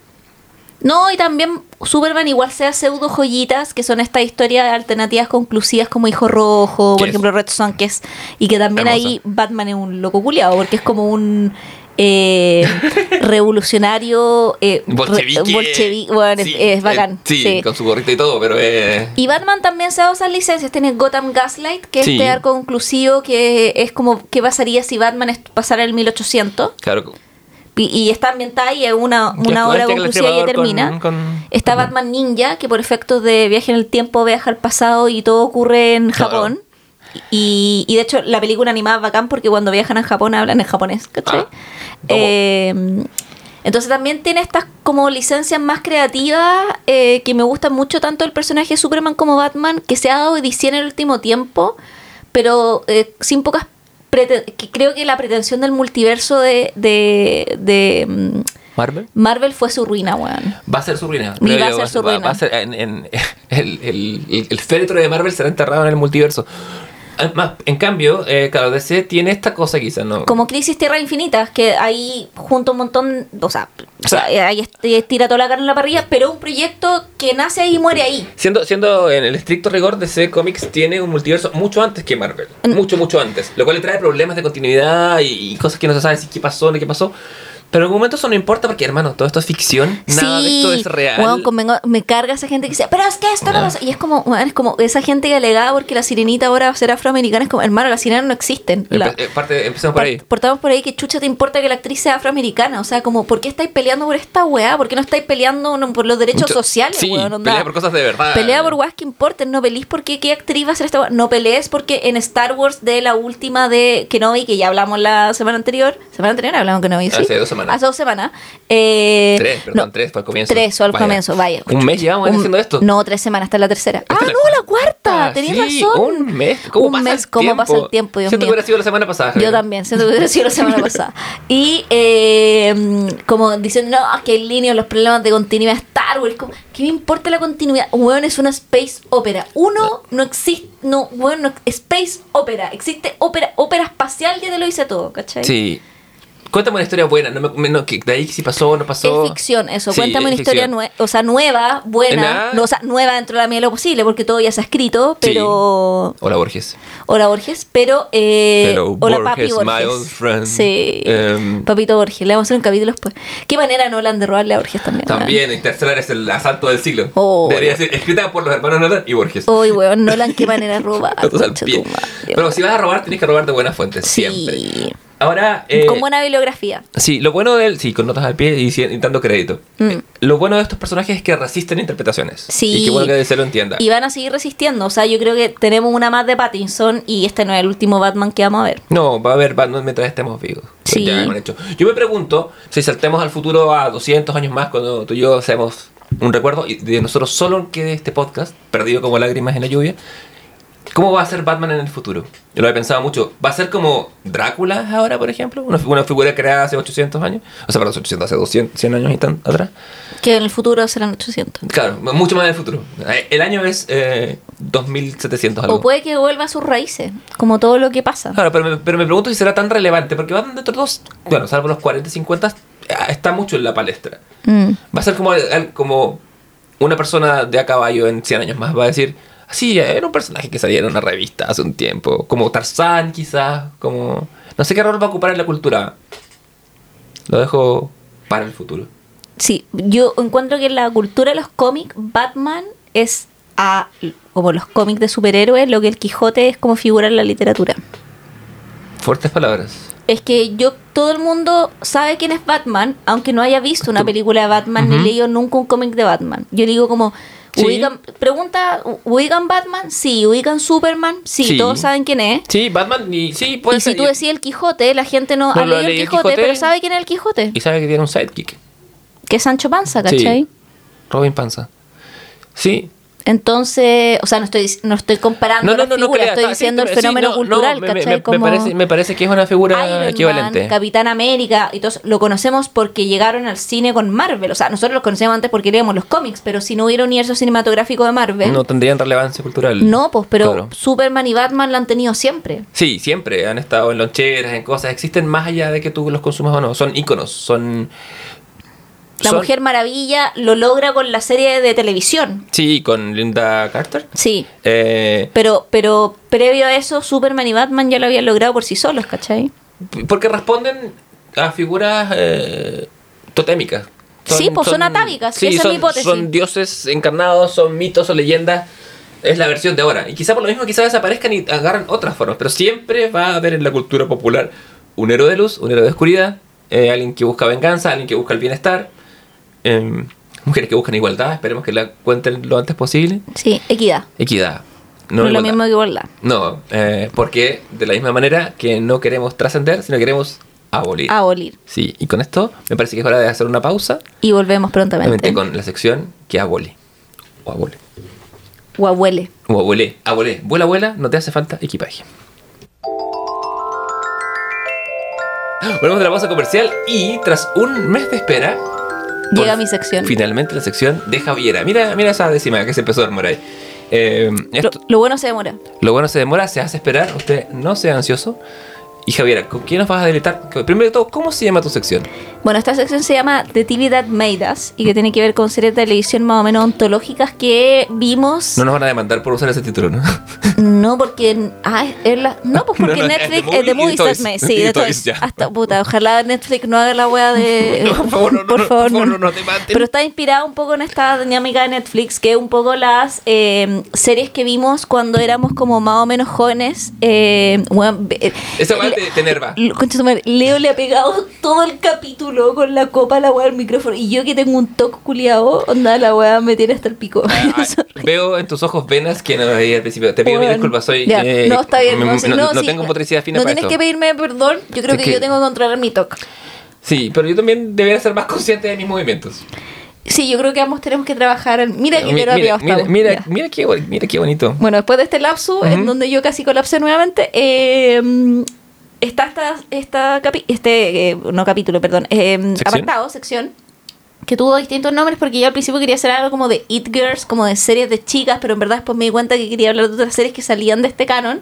No, y también Superman igual sea pseudo joyitas, que son estas historias alternativas conclusivas como Hijo Rojo, por es- ejemplo Red Son, que es. Y que también Hermosa. ahí Batman es un loco culiado, porque es como un eh, revolucionario eh, re- Bolchevique. bolchevi- bueno, es- Sí, es, bacán. eh, sí, sí. con su gorrito y todo, pero... Eh, Y Batman también se ha dado esas licencias. Tiene Gotham Gaslight, que Sí. es este arco conclusivo que es como qué pasaría si Batman pasara el 1800. claro. Y, y está ambientada y es una, una obra llega el conclusiva y ya termina. con- con- Está Batman Ninja, que por efectos de viaje en el tiempo viaja al pasado y todo ocurre en Claro. Japón. Y, y de hecho la película animada es bacán porque cuando viajan a Japón hablan en japonés, ¿cachai? Ah. Eh, entonces también tiene estas como licencias más creativas eh, que me gustan mucho tanto el personaje de Superman como Batman, que se ha dado edición en el último tiempo, pero eh, sin pocas... que creo que la pretensión del multiverso de, de, de, mm, Marvel. Marvel fue su ruina, weón. Va a ser su ruina. Va a ser su ruina. va a ser en, en- el, el, el- el féretro de Marvel será enterrado en el multiverso. Además, en cambio, eh, claro, DC tiene esta cosa quizás, ¿no? Como Crisis Tierra Infinita, que ahí junto un montón, o sea, O sea, ahí tira toda la carne en la parrilla, pero un proyecto que nace ahí y muere ahí. Siendo, siendo en el estricto rigor, DC Comics tiene un multiverso mucho antes que Marvel. Mucho, mucho antes. Lo cual le trae problemas de continuidad y, y cosas que no se sabe si qué pasó, ni qué pasó. Pero en algún momento eso no importa porque, hermano, todo esto es ficción. Nada de esto es real. convengo- me carga esa gente que dice, pero es que esto no pasa. Y es como, weón, es como esa gente que alegaba porque la sirenita ahora va a ser afroamericana. Es como, hermano, las sirenas no existen. La- Empe- eh, parte, empecemos por ahí. Partamos por ahí que chucha te importa que la actriz sea afroamericana. O sea, como, ¿por qué estáis peleando por esta weá? ¿Por qué no estáis peleando no, por los derechos Mucho- sociales, Sí, weón? Onda, pelea por cosas de verdad. Pelea por weas que importen, no pelees porque qué actriz va a ser esta wea. No pelees porque en Star Wars de la última de Kenobi, que ya hablamos la semana anterior, semana anterior hablamos de Kenobi, ¿sí? Hace dos semanas. Semanas. Hace dos semanas. Eh, Tres, perdón, no, tres fue al comienzo. Tres o al Vaya. comienzo, vaya. Un mes llevamos Un- haciendo esto. No, tres semanas, hasta la tercera. Ah, no, la la cuarta. Tenías sí, razón. Un mes. ¿Cómo un pasa mes, el ¿cómo tiempo? pasa el tiempo? Dios Siento que hubiera sido la semana pasada. Yo también, siento que hubiera sido la semana pasada. Y eh, como diciendo, no, que en línea los problemas de continuidad Star Wars. Como, ¿Qué me importa la continuidad? Weón, es una space opera. Uno, no existe, no, weón, no, space opera. Existe ópera, ópera espacial, ya te lo dice todo, ¿cachai? Sí. Cuéntame una historia buena. No me, no, que de ahí si pasó o no pasó. Es ficción, eso. Sí, Cuéntame una historia nueva, o sea, nueva, buena. No, o sea, nueva dentro de la medida de lo posible, porque todo ya se ha escrito, Sí. pero. Hola, Borges. Hola Borges, pero. Eh, Pero hola Borges, Papi Borges. my old friend. Sí. Em, Papito Borges, le vamos a hacer un capítulo después. ¿Qué manera no hablan de robarle a Borges también? También, Interstellar es el asalto del siglo. Oh. Debería ser escrita por los hermanos Nolan y Borges. Uy, weón, Nolan, qué manera madre, Pero si vas a robar, tienes que robar de buenas fuentes. Sí. Siempre. Ahora. eh, Con buena bibliografía. Sí, lo bueno del. Sí, con notas al pie y, y dando crédito. Mm. Eh, Lo bueno de estos personajes es que resisten interpretaciones. Sí. Y qué bueno que se lo entienda. Y van a seguir resistiendo. O sea, yo creo que tenemos una más de Pattinson y este no es el último Batman que vamos a ver. No, va a haber Batman mientras estemos vivos. Pues Sí. Ya hemos hecho. Yo me pregunto si saltemos al futuro a 200 años más, cuando tú y yo seamos un recuerdo y de nosotros solo quede este podcast, perdido como lágrimas en la lluvia. ¿Cómo va a ser Batman en el futuro? Yo lo he pensado mucho. ¿Va a ser como Drácula ahora, por ejemplo? Una, una figura creada hace 800 años. O sea, perdón, 800, hace 200, 100 años y tan atrás. Que en el futuro serán 800. Claro, mucho más en el futuro. Eh, El año es eh, 2700 algo. O puede que vuelva a sus raíces, como todo lo que pasa. Claro, pero me, pero me pregunto si será tan relevante, porque Batman de todos, bueno, salvo los 40 y 50, ah, está mucho en la palestra. Mm. Va a ser como, como una persona de a caballo en 100 años más, va a decir, sí, era un personaje que salía en una revista hace un tiempo, como Tarzán quizás, como... No sé qué rol va a ocupar en la cultura. Lo dejo para el futuro. Sí, yo encuentro que en la cultura de los cómics, Batman es a, como los cómics de superhéroes, lo que el Quijote es como figura en la literatura. Fuertes palabras. Es que yo, todo el mundo sabe quién es Batman, aunque no haya visto una película de Batman ni leído nunca un cómic de Batman. Yo digo como, Sí. ubican, pregunta, ¿ubican Batman? Sí, ¿ubican Superman? Sí, Sí. todos saben quién es. Sí, Batman, y sí, puede y si tú decís el Quijote, la gente no, No ha leído el Quijote, Quijote. pero sabe quién es el Quijote. Y sabe que tiene un sidekick. Que es Sancho Panza, ¿cachai? Sí. Robin Panza. Sí, Entonces, o sea, no estoy, no estoy comparando No, no, no, no, figuras, estoy sí, diciendo el fenómeno no, cultural, me- parece, me parece que es una figura Iron equivalente. Man, Capitán América, y todos lo conocemos porque llegaron al cine con Marvel. O sea, nosotros los conocemos antes porque leíamos los cómics, pero si no hubiera universo cinematográfico de Marvel, no tendrían relevancia cultural. no, pues, pero Claro. Superman y Batman lo han tenido siempre. Sí, siempre han estado en loncheras, en cosas. Existen más allá de que tú los consumas o no. Son íconos, son. La son- Mujer Maravilla lo logra con la serie de televisión. Sí, con Linda Carter. Sí. Eh, Pero, pero previo a eso, Superman y Batman ya lo habían logrado por sí solos, ¿cachai? porque responden a figuras eh, totémicas. Sí, pues son atávicas, esa es son, mi hipótesis. Son dioses encarnados, son mitos o leyendas. Es la versión de ahora. Y quizá por lo mismo quizás desaparezcan y agarran otras formas. Pero siempre va a haber en la cultura popular un héroe de luz, un héroe de oscuridad, eh, alguien que busca venganza, alguien que busca el bienestar. Em, mujeres que buscan igualdad, esperemos que la cuenten lo antes posible. Sí, equidad. Equidad. No, No, es lo mismo que igualdad. No, eh, porque de la misma manera que no queremos trascender, sino queremos abolir. Abolir. Sí, y con esto me parece que es hora de hacer una pausa Y volvemos prontamente. con la sección que abole. O abole. O abuele. O abuelé. Abuelé. Vuela, abuela, no te hace falta equipaje. Volvemos de la pausa comercial y tras un mes de espera. Llega por mi sección. Finalmente la sección de Javiera. Mira, mira esa décima que se empezó a armar ahí. Eh, Lo, esto- lo bueno se demora. Lo bueno se demora, se hace esperar. Usted no sea ansioso. Y Javiera, ¿con quién nos vas a deleitar? Primero de todo, ¿cómo se llama tu sección? Bueno, esta sección se llama The TV That Made Us y que tiene que ver con series de televisión más o menos ontológicas que vimos. No nos van a demandar por usar ese título, ¿no? No, porque. Ah, es la- no, pues porque no, Netflix es de Movies. That Made. Sí, de Toys. Hasta puta, ojalá Netflix no haga la wea de. No, por favor, no, no, no, por favor, no. Pero está inspirada un poco en esta dinámica de Netflix, que es un poco las eh, series que vimos cuando éramos como más o menos jóvenes. Eh, weón, eh, Esa le- te, te enerva. Leo le ha pegado todo el capítulo con la copa la weá del micrófono. Y yo que tengo un toque culiado, onda, la weá me tiene hasta el pico. Ah, veo en tus ojos venas que no veía al principio. Te pido mil Weón. disculpas, soy. Ya, eh, no, está bien. me- No, no- no, sí, tengo motricidad fina No para tienes esto. que pedirme perdón. Yo creo Es que, que- yo tengo que controlar mi toque. Sí, pero yo también debería ser más consciente de mis movimientos. Sí, yo creo que ambos tenemos que trabajar. en- Mira qué mira, mira, mira, Ya. mira qué, mira qué bonito. Bueno, después de este lapso, en donde yo casi colapsé nuevamente, eh, está esta, esta capi- este, eh, no capítulo, perdón, eh, ¿Sección? apartado, sección, que tuvo distintos nombres porque yo al principio quería hacer algo como de It Girls, como de series de chicas, pero en verdad después me di cuenta que quería hablar de otras series que salían de este canon.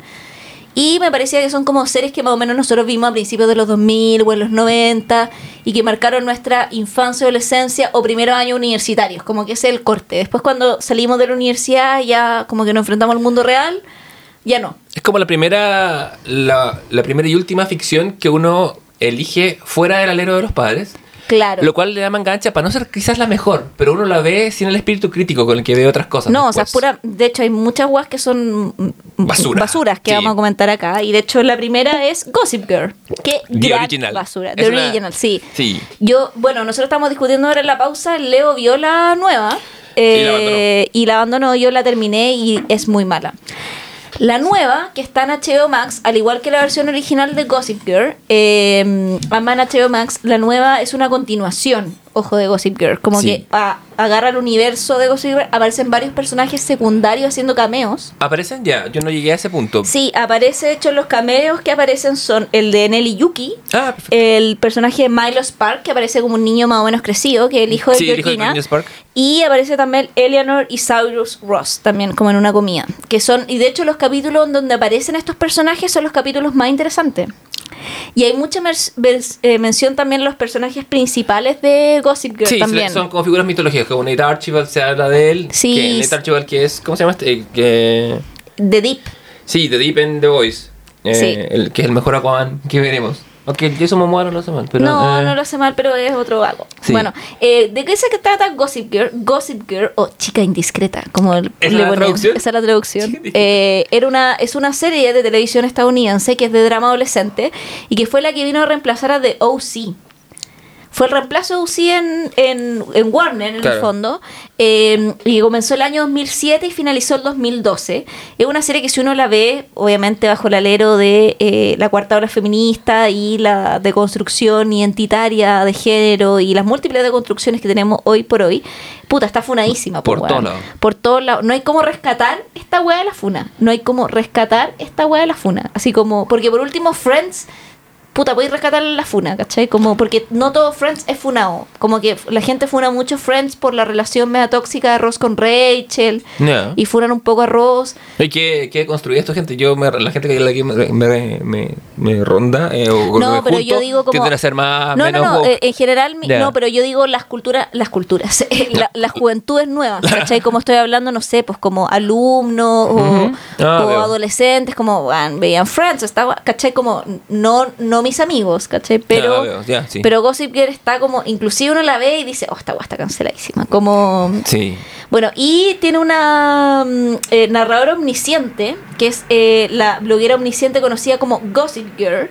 Y me parecía que son como series que más o menos nosotros vimos a principios de los 2000 o en los 90 y que marcaron nuestra infancia, adolescencia o primeros años universitarios, como que es el corte. Después cuando salimos de la universidad ya como que nos enfrentamos al mundo real, ya no. Es como la primera, la, la primera y última ficción que uno elige fuera del alero de los padres. Claro. Lo cual le da mangancha para no ser quizás la mejor, pero uno la ve sin el espíritu crítico con el que ve otras cosas. No, o sea, es pura. De hecho, hay muchas guas que son mm, Basura. basuras que Sí. vamos a comentar acá. Y de hecho, la primera es Gossip Girl. Que The Original. basura. Es The una- Original, sí. Sí. Yo, bueno, nosotros estamos discutiendo ahora en la pausa. Leo vio la nueva. Y la eh, y la abandonó. Yo la terminé y es muy mala. La nueva, que está en HBO Max, al igual que la versión original de Gossip Girl, eh, en HBO Max, la nueva es una continuación, ojo, de Gossip Girl. Como Sí. que a- agarra el universo de Gossip Girl, aparecen varios personajes secundarios haciendo cameos. ¿Aparecen ya? Yo no llegué a ese punto. Sí, aparece, de hecho, los cameos que aparecen son el de Nelly Yuki, Ah, el personaje de Milo Spark, que aparece como un niño más o menos crecido, que es el hijo de Sí, el hijo de Georgina. Y aparece también Eleanor y Cyrus Ross, también como en una comida. Que son, y de hecho los capítulos en donde aparecen estos personajes son los capítulos más interesantes. Y hay mucha eh, mención también los personajes principales de Gossip Girl Sí, también. son como figuras mitológicas. Como Nate Archibald se habla de él. Sí. Que Nate Archibald, que es. ¿Cómo se llama este? Eh, que, The Deep. sí, The Deep in The Voice. Eh, Sí. el, que es el mejor Aquaman que veremos. Aunque Jason Momoa no lo hace mal. Pero, no, eh, no lo hace mal, pero es otro algo. Sí. Bueno, eh, ¿de qué se trata Gossip Girl? Gossip Girl o Chica Indiscreta, como el- ¿Es le la traducción? Esa es la traducción. Eh, era una, es una serie de televisión estadounidense que es de drama adolescente y que fue la que vino a reemplazar a The O.C. Fue el reemplazo de O.C. en, en, en Warner, en Claro. el fondo. eh, y comenzó el año 2007 y finalizó el 2012. Es una serie que si uno la ve, obviamente bajo el alero de eh, la cuarta ola feminista y la deconstrucción identitaria de género y las múltiples deconstrucciones que tenemos hoy por hoy, puta, está funadísima. po, Por weón. todos lados. Por todos lados. No hay cómo rescatar esta weá de la funa. No hay cómo rescatar esta weá de la funa. Así como, porque por último, Friends puta, podéis rescatar la funa, ¿cachai? Como porque no todo Friends es funado. Como que la gente funa mucho Friends por la relación media tóxica de Ross con Rachel. Y funan un poco a Ross. ¿Y qué, qué construye esto, gente? Yo, me- la gente que la que me, me, me- me ronda eh, o No, pero junto, yo digo como... tienden a ser más No, no, menos no, eh, en general, no, pero yo digo las culturas, las culturas, la- las juventudes nuevas, ¿cachai? Como estoy hablando, no sé, pues como alumnos o. Ah, o adolescentes, como veían Friends, estaba, ¿cachai? Como no, no mis amigos, ¿cachai? Pero, Ya, veo, ya, sí. pero Gossip Girl está como, inclusive uno la ve y dice, oh, esta guay está canceladísima, como... Sí. Bueno, y tiene una mm, eh, narradora omnisciente, que es eh, la bloguera omnisciente conocida como Gossip Girl,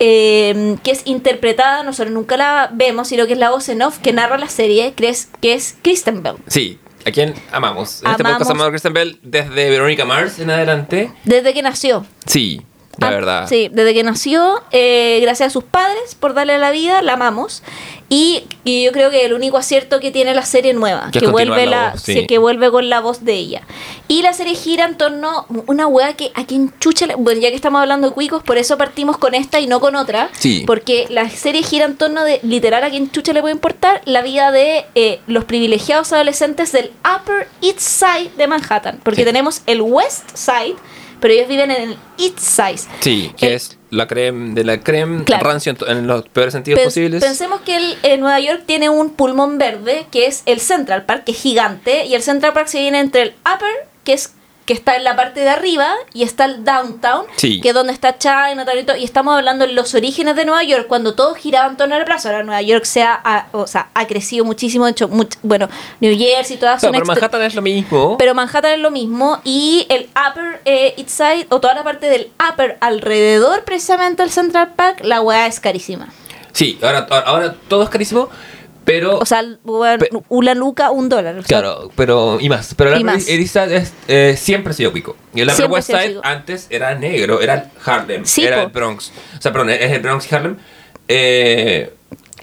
eh, que es interpretada, nosotros nunca la vemos, sino que es la voz en off que narra la serie, que es, que es Kristen Bell. Sí. ¿A quién amamos? En este Amamos. podcast amamos a Kristen Bell desde Veronica Mars en adelante. Desde que nació. Sí, la Ah, verdad. Sí, desde que nació, eh, gracias a sus padres por darle la vida, la amamos. Y, y yo creo que el único acierto que tiene la serie nueva, Que que, vuelve la la, voz, sí, que vuelve con la voz de ella. Y la serie gira en torno a una wea que a quien chucha, le- bueno, ya que estamos hablando de cuicos, por eso partimos con esta y no con otra. Sí. Porque la serie gira en torno de literal a quien chucha le puede importar la vida de eh, los privilegiados adolescentes del Upper East Side de Manhattan. Porque Sí. tenemos el West Side, pero ellos viven en el East Side. Sí, que El- es la creme de la creme Claro. rancio en, en los peores sentidos Pens- posibles. Pensemos que el, eh, Nueva York tiene un pulmón verde que es el Central Park, que es gigante, y el Central Park se viene entre el Upper, que es que está en la parte de arriba, y está el Downtown, Sí. que es donde está Chinatown y todo, y estamos hablando en los orígenes de Nueva York, cuando todo giraba en torno a la plaza. Ahora Nueva York se ha, ha- o sea, ha crecido muchísimo, de hecho, much- bueno, New Jersey, todas Claro, son pero Manhattan es lo mismo. pero Manhattan es lo mismo y el Upper eh, East Side o toda la parte del Upper alrededor precisamente del Central Park, la weá es carísima. Sí, ahora, ahora, ahora todo es carísimo, pero... O sea, Pe- una luca, un dólar. sea, Claro, pero y más. Pero Y el más. Upper East Side es, eh, siempre ha sido pico. Y el Upper West Side antes era negro, era Harlem, Sí, era po. el Bronx. O sea, perdón, es el Bronx y Harlem. Eh,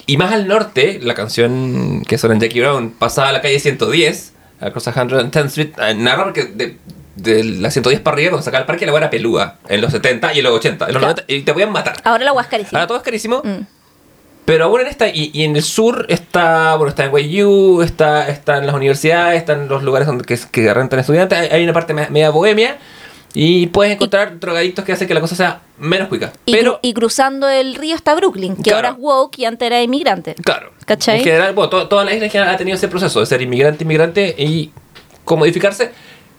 Y más al norte, la canción que suena en Jackie Brown, pasaba a la calle 110, across 110th Street, eh, narra porque de, de la 110 para arriba, cuando sacaba el parque, la era pelúa, en los 70 y en los 80, en los Claro. 90, y te podían matar. Ahora la agua es carísima. Ahora todo es carísimo, Mm. Pero aún en esta, y, y en el sur está, bueno, está en YU, está, está en las universidades, está en los lugares donde que, que rentan estudiantes, hay, hay una parte me- media bohemia, y puedes encontrar drogadictos que hacen que la cosa sea menos cuica. Y, Pero, y cruzando el río está Brooklyn, que Claro. ahora es woke y antes era inmigrante. claro, ¿Cachai? en general, bueno, to- toda la isla en general ha tenido ese proceso de ser inmigrante, inmigrante y comodificarse,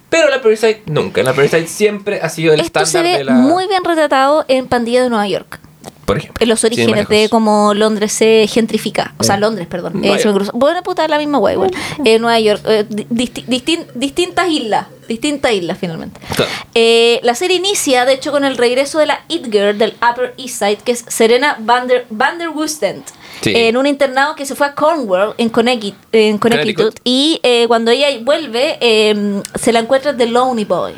pero la Upper nunca, la Upper siempre ha sido el Esto se estándar ve de la... muy bien retratado en Pandilla de Nueva York. Por ejemplo. En los orígenes de cómo Londres se gentrifica. O sea, Mm. Londres, perdón. Eh. Bueno, puta, la misma wea, igual. Eh, Nueva York. eh, di- disti- distin- distintas islas. Distintas islas, finalmente. Claro. Eh, la serie inicia, de hecho, con el regreso de la It Girl del Upper East Side, que es Serena Van der, Van der Woesten, Sí. en un internado que se fue a Cornwall, en Connecticut. En Connecticut Connecticut. y eh, cuando ella vuelve, eh, se la encuentra The Lonely Boy.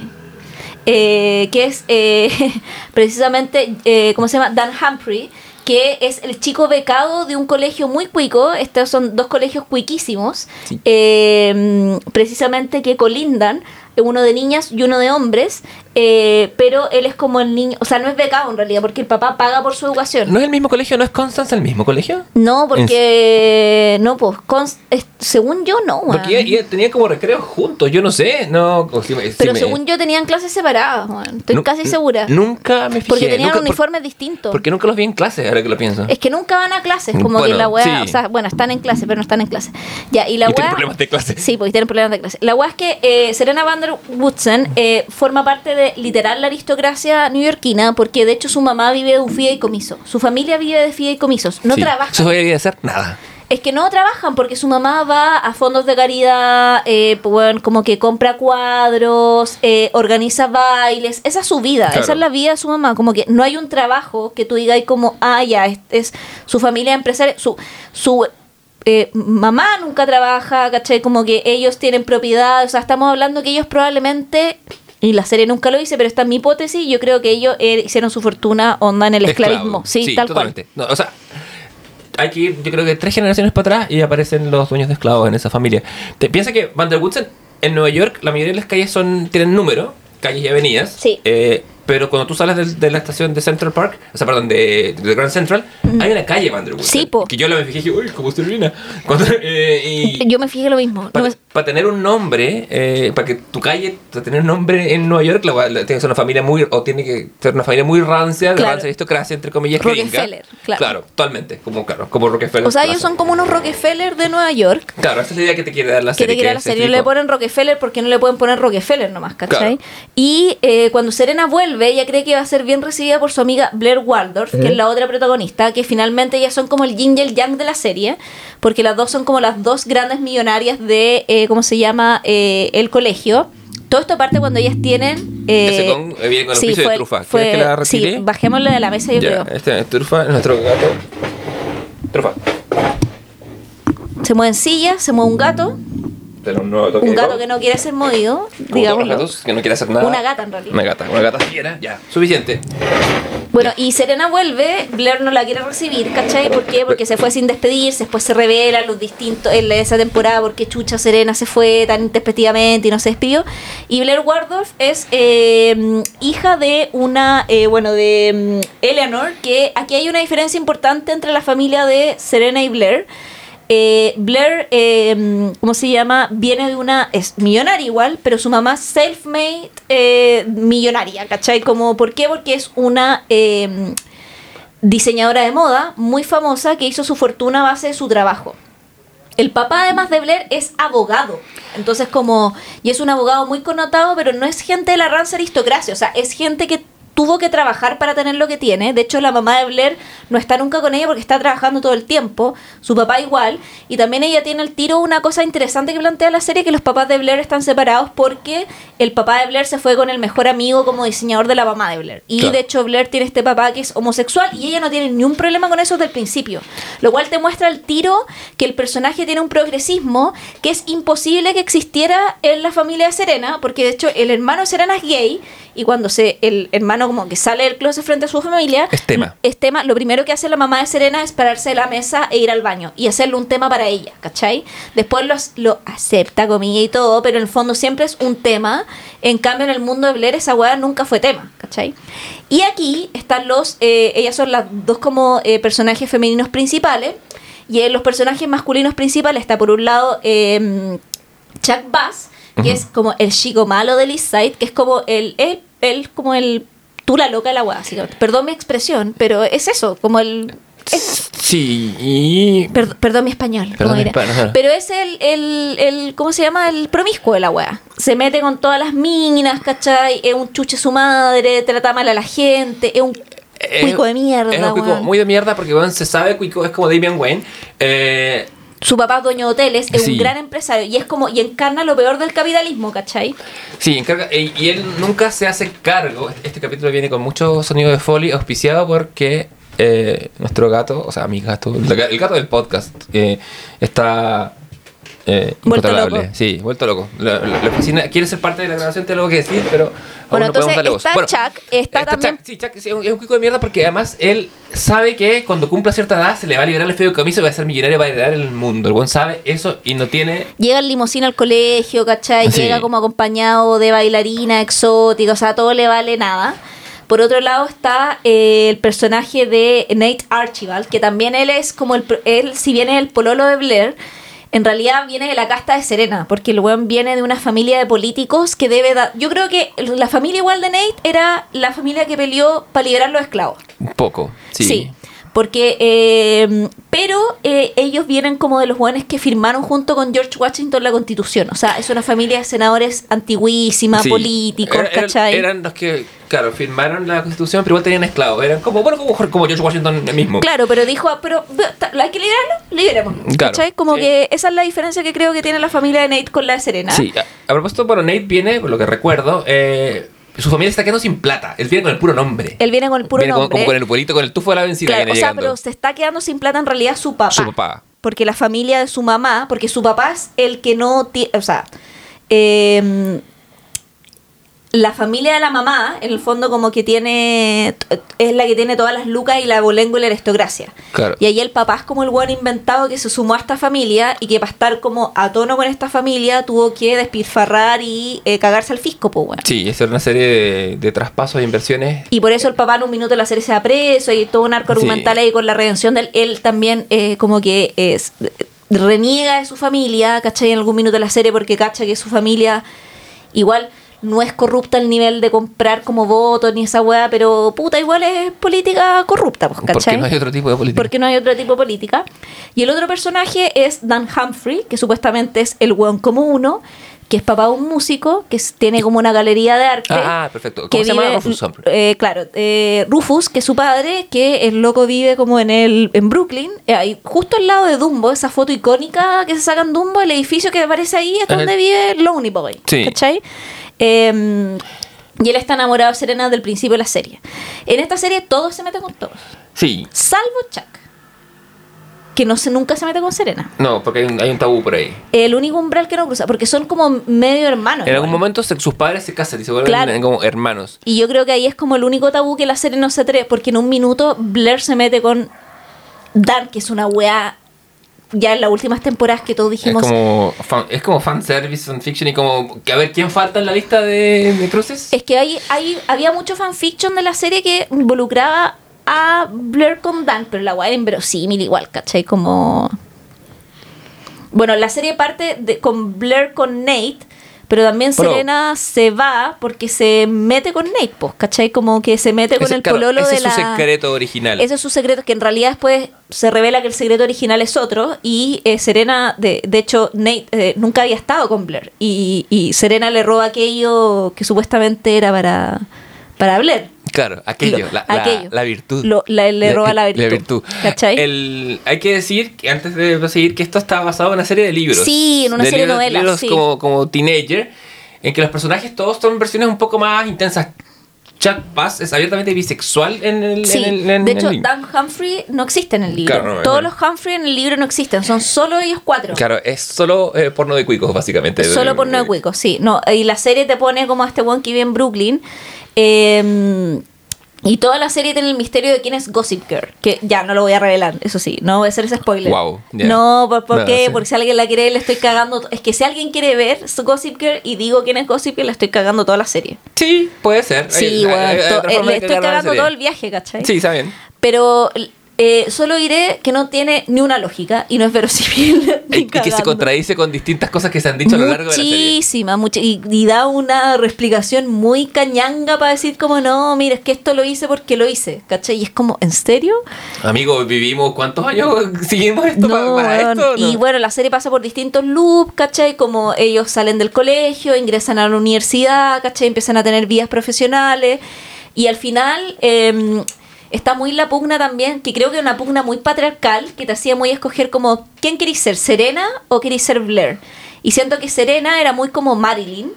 Eh, que es eh, precisamente, eh, ¿cómo se llama? Dan Humphrey, que es el chico becado de un colegio muy cuico. Estos son dos colegios cuiquísimos, Sí. eh, precisamente que colindan, uno de niñas y uno de hombres, eh, pero él es como el niño, o sea, no es becado en realidad, porque el papá paga por su educación. ¿No es el mismo colegio? ¿No es Constance el mismo colegio? No, porque. No, pues. cons- es- según yo, no. Porque weón. ella, ella tenía como recreos juntos, yo no sé, no... o si me- si Pero me- según yo tenían clases separadas, weón. Estoy casi segura. Nunca me fijé. porque tenían nunca- por- uniformes distintos. Porque nunca los vi en clase, ahora que lo pienso. Es que nunca van a clases, como que Bueno, la weá, sí. o sea, bueno, están en clase, pero no están en clase. Ya, y la Y tienen weá. problemas de clase. Sí, porque tienen problemas de clase. La weá es que eh, Serena Van der Woodsen eh, forma parte de literal la aristocracia neoyorquina, porque de hecho su mamá vive de un fideicomiso. Su familia vive de fideicomisos. No Sí. trabaja. Eso voy a hacer nada. Es que no trabajan porque su mamá va a fondos de caridad, eh, pues, bueno, como que compra cuadros, eh, organiza bailes. Esa es su vida, Claro. esa es la vida de su mamá. Como que no hay un trabajo que tú digas como, ah, ya, es, es su familia empresaria, su, su eh, mamá nunca trabaja, ¿cachai? Como que ellos tienen propiedad, o sea, estamos hablando que ellos probablemente... Y la serie nunca lo dice, pero esta es mi hipótesis. Yo creo que ellos eh, hicieron su fortuna onda en el esclavismo. Sí, tal totalmente. No, o sea, hay que ir, yo creo que tres generaciones para atrás y aparecen los dueños de esclavos en esa familia. Te, piensa que Van der Woodsen, en Nueva York, la mayoría de las calles son tienen número, calles y avenidas. Sí. Eh, pero cuando tú sales de, de la estación de Central Park, o sea, perdón, de, de Grand Central, hay una calle Van der Woodsen. Sí, po. Que yo la me fijé y dije, uy, ¿cómo se termina? Eh, Yo me fijé lo mismo. No para, me- tener un nombre, eh, para que tu calle, para tener un nombre en Nueva York, la, la- tiene que ser una familia muy, o tiene que ser una familia muy rancia, de Claro. rancia aristocracia, entre comillas, gringa. Rockefeller, claro. totalmente, como, claro, como Rockefeller. O sea, ellos son como unos Rockefeller de Nueva York. Claro, esa es la idea que te quiere dar la Que serie. te quiera la es serie. este No le tipo- ponen Rockefeller porque no le pueden poner Rockefeller nomás, ¿cachai? Claro. Y eh, cuando Serena vuelve, ella cree que va a ser bien recibida por su amiga Blair Waldorf, que es la otra protagonista, que finalmente ellas son como el yin y el yang de la serie, porque las dos son como las dos grandes millonarias de, eh, ¿cómo se llama?, Eh, el colegio. Todo esto parte cuando ellas tienen... eh, Ese con- eh, viene con el piso de fue- trufa. fue- ¿Quieres que la sí, retire? bajémosle de la mesa, yo Ya, creo. este es trufa, nuestro gato. Trufa. Se mueven sillas, se mueve un gato, Tenemos un nuevo toque un de gato que no quiere ser movido, los gatos, que no quiere hacer nada. Una gata, en realidad. Una gata, una gata fiera, ya, suficiente. Bueno, y Serena vuelve, Blair no la quiere recibir, ¿cachai? ¿Por qué? Porque se fue sin despedirse, después se revela los distintos en esa temporada porque Chucha Serena se fue tan intempestivamente y no se despidió. Y Blair Waldorf es eh, hija de una, eh, bueno, de mm, Eleanor, que aquí hay una diferencia importante entre la familia de Serena y Blair. Eh, Blair, eh, ¿cómo se llama? Viene de una. Es millonaria igual, pero su mamá self-made eh, millonaria, ¿cachai? Como, ¿Por qué? Porque es una eh, diseñadora de moda muy famosa que hizo su fortuna a base de su trabajo. El papá, además de Blair, es abogado. Entonces, como. Y es un abogado muy connotado, pero no es gente de la rancia aristocracia. O sea, es gente que tuvo que trabajar para tener lo que tiene. De hecho, la mamá de Blair no está nunca con ella porque está trabajando todo el tiempo. Su papá igual. Y también ella tiene al tiro una cosa interesante que plantea la serie, que los papás de Blair están separados porque el papá de Blair se fue con el mejor amigo como diseñador de la mamá de Blair. Y Claro. de hecho, Blair tiene este papá que es homosexual y ella no tiene ni un problema con eso desde el principio. Lo cual te muestra el tiro que el personaje tiene un progresismo que es imposible que existiera en la familia de Serena, porque de hecho el hermano de Serena es gay y cuando se el hermano como que sale del closet frente a su familia, Es tema. es tema, lo primero que hace la mamá de Serena es pararse de la mesa e ir al baño y hacerle un tema para ella, ¿cachai? Después lo, lo acepta, comilla y todo, pero en el fondo siempre es un tema. En cambio, en el mundo de Blair esa weá nunca fue tema, ¿cachai? Y aquí están los, eh, ellas son las dos como eh, personajes femeninos principales. Y en los personajes masculinos principales está por un lado eh, Chuck Bass, que es como el chico malo del East Side, que es como el, el, el- como el tú la loca de la básicamente. Perdón mi expresión, pero es eso, como el es- Sí, y... per- perdón mi español, Perdón mi pero es el, el, el, ¿cómo se llama? El promiscuo de la weá. Se mete con todas las minas, ¿cachai? Es un chuche su madre, trata mal a la gente, es un cuico de mierda, Es un cuico muy de mierda porque, bueno, se sabe cuico es como Damian Wayne. Eh, Su papá es dueño de hoteles, es Sí. un gran empresario y es como y encarna lo peor del capitalismo, ¿cachai? sí, encarga, y, y él nunca se hace cargo. Este capítulo viene con mucho sonido de foley, auspiciado porque eh, nuestro gato, o sea, mi gato, el ga- el gato del podcast, eh, está eh, Vuelto loco. Sí, vuelto loco. Le, le- le fascina- quiere ser parte de la grabación, tiene algo que decir, pero. aún Bueno, no entonces darle voz. está Bueno, Chuck, está también- Chuck, sí, Chuck es un, es un cuico de mierda porque además él sabe que cuando cumpla cierta edad se le va a liberar el feo camisa y va a ser millonario y va a heredar el mundo. El buen sabe eso y no tiene. Llega en limusina al colegio, ¿cachai? Sí. Llega como acompañado de bailarina exótica, o sea, todo le vale nada. Por otro lado está eh, el personaje de Nate Archibald, que también él es como el, él, si bien es el pololo de Blair, en realidad viene de la casta de Serena, porque el weón viene de una familia de políticos que debe dar... Yo creo que la familia igual de Nate era la familia que peleó para liberar los esclavos. Un poco. Sí. Porque, eh, pero eh, ellos vienen como de los jóvenes que firmaron junto con George Washington la constitución. O sea, es una familia de senadores antiguísima, Sí. políticos, Era- ¿cachai? eran los que, claro, firmaron la constitución, pero igual tenían esclavos. Eran como, bueno, como, como George Washington mismo. Claro, pero dijo, ah, pero ¿hay que liberarlo? Liberemos. Claro. ¿Cachai? Como Sí. que esa es la diferencia que creo que tiene la familia de Nate con la de Serena. Sí, a, a propósito, bueno, Nate viene, por lo que recuerdo, eh, su familia está quedando sin plata. Él viene con el puro nombre. Él viene con el puro viene nombre. Como, con el pueblito, con el tufo de la benzina. Claro, viene o sea, llegando. pero se está quedando sin plata en realidad su papá. Su papá. Porque la familia de su mamá, porque su papá es el que no tiene, o sea, eh, la familia de la mamá, en el fondo como que tiene, es la que tiene todas las lucas y la abolengo y la aristocracia. Claro. Y ahí el papá es como el buen inventado que se sumó a esta familia y que para estar como a tono con esta familia tuvo que despilfarrar y eh, cagarse al fisco, pues bueno. Sí, es una serie de, de traspasos de inversiones. Y por eso el papá en un minuto de la serie se da preso y todo un arco Sí. argumental ahí con la redención de él. Él también eh, como que es, reniega de su familia, ¿cachai? En algún minuto de la serie porque cacha que su familia igual no es corrupta al nivel de comprar como votos ni esa weá, pero puta, igual es política corrupta, pues, Porque ¿cachai? no hay otro tipo de política. Porque no hay otro tipo de política. Y el otro personaje es Dan Humphrey, que supuestamente es el weón como uno, que es papá de un músico, que tiene como una galería de arte. Ah, perfecto. ¿Cómo que se llama? Rufus Humphrey. eh, claro, eh, Rufus, que es su padre, que el loco vive como en el en Brooklyn, eh, ahí, justo al lado de Dumbo, esa foto icónica que se saca en Dumbo, el edificio que aparece ahí es donde vive Lonely Boy. Sí. ¿Cachai? Eh, y él está enamorado de Serena desde el principio de la serie. En esta serie todos se meten con todos, Sí. salvo Chuck, que no se, nunca se mete con Serena. No, porque hay un, hay un tabú por ahí. El único umbral que no cruza, porque son como medio hermanos. En algún momento se- sus padres se casan y se vuelven Claro. como hermanos. Y yo creo que ahí es como el único tabú que la serie no se atreve, porque en un minuto Blair se mete con Dan, que es una weá ya en las últimas temporadas que todos dijimos. Es como, fan, es como fanservice, fanfiction y como que a ver quién falta en la lista de, de cruces. Es que hay, hay, había mucho fanfiction de la serie que involucraba a Blair con Dan, pero la weá era inverosímil igual, ¿cachai? Como. Bueno, la serie parte de, con Blair con Nate, pero también Pero- Serena se va porque se mete con Nate, pues, ¿cachai? Como que se mete con Ese- el claro, pololo ese de es la. su secreto original. Ese es su secreto, que en realidad después se revela que el secreto original es otro. Y eh, Serena, de, de hecho, Nate eh, nunca había estado con Blair. Y, y Serena le roba aquello que supuestamente era para, para Blair. Claro, aquello, Lo- la, la- aquello. la virtud. Lo- la- le roba la virtud, ¿cachai? El- hay que decir, que antes de proseguir, que esto está basado en una serie de libros. Sí, en una serie de novelas, libros sí. como, como Teenager, en que los personajes todos son versiones un poco más intensas. Chuck Bass es abiertamente bisexual en el. Sí, en el- en de hecho. Dan Humphrey no existe en el libro. Claro, no, Todos no. los Humphrey en el libro no existen, son solo ellos cuatro. Claro, es solo eh, porno de cuicos, básicamente. Solo por no cuicos, sí. No, y la serie te pone como a este one que vive en Brooklyn. Eh, y toda la serie tiene el misterio de quién es Gossip Girl. Que ya no lo voy a revelar, eso sí. No voy a hacer ese spoiler. Wow, ya. No, ¿por, por No, qué? sí. Porque si alguien la quiere, le estoy cagando. Es que si alguien quiere ver su Gossip Girl y digo quién es Gossip Girl, le estoy cagando toda la serie. Sí, puede ser. Sí, Hay- hay- bueno, hay to- otra eh, le estoy cagando todo el viaje, ¿cachai? Sí, está bien. Pero eh, solo diré que no tiene ni una lógica y no es verosímil. Y, y que se contradice con distintas cosas que se han dicho a lo largo de la serie. Muchísima, y, y da una explicación muy cañanga para decir como, no, mira, es que esto lo hice porque lo hice, ¿cachai? Y es como, ¿en serio? Amigo, vivimos cuántos años seguimos esto para, para esto. ¿no? Y bueno, la serie pasa por distintos loops, ¿cachai? Como ellos salen del colegio, ingresan a la universidad, ¿cachai? Empiezan a tener vidas profesionales. Y al final eh, está muy la pugna también, que creo que es una pugna muy patriarcal, que te hacía muy escoger como, ¿quién queréis ser? ¿Serena o queréis ser Blair? Y siento que Serena era muy como Marilyn.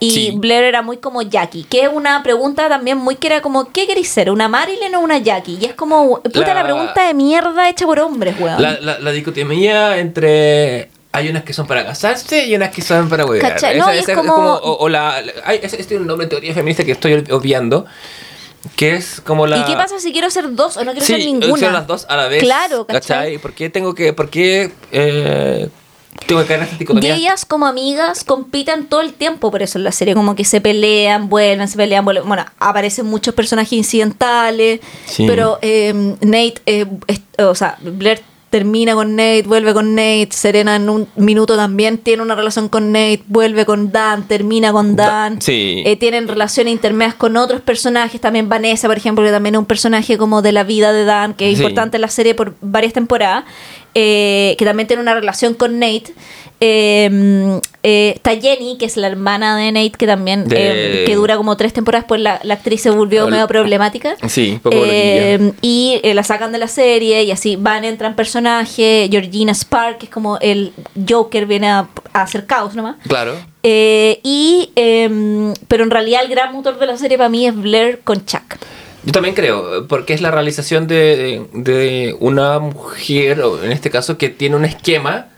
Y Sí. Blair era muy como Jackie, que es una pregunta también muy que era como, ¿qué queréis ser? ¿Una Marilyn o una Jackie? Y es como, puta, la, La- pregunta de mierda hecha por hombres, weón. La, la, la dicotomía entre. Hay unas que son para casarse y unas que son para huevear. No, y es como- o, o la, la- hay, este es un nombre de teoría feminista que estoy obviando. Que es como la. ¿Y qué pasa si quiero ser dos o no quiero Sí, ser ninguna? ser las dos a la vez. Claro, ¿cachai? ¿Por qué tengo que.? ¿Por qué eh, tengo que caer en esta Y ellas como amigas compiten todo el tiempo por eso en la serie, como que se pelean, vuelven, se pelean, vuelven. Bueno, aparecen muchos personajes incidentales, Sí. pero eh, Nate, eh, es- o sea, Blair termina con Nate, vuelve con Nate, Serena en un minuto también tiene una relación con Nate, vuelve con Dan, termina con Da- Dan, sí. Eh, tienen relaciones intermedias con otros personajes, también Vanessa, por ejemplo, que también es un personaje como de la vida de Dan, que es Sí. importante en la serie por varias temporadas, eh, que también tiene una relación con Nate. Eh, eh, está Jenny, que es la hermana de Nate, que también De- eh, que dura como tres temporadas, pues la, la actriz se volvió Ol- medio problemática. Sí, poco loquilla. y eh, la sacan de la serie y así van, entran personajes. Georgina Spark, que es como el Joker, viene a, a hacer caos nomás. Claro. Y em, pero en realidad el gran motor de la serie para mí es Blair con Chuck. Yo también creo, porque es la realización de, de una mujer, o en este caso, que tiene un esquema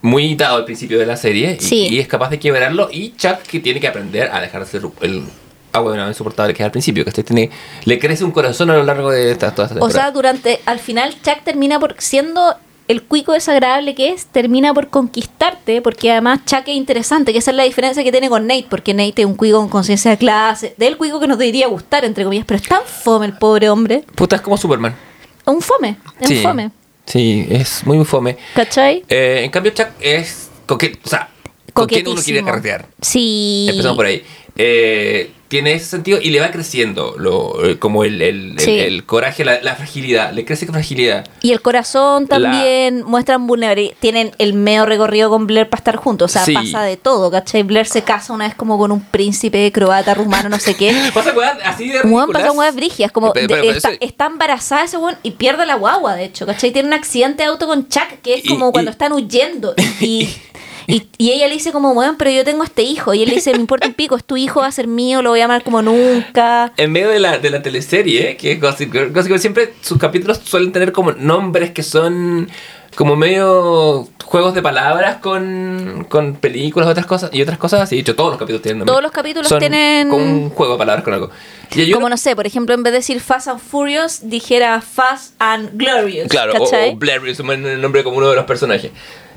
muy dado al principio de la serie y- Sí. y, es capaz de quebrarlo. Y Chuck que tiene que aprender a dejar de ser el agua de una insoportable que es al principio, que este tiene, le crece un corazón a lo largo de esta, toda esta O sea, temporada. durante al final Chuck termina por siendo el cuico desagradable que es, termina por conquistarte, porque además Chuck es interesante, que esa es la diferencia que tiene con Nate, porque Nate es un cuico con conciencia de clase, del cuico que nos debería gustar, entre comillas, pero es tan fome el pobre hombre. Puta, es como Superman. Un fome, es sí, un fome. Sí, es muy fome. ¿Cachai? Eh, en cambio, Chuck es coqueto, o sea, con quien uno quiere carretear. Sí. Empezamos por ahí. Eh, tiene ese sentido y le va creciendo lo, eh, como el, el- el- Sí. el coraje, la, la fragilidad. Le crece fragilidad. Y el corazón también muestran vulnerabilidad. Tienen el medio recorrido con Blair para estar juntos. O sea, Sí. pasa de todo, ¿cachai? Blair se casa una vez como con un príncipe croata, rumano, no sé qué. Pasa así de ridículas. pasa weas brigias, como Pero- de- pero- pero está, eso- está embarazada ese weón y pierde la guagua, de hecho, ¿cachai? Tiene un accidente de auto con Chuck que es como y- cuando están huyendo. Y, y, y ella le dice como, weón, pero yo tengo este hijo. Y él le dice, me importa un pico, es tu hijo, va a ser mío, lo voy a amar como nunca. En medio de la, de la teleserie, que es Gossip Girl, Gossip Girl siempre sus capítulos suelen tener como nombres que son como medio juegos de palabras con, con películas otras cosas y otras cosas así. Hecho, todos los capítulos tienen. Todos los capítulos Son tienen- Como un juego de palabras con algo. Y Como no sé, por ejemplo, en vez de decir Fast and Furious, dijera Fast and Glorious. Claro, o, ¿cachai? o Blair es el nombre como uno de los personajes.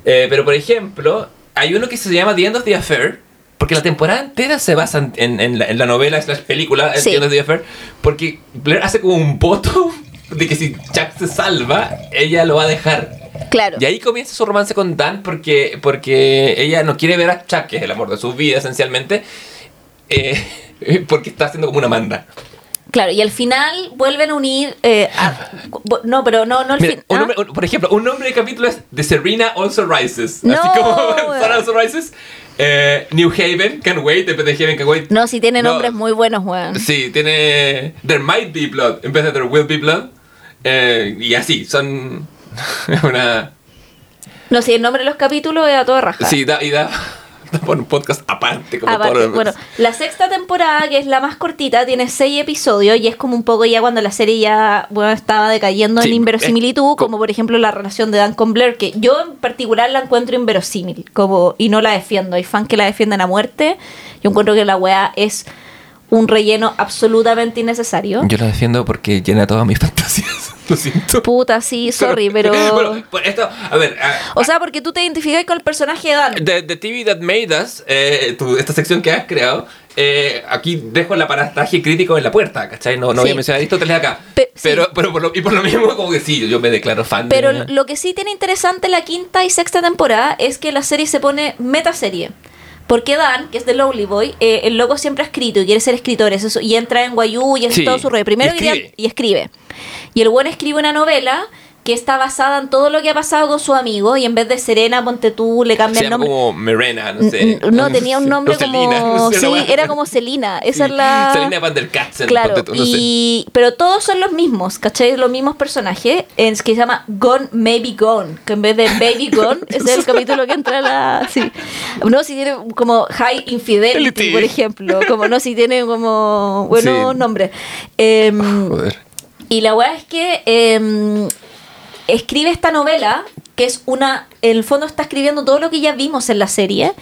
Eh, pero por ejemplo, hay uno que se llama The End of the Affair. Porque la temporada entera se basa en, en- en la, en la novela slash película Sí. The End of the Affair. Porque Blair hace como un voto de que si Chuck se salva, ella lo va a dejar. Claro. Y ahí comienza su romance con Dan porque, porque ella no quiere ver a Chuck, que es el amor de su vida esencialmente. eh, porque está haciendo como una manda. Claro, y al final vuelven a unir. eh, a- no, pero no, no al Mira, fin. un ¿ah? nombre- un- por ejemplo, un nombre de capítulo es The Serena Also Rises. No, Así como. Sarah Also Rises. Eh, New Haven, Can't Wait, en vez de Haven, Can't Wait. No, si tiene No. nombres muy buenos, weón. Sí, tiene There Might Be Blood en vez de There Will Be Blood. Eh, y así, son una... No, si el nombre de los capítulos es a toda raja. Sí, da, y da, por un podcast aparte. Como Aparte, todos los bueno, la sexta temporada, que es la más cortita, tiene seis episodios y es como un poco ya cuando la serie ya bueno, estaba decayendo Sí, en inverosimilitud, es como por ejemplo la relación de Dan con Blair, que yo en particular la encuentro inverosímil como, y no la defiendo. Hay fans que la defienden a muerte. Yo encuentro que la weá es un relleno absolutamente innecesario. Yo lo defiendo porque llena todas mis fantasías. Lo siento. Puta, sí, sorry, pero... Bueno, pues esto, a ver. a- O sea, porque tú te identificas con el personaje de Dan. The, the TV That Made Us, eh, tu- esta sección que has creado, eh, aquí dejo el aparataje crítico en la puerta, ¿cachai? No, no voy Sí. a mencionar Aristóteles acá. Pe- sí. pero pero por lo, y por lo mismo, como que sí, yo me declaro fan Pero de... lo que sí tiene interesante la quinta y sexta temporada es que la serie se pone metaserie. Porque Dan, que es de Lowly Boy, eh, el loco siempre ha escrito y quiere ser escritor eso, y entra en Guayú y Sí, todo su rollo. Primero y escribe. y escribe. Y el buen escribe una novela que está basada en todo lo que ha pasado con su amigo y en vez de Serena, ponte tú, le cambia Se el nombre. como Mirena, no sé. No, tenía un nombre Selena, como... no sé, Sí, una wea. era como Celina. Esa Sí, es la... Selena Van der Katzen, Claro, ponte tú, no sé. y, pero todos son los mismos, ¿cachai? Los mismos personajes, es que se llama Gone Maybe Gone, que en vez de Baby Gone, ese es el capítulo que entra la... Sí. No, si tiene como High Infidelity, Fidelity. por ejemplo, como no, si tiene como buenos Sí. nombres. Em, Joder. y la weá es que em, escribe esta novela, que es una. En el fondo está escribiendo todo lo que ya vimos en la serie.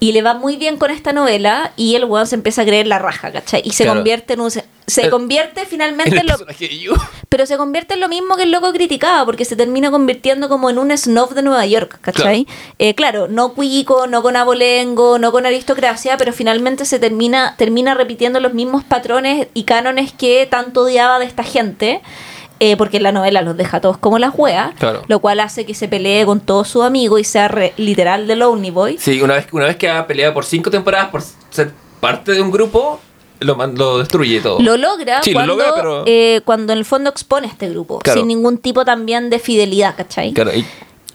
Y le va muy bien con esta novela. Y el weón se empieza a creer la raja, ¿cachai? Y se Claro. convierte en un. Se, convierte finalmente En lo. Pero se convierte en lo mismo que el loco criticaba, porque se termina convirtiendo como en un snob de Nueva York, ¿cachai? Claro, claro no cuico, no con abolengo, no con aristocracia, pero finalmente se termina, termina repitiendo los mismos patrones y cánones que tanto odiaba de esta gente. Eh, porque la novela los deja todos como las weas, Claro. lo cual hace que se pelee con todos sus amigos y sea re- literal de Lonely Boy. Sí, una vez, una vez que ha peleado por cinco temporadas por ser parte de un grupo, lo, lo destruye todo. Lo logra, Sí, lo cuando, logra, pero- eh, cuando en el fondo expone este grupo, Claro. sin ningún tipo también de fidelidad, ¿cachai? Claro, y,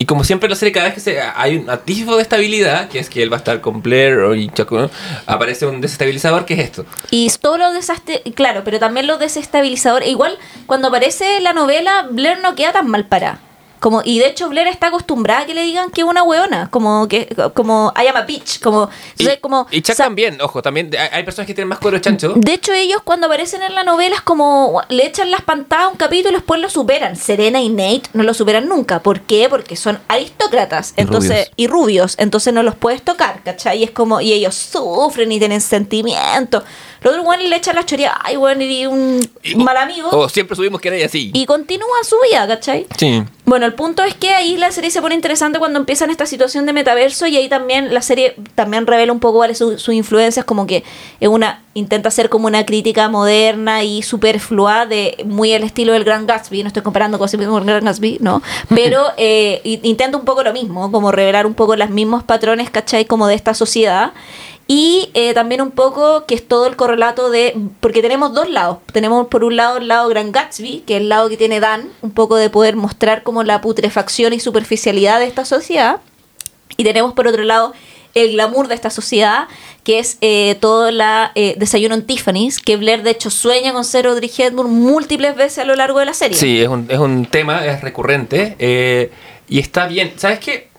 y como siempre la serie, cada vez que se, hay un atisbo de estabilidad, que es que él va a estar con Blair y Chaco, aparece un desestabilizador que es esto. Y todo lo desaste, claro, pero también lo desestabilizador. Igual, cuando aparece la novela, Blair no queda tan mal parada. Como, y de hecho Blair está acostumbrada a que le digan que es una weona, como que como I am a bitch, como, Y, entonces, como y Chuck sa- también, ojo, también hay, hay personas que tienen más cuero chancho. De hecho, ellos cuando aparecen en la novela es como le echan las pantadas a un capítulo y después lo superan. Serena y Nate no lo superan nunca. ¿Por qué? Porque son aristócratas Y entonces rubios. y rubios. Entonces no los puedes tocar, ¿cachai? Y es como, y ellos sufren y tienen sentimientos. Los otros weones le echan la choría, ay, weón, y un Y- mal amigo. O siempre subimos que era así. Y continúa su vida, ¿cachai? sí. Bueno, el punto es que ahí la serie se pone interesante cuando empieza en esta situación de metaverso y ahí también la serie también revela un poco cuáles sus influencias, como que es una intenta ser como una crítica moderna y superflua de muy el estilo del Gran Gatsby, no estoy comparando cosas con el Gran Gatsby, no, pero eh, intenta un poco lo mismo, como revelar un poco los mismos patrones, ¿cachai? Como de esta sociedad. Y eh, también un poco que es todo el correlato de. Porque tenemos dos lados. Tenemos por un lado el lado Gran Gatsby, que es el lado que tiene Dan, un poco de poder mostrar como la putrefacción y superficialidad de esta sociedad. Y tenemos por otro lado el glamour de esta sociedad, que es eh, todo la eh, desayuno en Tiffany's, que Blair de hecho sueña con ser Audrey Hepburn múltiples veces a lo largo de la serie. Sí, es un, es un tema, es recurrente. eh, y está bien. ¿Sabes qué?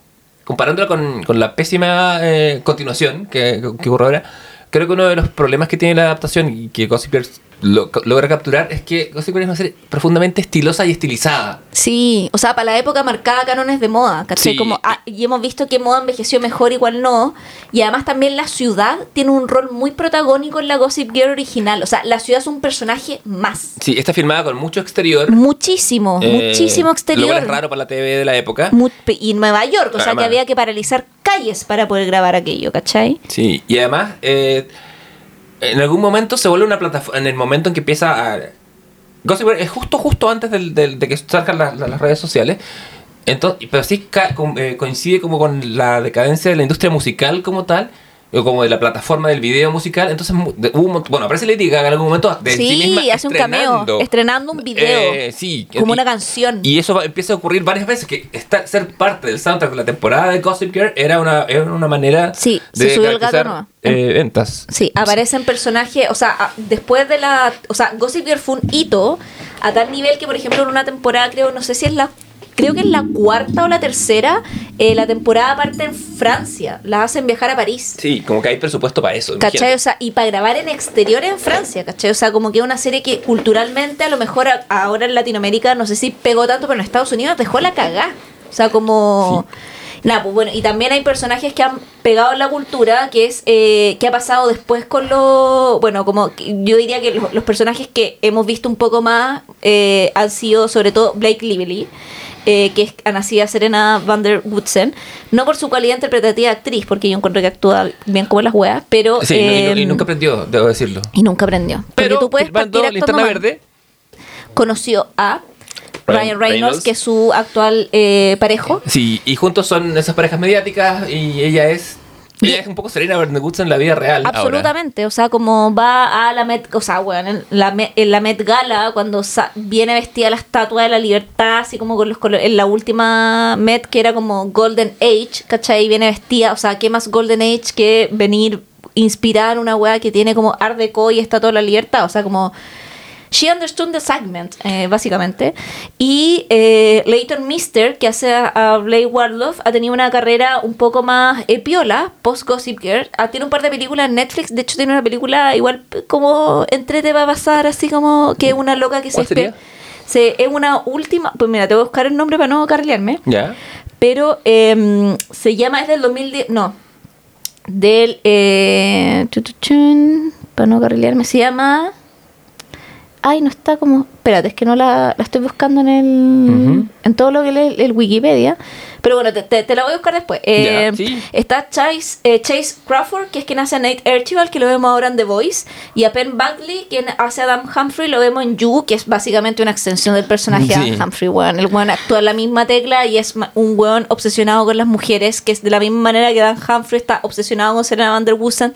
Comparándolo con, con la pésima eh, continuación que, que ocurre ahora, creo que uno de los problemas que tiene la adaptación y que Gossip lo- logra capturar es que Gossip Girl es una serie profundamente estilosa y estilizada. Sí, o sea, para la época marcaba cánones de moda, ¿cachai? Sí. Como, ah, y hemos visto que moda envejeció mejor, igual no. Y además también la ciudad tiene un rol muy protagónico en la Gossip Girl original. O sea, la ciudad es un personaje más. Sí, está filmada con mucho exterior. Muchísimo, eh, muchísimo Lo exterior. cual es raro para la TV de la época. Mu- y Nueva York, o sea, Además. que había que paralizar calles para poder grabar aquello, ¿cachai? Sí, y además, eh, en algún momento se vuelve una plataforma. En el momento en que empieza a. Gossip es justo, justo antes del- de que salgan las, las- redes sociales. Entonces, pero sí ca- com- eh, coincide como con la decadencia de la industria musical como tal. O como de la plataforma del video musical. Entonces, de- hubo bueno, aparece Lady Gaga en algún momento de sí, sí, misma hace un cameo, estrenando. un video. Eh, sí, como y- una canción. Y eso va- empieza a ocurrir varias veces, que estar, ser parte del soundtrack de la temporada de Gossip Girl era una, era una manera Sí, de se subió el gato, ¿no? eh, ventas. Sí, aparecen personajes, o sea, después de la, o sea, Gossip Girl fue un hito a tal nivel que, por ejemplo, en una temporada, creo, no sé si es la, creo que es la cuarta o la tercera, eh, la temporada parte en Francia, la hacen viajar a París. Sí, como que hay presupuesto para eso. ¿Cachai? imagínate. O sea, y para grabar en exterior en Francia, ¿cachai? O sea, como que una serie que culturalmente a lo mejor a- ahora en Latinoamérica, no sé si pegó tanto, pero en Estados Unidos dejó la cagá. O sea, como... Nada, pues bueno, y también hay personajes que han pegado en la cultura, que es eh, que ha pasado después con los, bueno, como yo diría que los, los personajes que hemos visto un poco más eh, han sido sobre todo Blake Lively, eh, que es ha nacido Serena Van der Woodsen, no por su calidad interpretativa de actriz, porque yo encuentro que actúa bien como las weas, pero... Sí, y, no- y eh, nunca aprendió, debo decirlo. y nunca aprendió. Pero tú puedes filmando partir Linterna. Verde, Conoció a Ryan Ryan Reynolds, Reynolds. que es su actual eh, parejo. sí, y juntos son esas parejas mediáticas y ella es... Ella es un poco Serena Woodsen en la vida real. Absolutamente, o sea, como va a la Met, o sea, bueno, en la, Met- en la Met Gala, cuando viene vestida la estatua de la libertad, así como con los colores, en la última Met que era como Golden Age, ¿cachai? Viene vestida, o sea, ¿qué más Golden Age que venir inspirar una weá que tiene como Art Deco y estatua de la libertad? O sea, como... She understood the segment, eh, básicamente. Y eh, Leighton Mister, que hace a, Blake Warloff, ha tenido una carrera un poco más eh, piola, post-Gossip Girl. Ah, tiene un par de películas en Netflix. De hecho, tiene una película igual como entrete va a pasar, así como que es una loca que se, ¿Cuál sería? espe- se Es una última. Pues mira, te voy a buscar el nombre para no carlearme. ¿Ya? Pero em, se llama, es del 2010. No. Del. Eh, para no carrilearme, se llama. Ay, no está como. Espérate, es que no la, la estoy buscando en el. Ujú. En todo lo que lee el, Wikipedia. Pero bueno, te, te- te la voy a buscar después. Eh, sí. Está Chase, eh, Chase Crawford, que es quien hace a Nate Archibald, que lo vemos ahora en The Voice. Y a Penn Badley, quien hace a Adam Humphrey, lo vemos en You, que es básicamente una extensión del personaje de Sí. Adam Humphrey, weón. El weón actúa en la misma tecla y es un weón obsesionado con las mujeres, que es de la misma manera que Dan Humphrey está obsesionado con Serena Van der Woodsen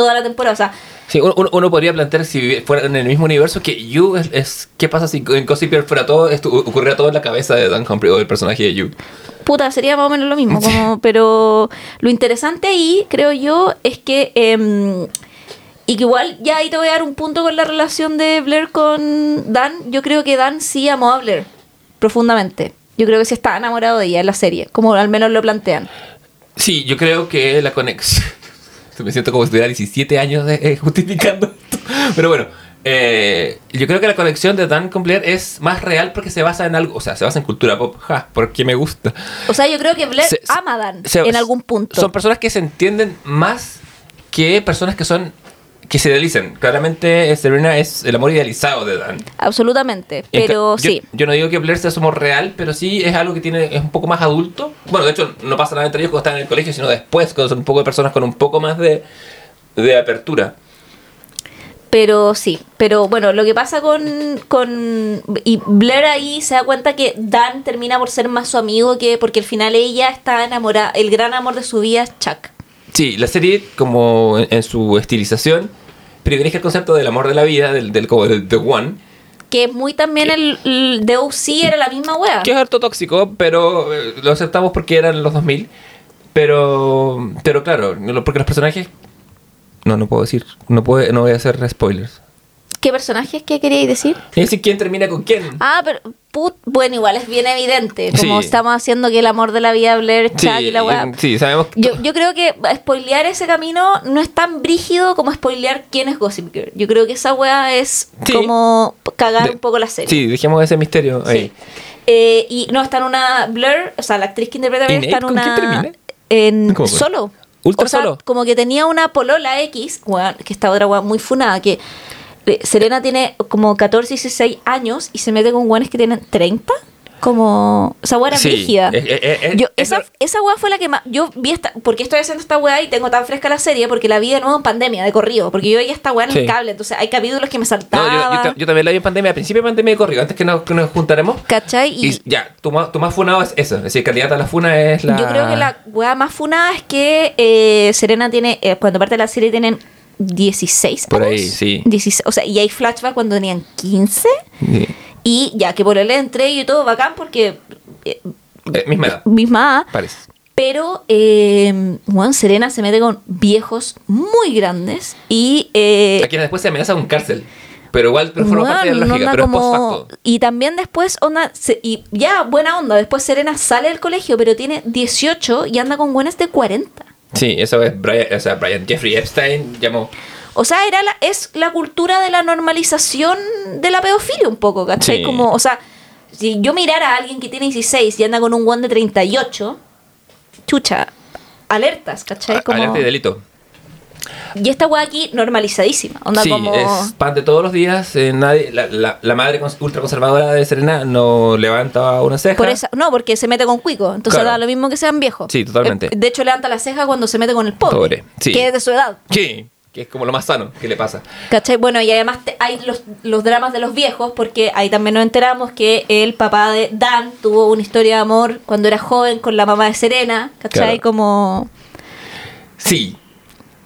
toda la temporada. O sea, Sí, uno, podría plantear si fuera en el mismo universo que You es, es- ¿qué pasa si en Gossip Girl fuera todo, esto ocurriera todo en la cabeza de Dan Humphrey o del personaje de You? puta, sería más o menos lo mismo. Como, pero lo interesante ahí, creo yo, es que. em, y que igual, ya ahí te voy a dar un punto con la relación de Blair con Dan. Yo creo que Dan sí amó a Blair profundamente. Yo creo que sí está enamorado de ella en la serie, como al menos lo plantean. Sí, yo creo que la conexión. Me siento como si tuviera 17 años de- eh, justificando esto. Pero bueno, eh, yo creo que la conexión de Dan con Blair es más real porque se basa en algo. O sea, se basa en cultura pop. Ja, porque me gusta. O sea, yo creo que Blair Se- ama a Dan se- en algún punto. Son personas que se entienden más que personas que son. Que se idealizan. Claramente, Serena es el amor idealizado de Dan. Absolutamente. Pero yo, sí. Yo no digo que Blair sea su amor real, pero sí es algo que tiene es un poco más adulto. Bueno, de hecho, no pasa nada entre ellos cuando están en el colegio, sino después, cuando son un poco de personas con un poco más de, de apertura. Pero sí, pero bueno, lo que pasa con, con... Y Blair ahí se da cuenta que Dan termina por ser más su amigo que... Porque al final ella está enamorada, el gran amor de su vida es Chuck. Sí, la serie, como en, en su estilización, privilegia el concepto del amor de la vida, del, del como del The One, Que es muy también el, el de era la misma wea. que es harto tóxico, pero eh, lo aceptamos porque eran los 2000. Pero, pero claro, porque los personajes... No, no puedo decir, no, puedo, no voy a hacer spoilers. ¿Qué personajes que queríais decir? Es decir, quién termina con quién. Ah, pero put, bueno, igual es bien evidente. Como Sí. estamos haciendo que el amor de la vida Blair, Chuck y la wea. sí, sabemos que Yo, yo creo que spoilear ese camino no es tan brígido como spoilear quién es Gossip Girl. Yo creo que esa wea es Sí. como cagar De- un poco la serie. Sí, dejemos ese misterio ahí. Sí. Eh, y no, está en una Blur, o sea, la actriz que interpreta ¿Y está en con una. quién termina? En solo. Ultra o sea, solo. como que tenía una polola X, weón, que está otra weón muy funada, que Serena tiene como 14, 16 años y se mete con weones que tienen 30. Como. Esa weá era Sí, brígida. eh, eh, eh, Yo- es esa, esa weá fue la que más. Yo vi esta. ¿Por qué estoy haciendo esta weá y tengo tan fresca la serie? Porque la vi de nuevo en pandemia, de corrido. Porque yo veía esta weá en el cable. Entonces hay capítulos que me No, saltaban. yo, yo ta- yo también la vi en pandemia, a principio de pandemia de corrido, antes que nos, que nos juntaremos. ¿Cachai? Y, Y, ya, tu, tu más funado es eso. Es decir, candidata a la funa es la. Yo creo que la weá más funada es que eh, Serena tiene, eh, cuando parte de la serie tienen 16 Por años. ahí, sí. 16, o sea, y hay flashback cuando tenían 15. Sí. Y ya que por el entre y todo bacán porque eh, Eh, misma edad, misma edad, parece. Pero eh, Juan Serena se mete con viejos muy grandes y eh, A quienes después se amenaza con cárcel. Pero igual, pero forma parte de la lógica, pero es como- post facto. Y también después, onda, se- y ya, buena onda, después Serena sale del colegio, pero tiene 18 y anda con buenas de 40. Sí, eso es Brian, o sea, Brian Jeffrey Epstein llamó. O sea, era la, es la cultura de la normalización de la pedofilia un poco, ¿cachai? Sí. Como, o sea, si yo mirara a alguien que tiene 16 y anda con un guan de 38, chucha, alertas, ¿cachai? Como, Alerta y delito. Y esta weá aquí normalizadísima. Onda Sí, como. es pan de todos los días. eh, nadie, la, la, la madre cons- ultraconservadora de Serena no levanta una ceja. Por esa, no, porque se mete con cuico. Entonces Claro. da lo mismo que sean viejos. Sí, totalmente. Eh, De hecho, levanta la ceja cuando se mete con el pobre. Pobre, sí. Que es de su edad. Sí, que es como lo más sano que le pasa. ¿Cachai? Bueno, y además te- hay los, los dramas de los viejos, porque ahí también nos enteramos que el papá de Dan tuvo una historia de amor cuando era joven con la mamá de Serena, ¿cachai? Claro. Como... Sí.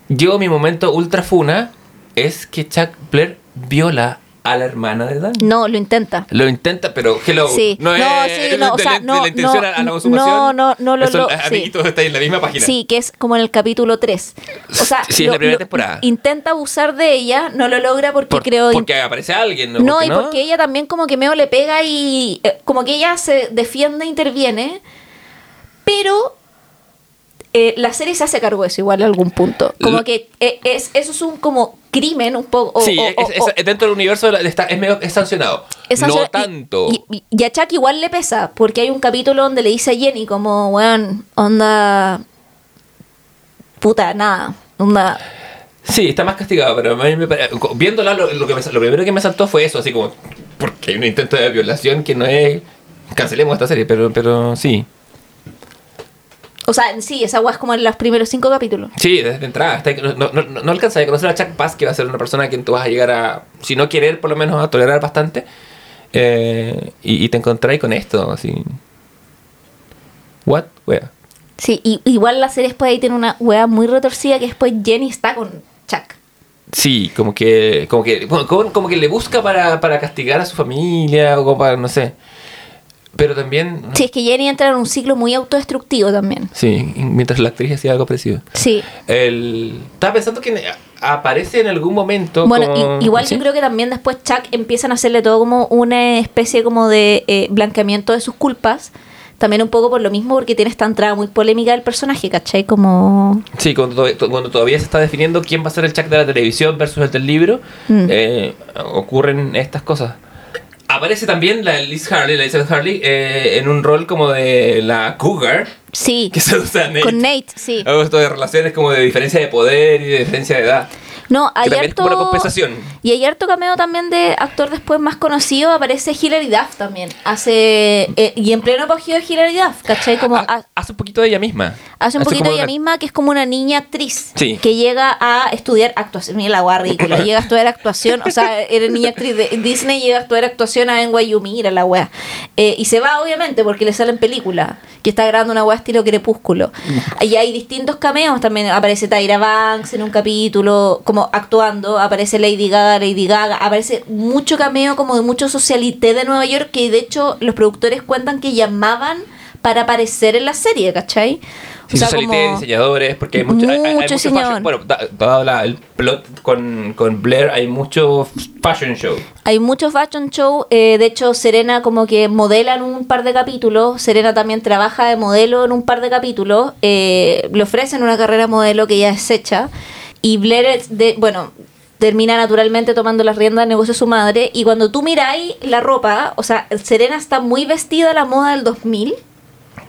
Yo, mi momento ultra funa es que Chuck Blair viola a la hermana de Dan. No, lo intenta. Lo intenta, pero hello. Sí. No, No, es sí, no, o sea, no, la intención no, a la no, consumación. no, no lo- lo- sí. amiguitos, está en la misma página. Sí, que es como en el capítulo 3. O sea, Sí, es la primera temporada. intenta abusar de ella, no lo logra porque Por- creo... porque aparece alguien, ¿no? No, Porque y porque ella también como que meo le pega y eh, como que ella se defiende, interviene, pero eh, la serie se hace cargo de eso igual a algún punto. Como que eh, es, eso es un como crimen un poco. Sí, o- es, o- es- dentro del universo de la- está, es medio es sancionado. es no y- tanto. Y, y- y a Chuck igual le pesa, porque hay un capítulo donde le dice a Jenny como, weón, onda... Puta, nada. Onda... Sí, está más castigado, pero a mí me pare- viéndola lo, lo que me- lo primero que me saltó fue eso, así como, porque hay un intento de violación que no es... Cancelemos esta serie, pero, pero sí. O sea, sí, esa weá es como en los primeros cinco capítulos. Sí, desde entrada. no, no, no, no alcanza a conocer a Chuck Bass, que va a ser una persona a quien tú vas a llegar a, si no querer, por lo menos a tolerar bastante. Eh, y, y te encontráis con esto, así. ¿What? Wea. Sí, y igual la serie después ahí tiene una weá muy retorcida que después Jenny está con Chuck. Sí, como que, como que, como que le busca para, para castigar a su familia o como para, no sé. Pero también, Sí, es que Jenny entra en un ciclo muy autodestructivo también. sí, mientras la actriz hacía algo parecido. Sí. El, estaba pensando que aparece en algún momento. Bueno, como- igual ¿sí? yo creo que también después Chuck empiezan a hacerle todo como una especie como de eh, blanqueamiento de sus culpas. También un poco por lo mismo, porque tiene esta entrada muy polémica del personaje, ¿cachai? Como... Sí, cuando, todavía- cuando todavía se está definiendo quién va a ser el Chuck de la televisión versus el del libro, Mm. eh, ocurren estas cosas. Aparece también la Liz Harley, la Elizabeth Harley, eh, en un rol como de la Cougar, Sí, que se usa Nate. con Nate, sí. Esto de relaciones como de diferencia de poder y de diferencia de edad. No, hay que es harto- compensación. Y hay harto cameo también de actor después más conocido, aparece Hilary Duff también. Hace... eh, y en pleno apogeo de Hilary Duff, ¿cachai? Como... Ha- ha- hace un poquito de ella misma. Hace un poquito como ella una- misma que es como una niña actriz Sí. que llega a estudiar actuación. Mira la guay ridícula. llega a estudiar actuación. O sea, era niña actriz de Disney, llega a estudiar actuación a NYU. Mira la wea. Eh, y se va, obviamente, porque le salen películas. Que está grabando una wea estilo crepúsculo. Y hay distintos cameos. También aparece Tyra Banks en un capítulo, como actuando. Aparece Lady Gaga, Lady Gaga. Aparece mucho cameo, como de mucho socialité de Nueva York. Que de hecho, los productores cuentan que llamaban para aparecer en la serie, ¿cachai? Sí, socialité, diseñadores, porque hay mucho, hay- hay Mucho mucho fashion- Bueno, da- dado la- el plot con, con Blair, hay mucho fashion show. Hay muchos fashion show, eh, de hecho Serena como que modela en un par de capítulos, Serena también trabaja de modelo en un par de capítulos, eh, le ofrecen una carrera modelo que ya es hecha y Blair, de, bueno, termina naturalmente tomando las riendas del negocio de su madre y cuando tú miráis la ropa, o sea, Serena está muy vestida a la moda del 2000,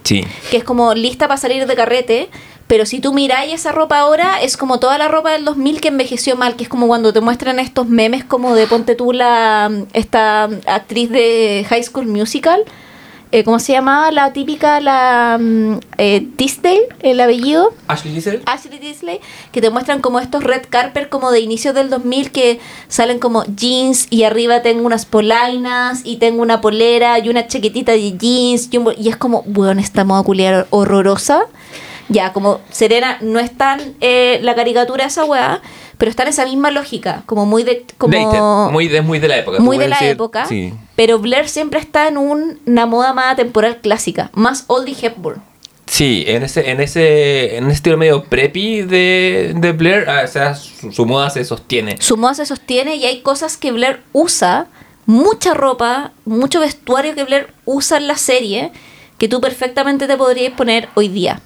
Sí. que es como lista para salir de carrete. Pero si tú miráis esa ropa ahora, es como toda la ropa del 2000 que envejeció mal, que es como cuando te muestran estos memes como de ponte tú la esta actriz de High School Musical, eh, ¿cómo se llamaba? La típica, la mm, eh, Tisdale, el apellido. Ashley Tisdale. Ashley Tisdale, que te muestran como estos red carpet como de inicios del 2000 que salen como jeans y arriba tengo unas polainas y tengo una polera y una chaquetita de jeans y, un y es como, bueno, esta moda culiar horrorosa. Ya, como Serena no es tan eh, la caricatura de esa weá, pero está en esa misma lógica, como muy de... Como, Dated, muy de, muy de la época. muy de la decir- época, Sí. pero Blair siempre está en un- una moda más temporal clásica, más oldie Hepburn. Sí, en ese, en ese, en ese estilo medio preppy de, de Blair, ah, o sea, su, su moda se sostiene. su moda se sostiene y hay cosas que Blair usa, mucha ropa, mucho vestuario que Blair usa en la serie, que tú perfectamente te podrías poner hoy día.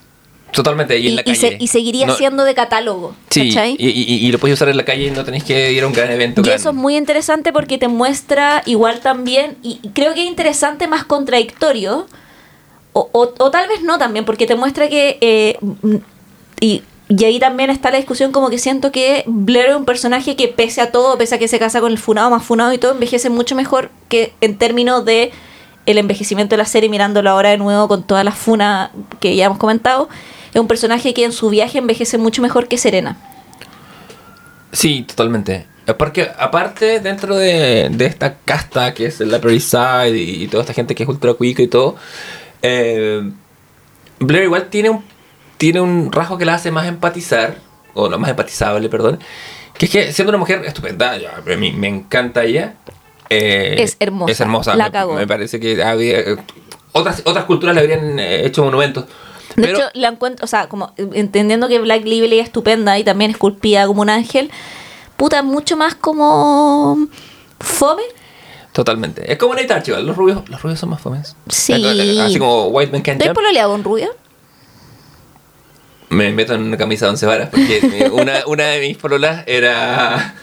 Totalmente, y en la y, calle. se- y seguiría No- siendo de catálogo. Sí, ¿cachai? y, lo puedes usar en la calle y no tenés que ir a un gran evento. Y gran- eso es muy interesante porque te muestra igual también, y y creo que es interesante más contradictorio, o, o- o tal vez no también, porque te muestra que... eh, mm, y, y ahí también está la discusión como que siento que Blair es un personaje que pese a todo, pese a que se casa con el funado más funado y todo, envejece mucho mejor que en términos de el envejecimiento de la serie, mirándolo ahora de nuevo con todas las funas que ya hemos comentado. Es un personaje que en su viaje envejece mucho mejor que Serena. Sí, totalmente. Porque aparte, dentro de, de esta casta que es el Upper East Side y, y toda esta gente que es ultra cuica y todo, eh, Blair igual tiene un, tiene un rasgo que la hace más empatizar, o no, más empatizable, perdón, que es que siendo una mujer estupenda, a mí me encanta ella. eh, Es hermosa, Es hermosa. la me, cagó. me parece que había, eh, otras, otras culturas le habrían hecho monumentos. De Pero- hecho, la encuentro, o sea, como eh, entendiendo que Black Lively es estupenda y también esculpida como un ángel, puta, mucho más como fome. Totalmente. Es como Nate Archibald. Los rubios, los rubios son más fomes. Sí. Así como White Man Can't ¿Te has Jump. pololeado con rubia? Me meto en una camisa de once varas porque una, una de mis pololas era...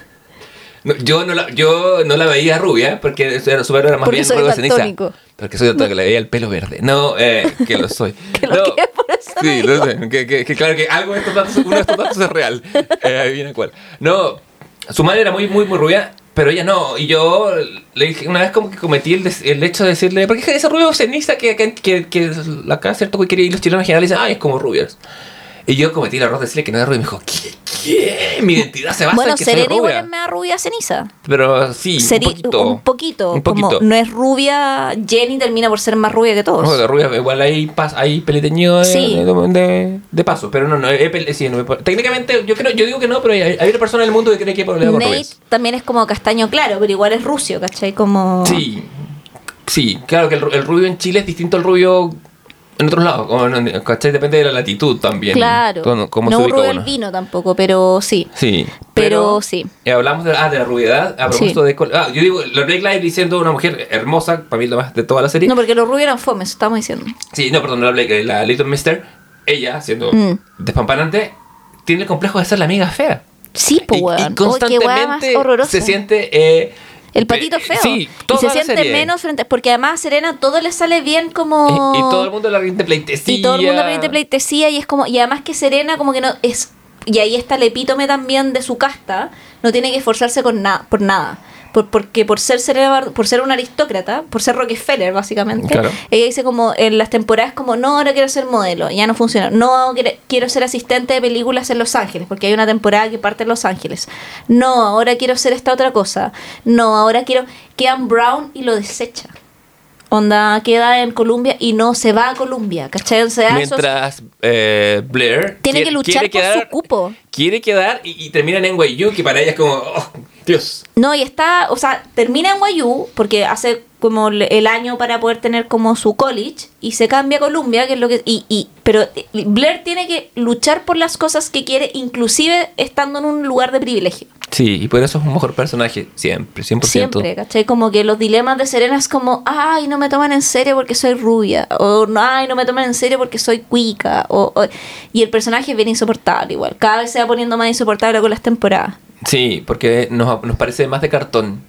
no, yo, no la, yo no la veía rubia porque su, pelo era más Porque bien soy rubio ceniza. Porque soy daltónico, le veía el pelo verde. No, eh, que lo soy. Que lo No, Sí, lo sé. Que, que- que claro que algo de estos datos, uno de estos datos es real. Eh, adivina cuál. No, su madre era muy, muy, muy rubia, pero ella no. Y yo le dije, una vez como que cometí el, des- el hecho de decirle, ¿por qué ese rubio ceniza que, que, que, que acá cierto que quería y los chilenos en general dicen, ay, es como rubias? Y yo cometí el error de decirle que no era rubia y me dijo, ¿qué? ¿Qué? Mi identidad se basa Bueno, en que soy Serena igual rubia. es rubia ceniza. Pero sí, Seri- un poquito. un poquito, Un poquito. Como no es rubia, Jenny termina por ser más rubia que todos. Ojo, de rubia, igual hay, pas, hay peliteño de, Sí. de, de- de paso, pero no, no, pele- sí, no me- técnicamente yo creo, yo digo que no, pero hay, hay una persona en el mundo que cree que por con Nate rubias. también es como castaño claro, pero igual es rucio, ¿cachai? Como... Sí, sí, claro que el rubio en Chile es distinto al rubio en otros lados, ¿cachai? Depende de la latitud también. Claro. Cómo- cómo no se ubica al vino tampoco, pero sí. Sí, Pero sí. eh, hablamos de, ah, de la rubiedad, a propósito Sí. de... Ah, yo digo, la Blake Lively siendo una mujer hermosa, para mí lo más de toda la serie. No, porque los rubios eran fomes, estamos diciendo. Sí, no, perdón, la Blake, la Little Mister, ella, siendo Mm. despampanante, tiene el complejo de ser la amiga fea. Sí, pues, Y- y, Oh, qué weá más constantemente horrorosa. se siente... eh, El patito eh, feo. Sí, y se siente serie. menos frente. Porque además a Serena todo le sale bien como. Y, y todo el mundo la rinde pleitesía. Y todo el mundo le rinde pleitesía y es como. Y además que Serena, como que no. es Y ahí está el epítome también de su casta. No tiene que esforzarse con nada por nada. Por, porque por ser Bar- por ser una aristócrata, por ser Rockefeller, básicamente, Claro. ella dice como en las temporadas como no, ahora quiero ser modelo, ya no funciona. No, quiero ser asistente de películas en Los Ángeles, porque hay una temporada que parte en Los Ángeles. No, ahora quiero ser esta otra cosa. No, ahora quiero. Quedan Brown y lo desecha. Onda queda en Colombia y no se va a Colombia, ¿cachai? O sea, Mientras eh, Blair Tiene que quiere- luchar quiere por su cupo. Quiere quedar y, y termina en NYU, que para ella es como, oh, Dios. No, y está, o sea, termina en Guayú porque hace como el año para poder tener como su college y se cambia a Columbia, que es lo que y, y pero eh, Blair tiene que luchar por las cosas que quiere, inclusive estando en un lugar de privilegio. Sí, y por eso es un mejor personaje, siempre, 100%. Siempre, ¿cachai? Como que los dilemas de Serena es como, ay, no me toman en serio porque soy rubia, o no, ay, no me toman en serio porque soy cuica, o, o- y el personaje es bien insoportable igual, cada vez se va poniendo más insoportable con las temporadas. Sí, porque nos, nos parece más de cartón.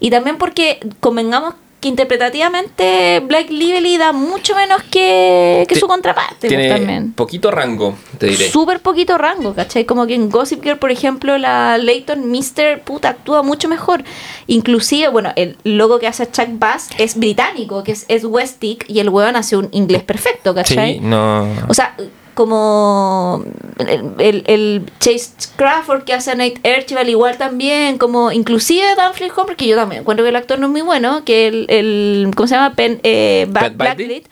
Y también porque convengamos que interpretativamente Black Lively da mucho menos que, que su contraparte pues, Tiene también. poquito rango, te diré. Súper poquito rango, ¿cachai? Como que en Gossip Girl, por ejemplo, la Leighton Mister, puta, actúa mucho mejor. Inclusive, bueno, el logo que hace Chuck Bass es británico, que es, es Westic, y el weón hace un inglés perfecto, ¿cachai? Sí, no. O sea, como el, el- Chase Crawford que hace a Nate Archibald igual también, como inclusive Dan Flynn Homer, que yo también encuentro que el actor no es muy bueno, que el, el ¿cómo se llama? Pen, eh, Badley. Blacklead,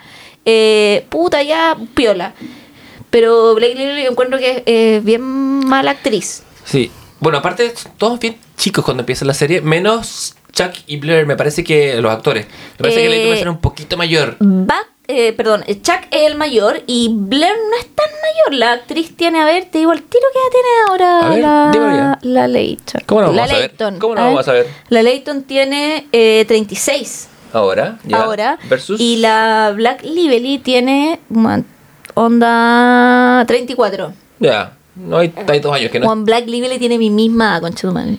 eh, puta ya, piola. Pero Blake Lively encuentro que es bien mala actriz. Sí. Bueno, aparte, todos bien chicos cuando empieza la serie, menos Chuck y Blair, me parece que los actores. Me parece que la Eh, información es un poquito mayor. Eh, perdón, Chuck es el mayor y Blair no es tan mayor. La actriz tiene, a ver, te digo el tiro que ya tiene ahora A ver, la, la Leighton. ¿Cómo no la vamos a ver? Leighton. ¿Cómo no A vamos a ver? La Leighton tiene eh, 36 Ahora, ya. ahora. Versus. Y la Black Lively tiene onda 34. Ya. No hay, hay dos años que no. Juan Black Lively tiene mi misma concha de.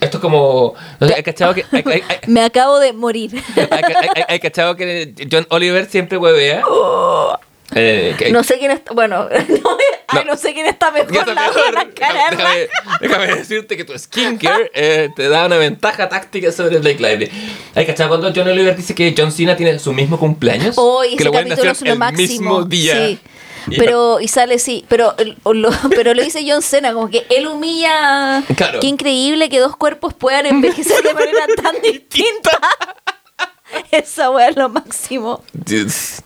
Esto es como. no sé, ¿Hay cachado que.? Hay, hay- hay- Me acabo de morir. hay- cachado que John Oliver siempre huevea? Eh, que- No sé quién está. Bueno, no, ay, no sé quién está mejor. Está la mejor. buena. Déjame, déjame decirte que tu skincare eh, te da una ventaja táctica sobre Blake Lively. Hay cachado cuando John Oliver dice que John Cena tiene su mismo cumpleaños. Hoy que lo capítulo es lo el máximo. mismo día. Sí. Pero, y sale, sí, pero, lo, pero lo dice John Cena, como que él humilla. Claro. Qué increíble que dos cuerpos puedan envejecer de manera tan distinta. Esa wea es lo máximo. Dios.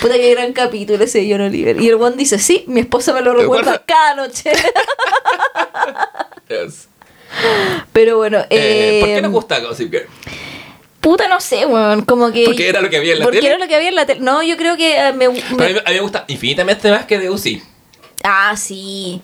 Puta que gran capítulo ese de John Oliver. Y el one dice, sí, mi esposa me lo recuerda cada noche. Dios. Pero bueno, Eh, ¿Por qué nos gusta Gossip Girl? Puta, no sé, weón. Como que. Porque era lo que había en la porque tele. era lo que había en la tele. No, yo creo que eh, me. Pero a, mí, me- a mí me gusta infinitamente más que Deus Ah, sí.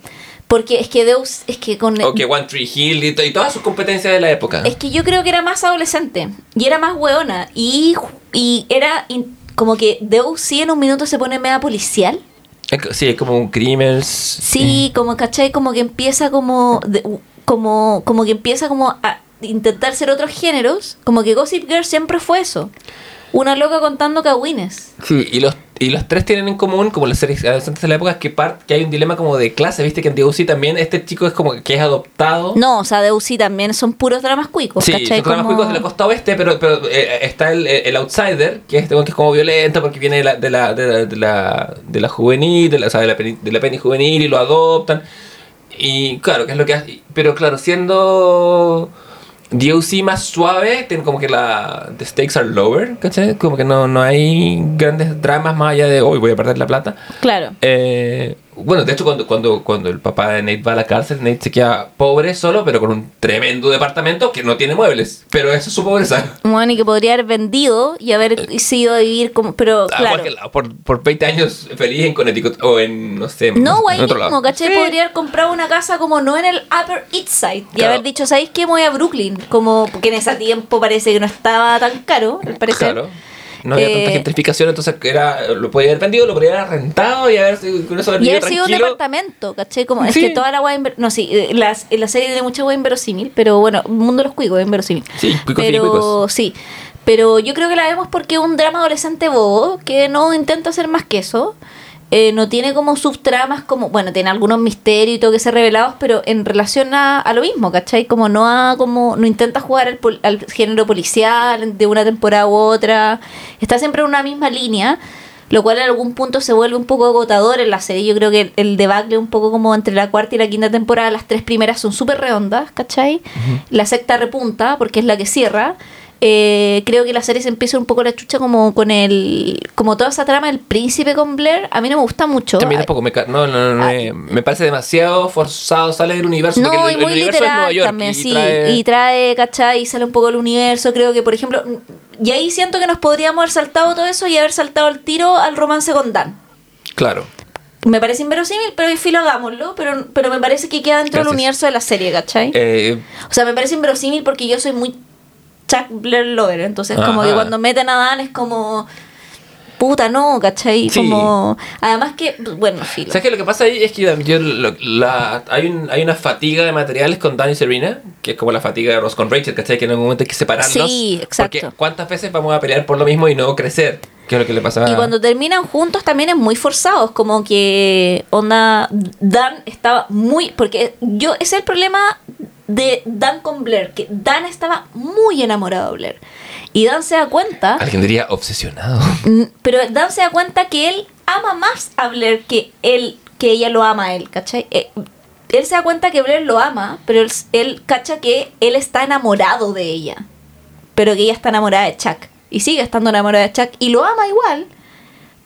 Porque es que Deus. Es que con. O que One Tree Hill y, to- y todas sus competencias de la época. Es que yo creo que era más adolescente. Y era más weona. Y, y era. in- como que Deus sí en un minuto se pone media policial. Sí, es como un crimen. Sí, como, ¿cachai? Como que empieza como, de- como, como que empieza como a intentar ser otros géneros. Como que Gossip Girl siempre fue eso. Una loca contando cagüines. Sí, y los, y los tres tienen en común, como las series adolescentes de la época, que, que hay un dilema como de clase, viste que en Deus también este chico es como que es adoptado. No, o sea, sí también son puros dramas cuicos, Sí, ¿cachai? son dramas Como- cuicos de la costa oeste, pero, pero eh, está el, el outsider, que es, este que es como violento porque viene de la, de la, de la, de la, de la juvenil, de la, o sea, de la, peni- de la penny juvenil y lo adoptan. Y claro, que es lo que hace. Pero claro, siendo DOC más suave, tiene como que la the stakes are lower, ¿cachai? Como que no, no hay grandes dramas más allá de hoy voy a perder la plata. Claro. Eh, bueno, de hecho, cuando, cuando, cuando el papá de Nate va a la cárcel, Nate se queda pobre solo, pero con un tremendo departamento que no tiene muebles. Pero eso es su pobreza. Bueno, y que podría haber vendido y haber sido a vivir como. Pero A claro. por, por 20 años feliz en Connecticut o en, no sé, No, güey, en otro mismo, lado. ¿cachai? Sí. Podría haber comprado una casa como no en el Upper East Side y Claro. haber dicho, ¿sabéis qué? Me voy a Brooklyn. Como, porque en ese tiempo parece que no estaba tan caro, al parecer. Claro. No había tanta Eh, gentrificación, entonces era, lo podía haber vendido, lo podía haber rentado y haber sido- con eso haber Y haber sido un departamento, ¿cachai? Como, es que toda la guay. No, sí, eh, las, la serie tiene mucha guay inverosímil, pero bueno, Mundo de los Cuicos es inverosímil. Sí, cuicos y pero cuicos. sí. Pero yo creo que la vemos porque es un drama adolescente bobo que no intenta hacer más que eso. Eh, no tiene como subtramas como, bueno, tiene algunos misterios y todo que ser revelados, pero en relación a, a lo mismo, ¿cachai? Como no ha, como, no intenta jugar al, al género policial de una temporada u otra. Está siempre en una misma línea, lo cual en algún punto se vuelve un poco agotador en la serie. Yo creo que el, el debacle un poco como entre la cuarta y la quinta temporada, las tres primeras son súper redondas, ¿cachai? La sexta repunta porque es la que cierra. Eh, creo que la serie se empieza un poco la chucha como con el como toda esa trama del príncipe con Blair a mí no me gusta mucho También tampoco me, no, no, no, me, me parece demasiado forzado, sale del universo. Ah. no, porque y el, el muy es literal Nueva York. también, y, sí. trae- Y trae, ¿cachai? Y sale un poco del universo. Creo que, por ejemplo, y ahí siento que nos podríamos haber saltado todo eso y haber saltado el tiro al romance con Dan. Claro. Me parece inverosímil, pero fin, hagámoslo. Pero, pero me parece que queda dentro del universo de la serie, ¿cachai? Eh, O sea, me parece inverosímil porque yo soy muy Chuck Blair Lover. Entonces, como Ajá. que cuando meten a Dan es como. Puta, no, ¿cachai? Sí. Como. Además que. Bueno, filo. ¿Sabes qué? Lo que pasa ahí es que yo, lo- la, hay, un, hay una fatiga de materiales con Dan y Serena, que es como la fatiga de Ross con Rachel, ¿cachai? Que en algún momento hay que separarlos. Sí, exacto. Porque ¿cuántas veces vamos a pelear por lo mismo y no crecer? ¿Qué es lo que le pasa Y cuando terminan juntos también es muy forzados, como que onda Dan estaba muy porque yo ese es el problema de Dan con Blair, que Dan estaba muy enamorado de Blair. Y Dan se da cuenta, Alguien diría obsesionado. pero Dan se da cuenta que él ama más a Blair que él que ella lo ama a él, ¿cachai? Eh, él se da cuenta que Blair lo ama, pero él, él cacha que él está enamorado de ella, pero que ella está enamorada de Chuck. Y sigue estando enamorada de Chuck y lo ama igual,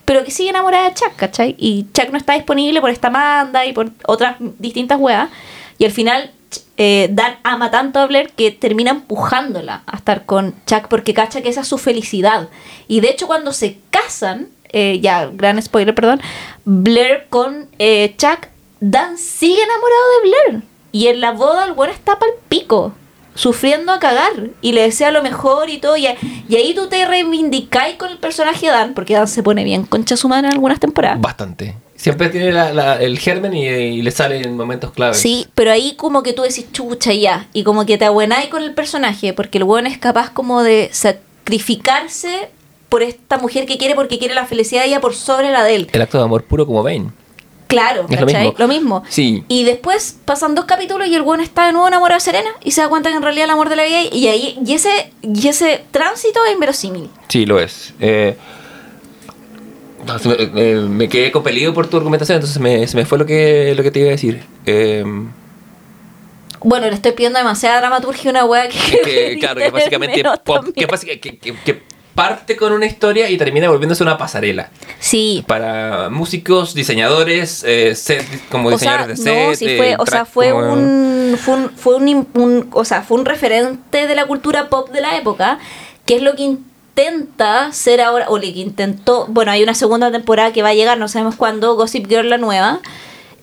pero que sigue enamorada de Chuck, ¿cachai? Y Chuck no está disponible por esta manda y por otras distintas weas. Y al final eh, Dan ama tanto a Blair que termina empujándola a estar con Chuck porque cacha que esa es su felicidad. Y de hecho cuando se casan, eh, ya, gran spoiler, perdón, Blair con eh, Chuck, Dan sigue enamorado de Blair. Y en la boda el weón está pa'l pico. Sufriendo a cagar y le desea lo mejor y todo. Y, y ahí tú te reivindicáis con el personaje de Dan, porque Dan se pone bien concha su en algunas temporadas. Bastante. Siempre tiene la- la- el germen y, y le sale en momentos claves. Sí, pero ahí como que tú decís chucha ya, y como que te abuenáis con el personaje, porque el weón es capaz como de sacrificarse por esta mujer que quiere porque quiere la felicidad de ella por sobre la de él. El acto de amor puro como Bane. Claro, Es lo mismo. Lo mismo. Sí. Y después pasan dos capítulos y el weón está de nuevo enamorado de Serena y se da cuenta que en realidad el amor de la vida y ahí y ese y ese tránsito es inverosímil. Sí, lo es. Eh, no, me, me quedé compelido por tu argumentación, entonces me, se me fue lo que, lo que te iba a decir. Eh, Bueno, le estoy pidiendo demasiada dramaturgia a una weá que, que, claro, que básicamente pop, que, que- parte con una historia y termina volviéndose una pasarela. Sí, Para músicos, diseñadores, eh, set- como o sea, diseñadores de set. no, sí eh, fue, o sea, fue como- un, fue un, fue un- o sea, fue un referente de la cultura pop de la época, que es lo que intenta ser ahora, o lo que intentó, bueno, hay una segunda temporada que va a llegar, no sabemos cuándo, Gossip Girl la nueva,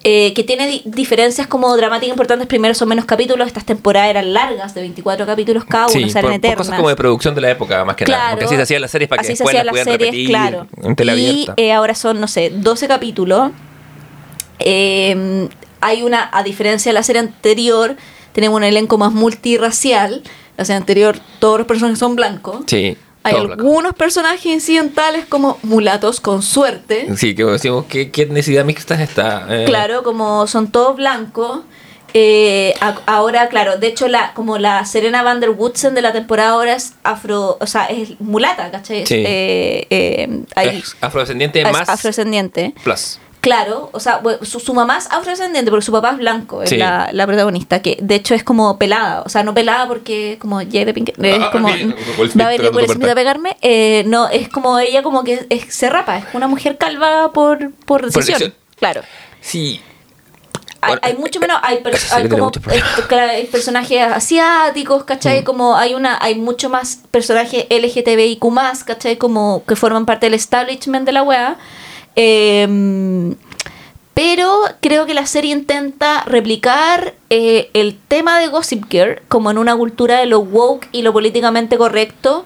eh, que tiene di- diferencias como dramáticas importantes, primero son menos capítulos, estas temporadas eran largas, de 24 capítulos cada uno, Sí, salen por, por eternas. cosas como de producción de la época, más que nada. Porque así se hacían las series para que así se después las hacían pudieran series, repetir claro. en Y eh, ahora son, no sé, 12 capítulos. Eh, hay una, a diferencia de la serie anterior, tenemos un elenco más multirracial. La serie anterior, todos los personajes son blancos. sí. Hay todo blanco. algunos personajes incidentales como mulatos con suerte. Sí, que decimos, ¿qué, qué necesidad mixta es esta? Eh, Claro, como son todos blancos. Eh, a- ahora, claro, de hecho, la como la Serena Van der Woodsen de la temporada ahora es afro, o sea, es mulata, ¿cachai? Sí. Eh, eh, es afrodescendiente es más afrodescendiente. plus. Claro, o sea, su, su mamá es afrodescendiente porque su papá es blanco, es Sí. la, la protagonista, que de hecho es como pelada, o sea, no pelada porque como Jada Pinkett, es Ah, como Smith va a Will puerta. a pegarme, eh, no, es como ella como que es- se rapa, es una mujer calva por, por decisión, claro. Sí. Hay, hay mucho menos, hay, per- sé que hay como eh, hay personajes asiáticos, ¿cachai? Mm. Como hay una, hay mucho más personajes LGTBIQ más, ¿cachai? Como que forman parte del establishment de la wea. Eh, pero creo que la serie intenta replicar eh, el tema de Gossip Girl como en una cultura de lo woke y lo políticamente correcto,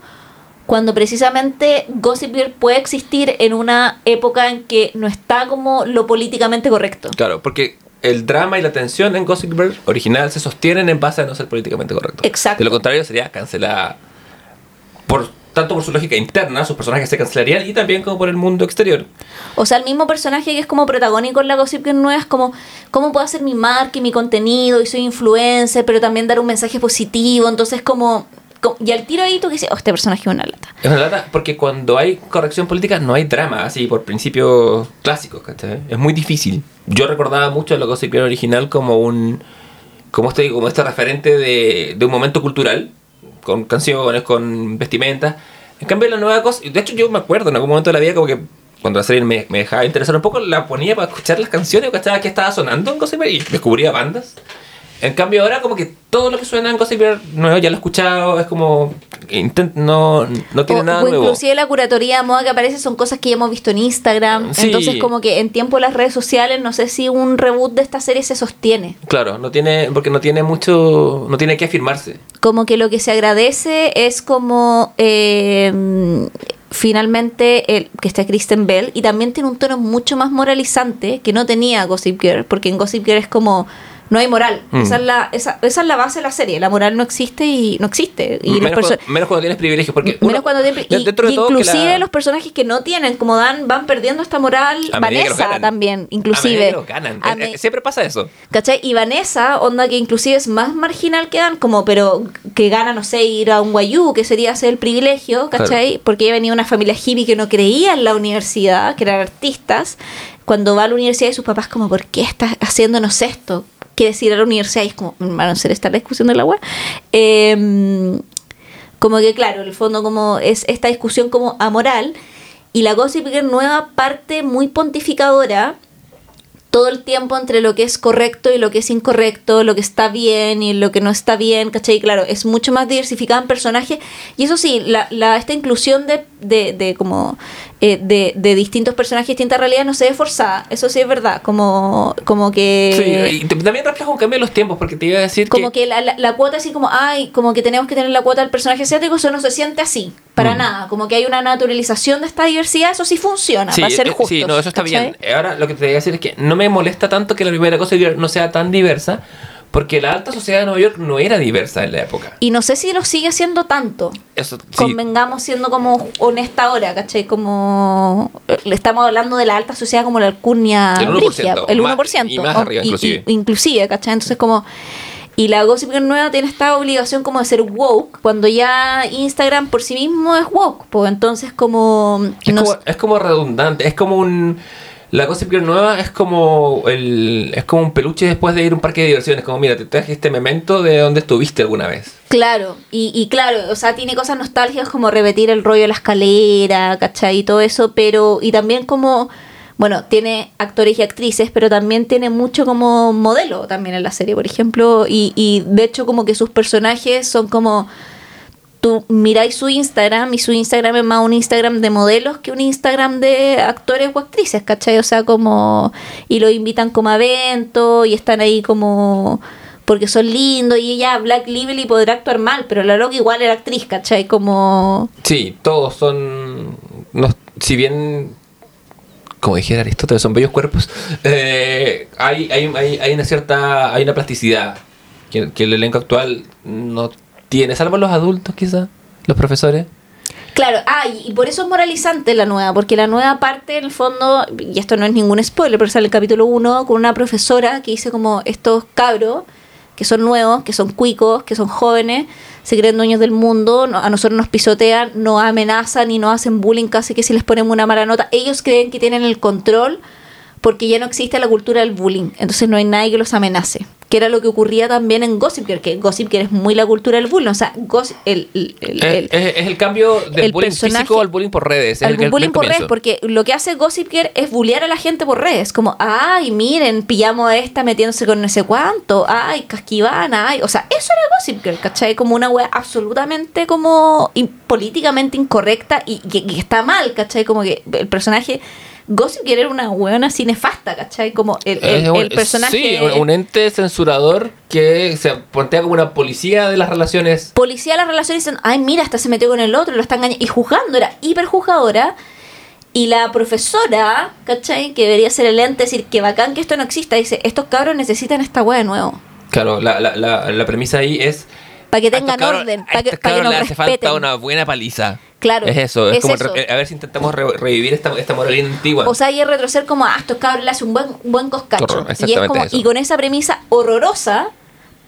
cuando precisamente Gossip Girl puede existir en una época en que no está como lo políticamente correcto. Claro, porque el drama y la tensión en Gossip Girl original se sostienen en base a no ser políticamente correcto. Exacto. De lo contrario sería cancelada por tanto por su lógica interna, sus personajes se cancelarían y también como por el mundo exterior. O sea, el mismo personaje que es como protagónico en la Gossip Girl nueva es como, ¿cómo puedo hacer mi marca y mi contenido? Y soy influencer, pero también dar un mensaje positivo. Entonces, como. como- y al tiro ahí tú que dices, oh, este personaje es una lata. Es una lata porque cuando hay corrección política no hay drama, así por principios clásicos, ¿cachai? Es muy difícil. Yo recordaba mucho la Gossip Girl original como un. Como este, como este referente de, de un momento cultural, con canciones, con vestimentas. En cambio, la nueva cosa. De hecho, yo me acuerdo en algún momento de la vida como que cuando la serie me, me dejaba interesar un poco, la ponía para escuchar las canciones, ¿cachai? que estaba sonando en Girl y descubría bandas. En cambio ahora como que todo lo que suena en Gossip Girl nuevo ya lo he escuchado, es como intent- no, no tiene O, nada o nuevo. inclusive la curatoría de moda que aparece son cosas que ya hemos visto en Instagram. Sí. Entonces, como que en tiempo de las redes sociales, no sé si un reboot de esta serie se sostiene. Claro, no tiene porque no tiene mucho no tiene que afirmarse. como que lo que se agradece es como eh, finalmente el, que está Kristen Bell y también tiene un tono mucho más moralizante que no tenía Gossip Girl porque en Gossip Girl es como no hay moral Mm. esa, es la, esa, esa es la base de la serie la moral no existe y no existe y menos, cuando, menos cuando tienes privilegios porque menos uno- cuando tiene- de- y, dentro de y todo que inclusive la- los personajes que no tienen como Dan van perdiendo esta moral a Vanessa también A inclusive que los ganan. A Eh, me- eh, siempre pasa eso. ¿Cachai? Y Vanessa, onda que inclusive es más marginal que Dan, como, pero que gana, no sé, ir a un guayú, que sería hacer el privilegio, ¿cachai? Porque ella venía de una familia hippie que no creía en la universidad, que eran artistas. Cuando va a la universidad y sus papás como, ¿por qué estás haciéndonos esto? Que decir a la universidad y es como, van a hacer esta discusión de la web. como que claro, el fondo como es esta discusión como amoral. Y la Gossip Girl nueva parte muy pontificadora todo el tiempo entre lo que es correcto y lo que es incorrecto, lo que está bien y lo que no está bien, ¿cachai? Claro, es mucho más diversificada en personajes. Y eso sí, la, la, esta inclusión de, de, de como eh, de, de distintos personajes, distintas realidades, no se ve forzada. Eso sí es verdad. Como, como que. Sí, y también refleja un cambio en los tiempos, porque te iba a decir como que... que la, la- la cuota así como, ay, como que tenemos que tener la cuota del personaje asiático, eso no se siente así, para Mm. nada. Como que hay una naturalización de esta diversidad, eso sí funciona, Sí, para ser eh, justos. sí, no, eso está ¿cachai? bien. Ahora lo que te voy a decir es que no me molesta tanto que la primera cosa no sea tan diversa, porque la alta sociedad de Nueva York no era diversa en la época. Y no sé si lo sigue haciendo tanto. Eso sí. Convengamos siendo como honesta ahora, ¿cachai? Como eh, le estamos hablando de la alta sociedad como la alcurnia El 1%, brígida, el más- 1%. y más arriba, inclusive. y- inclusive, ¿cachai? Entonces como... Y la Gossip Girl nueva tiene esta obligación como de ser woke, cuando ya Instagram por sí mismo es woke, pues entonces como... Es, no como, es como redundante, es como un... La Gossip Girl nueva es como el es como un peluche después de ir a un parque de diversiones. Como, mira, te traje este memento de donde estuviste alguna vez. Claro, y, y claro, o sea, tiene cosas nostálgicas como repetir el rollo de la escalera, ¿cachai? Y todo eso, pero, y también como, bueno, tiene actores y actrices, pero también tiene mucho como modelo también en la serie, por ejemplo, y, y de hecho como que sus personajes son como, tú miráis su Instagram y su Instagram es más un Instagram de modelos que un Instagram de actores o actrices, ¿cachai? O sea, como, y lo invitan como a eventos y están ahí como porque son lindos y ella Black Lively podrá actuar mal, pero la loca igual era actriz, ¿cachai? Como Sí, todos son... no- si bien, como dijera Aristóteles, son bellos cuerpos, eh, hay, hay, hay, hay una cierta... Hay una plasticidad que, el elenco actual no tiene, salvo los adultos quizás, los profesores. Claro, ah, y por eso es moralizante la nueva, porque la nueva parte, en el fondo, y esto no es ningún spoiler, pero sale el capítulo 1 con una profesora que dice como estos cabros, que son nuevos, que son cuicos, que son jóvenes, se creen dueños del mundo, a nosotros nos pisotean, nos amenazan y nos hacen bullying casi que si les ponemos una mala nota. Ellos creen que tienen el control porque ya no existe la cultura del bullying, entonces no hay nadie que los amenace. Que era lo que ocurría también en Gossip Girl, que Gossip Girl es muy la cultura del bullying, o sea, Gossip- el- el- el- el, es, el cambio del el bullying físico al bullying por redes. es al bullying por redes, porque lo que hace Gossip Girl es bullear a la gente por redes, como, ay, miren, pillamos a esta metiéndose con no sé cuánto, ay, casquivana, ay, o sea, eso era Gossip Girl, ¿cachai? Como una wea absolutamente como in- políticamente incorrecta y que está mal, ¿cachai? Como que el personaje... Gossip Girl era una weona así nefasta, ¿cachai? Como el, el- Es un- el personaje... Sí, un, un ente censurador que se plantea como una policía de las relaciones. policía las relaciones diciendo, ay, mira, esta se metió con el otro, lo está engañando. Y juzgando, era hiper juzgadora. Y la profesora, ¿cachai? Que debería ser el ente, decir que bacán que esto no exista, dice, estos cabros necesitan esta wea de nuevo. Claro, la, la, la, la premisa ahí es. Para que a estos tengan cabros- orden, a para que, estos pa' que nos hace respeten. falta una buena paliza. Claro, Es eso, es, es como eso. a ver si intentamos re- revivir esta, esta moralidad antigua. O sea, y es retroceder como, ah, estos cabros le hacen un buen, buen coscacho. Y, es exactamente como, eso. y con esa premisa horrorosa,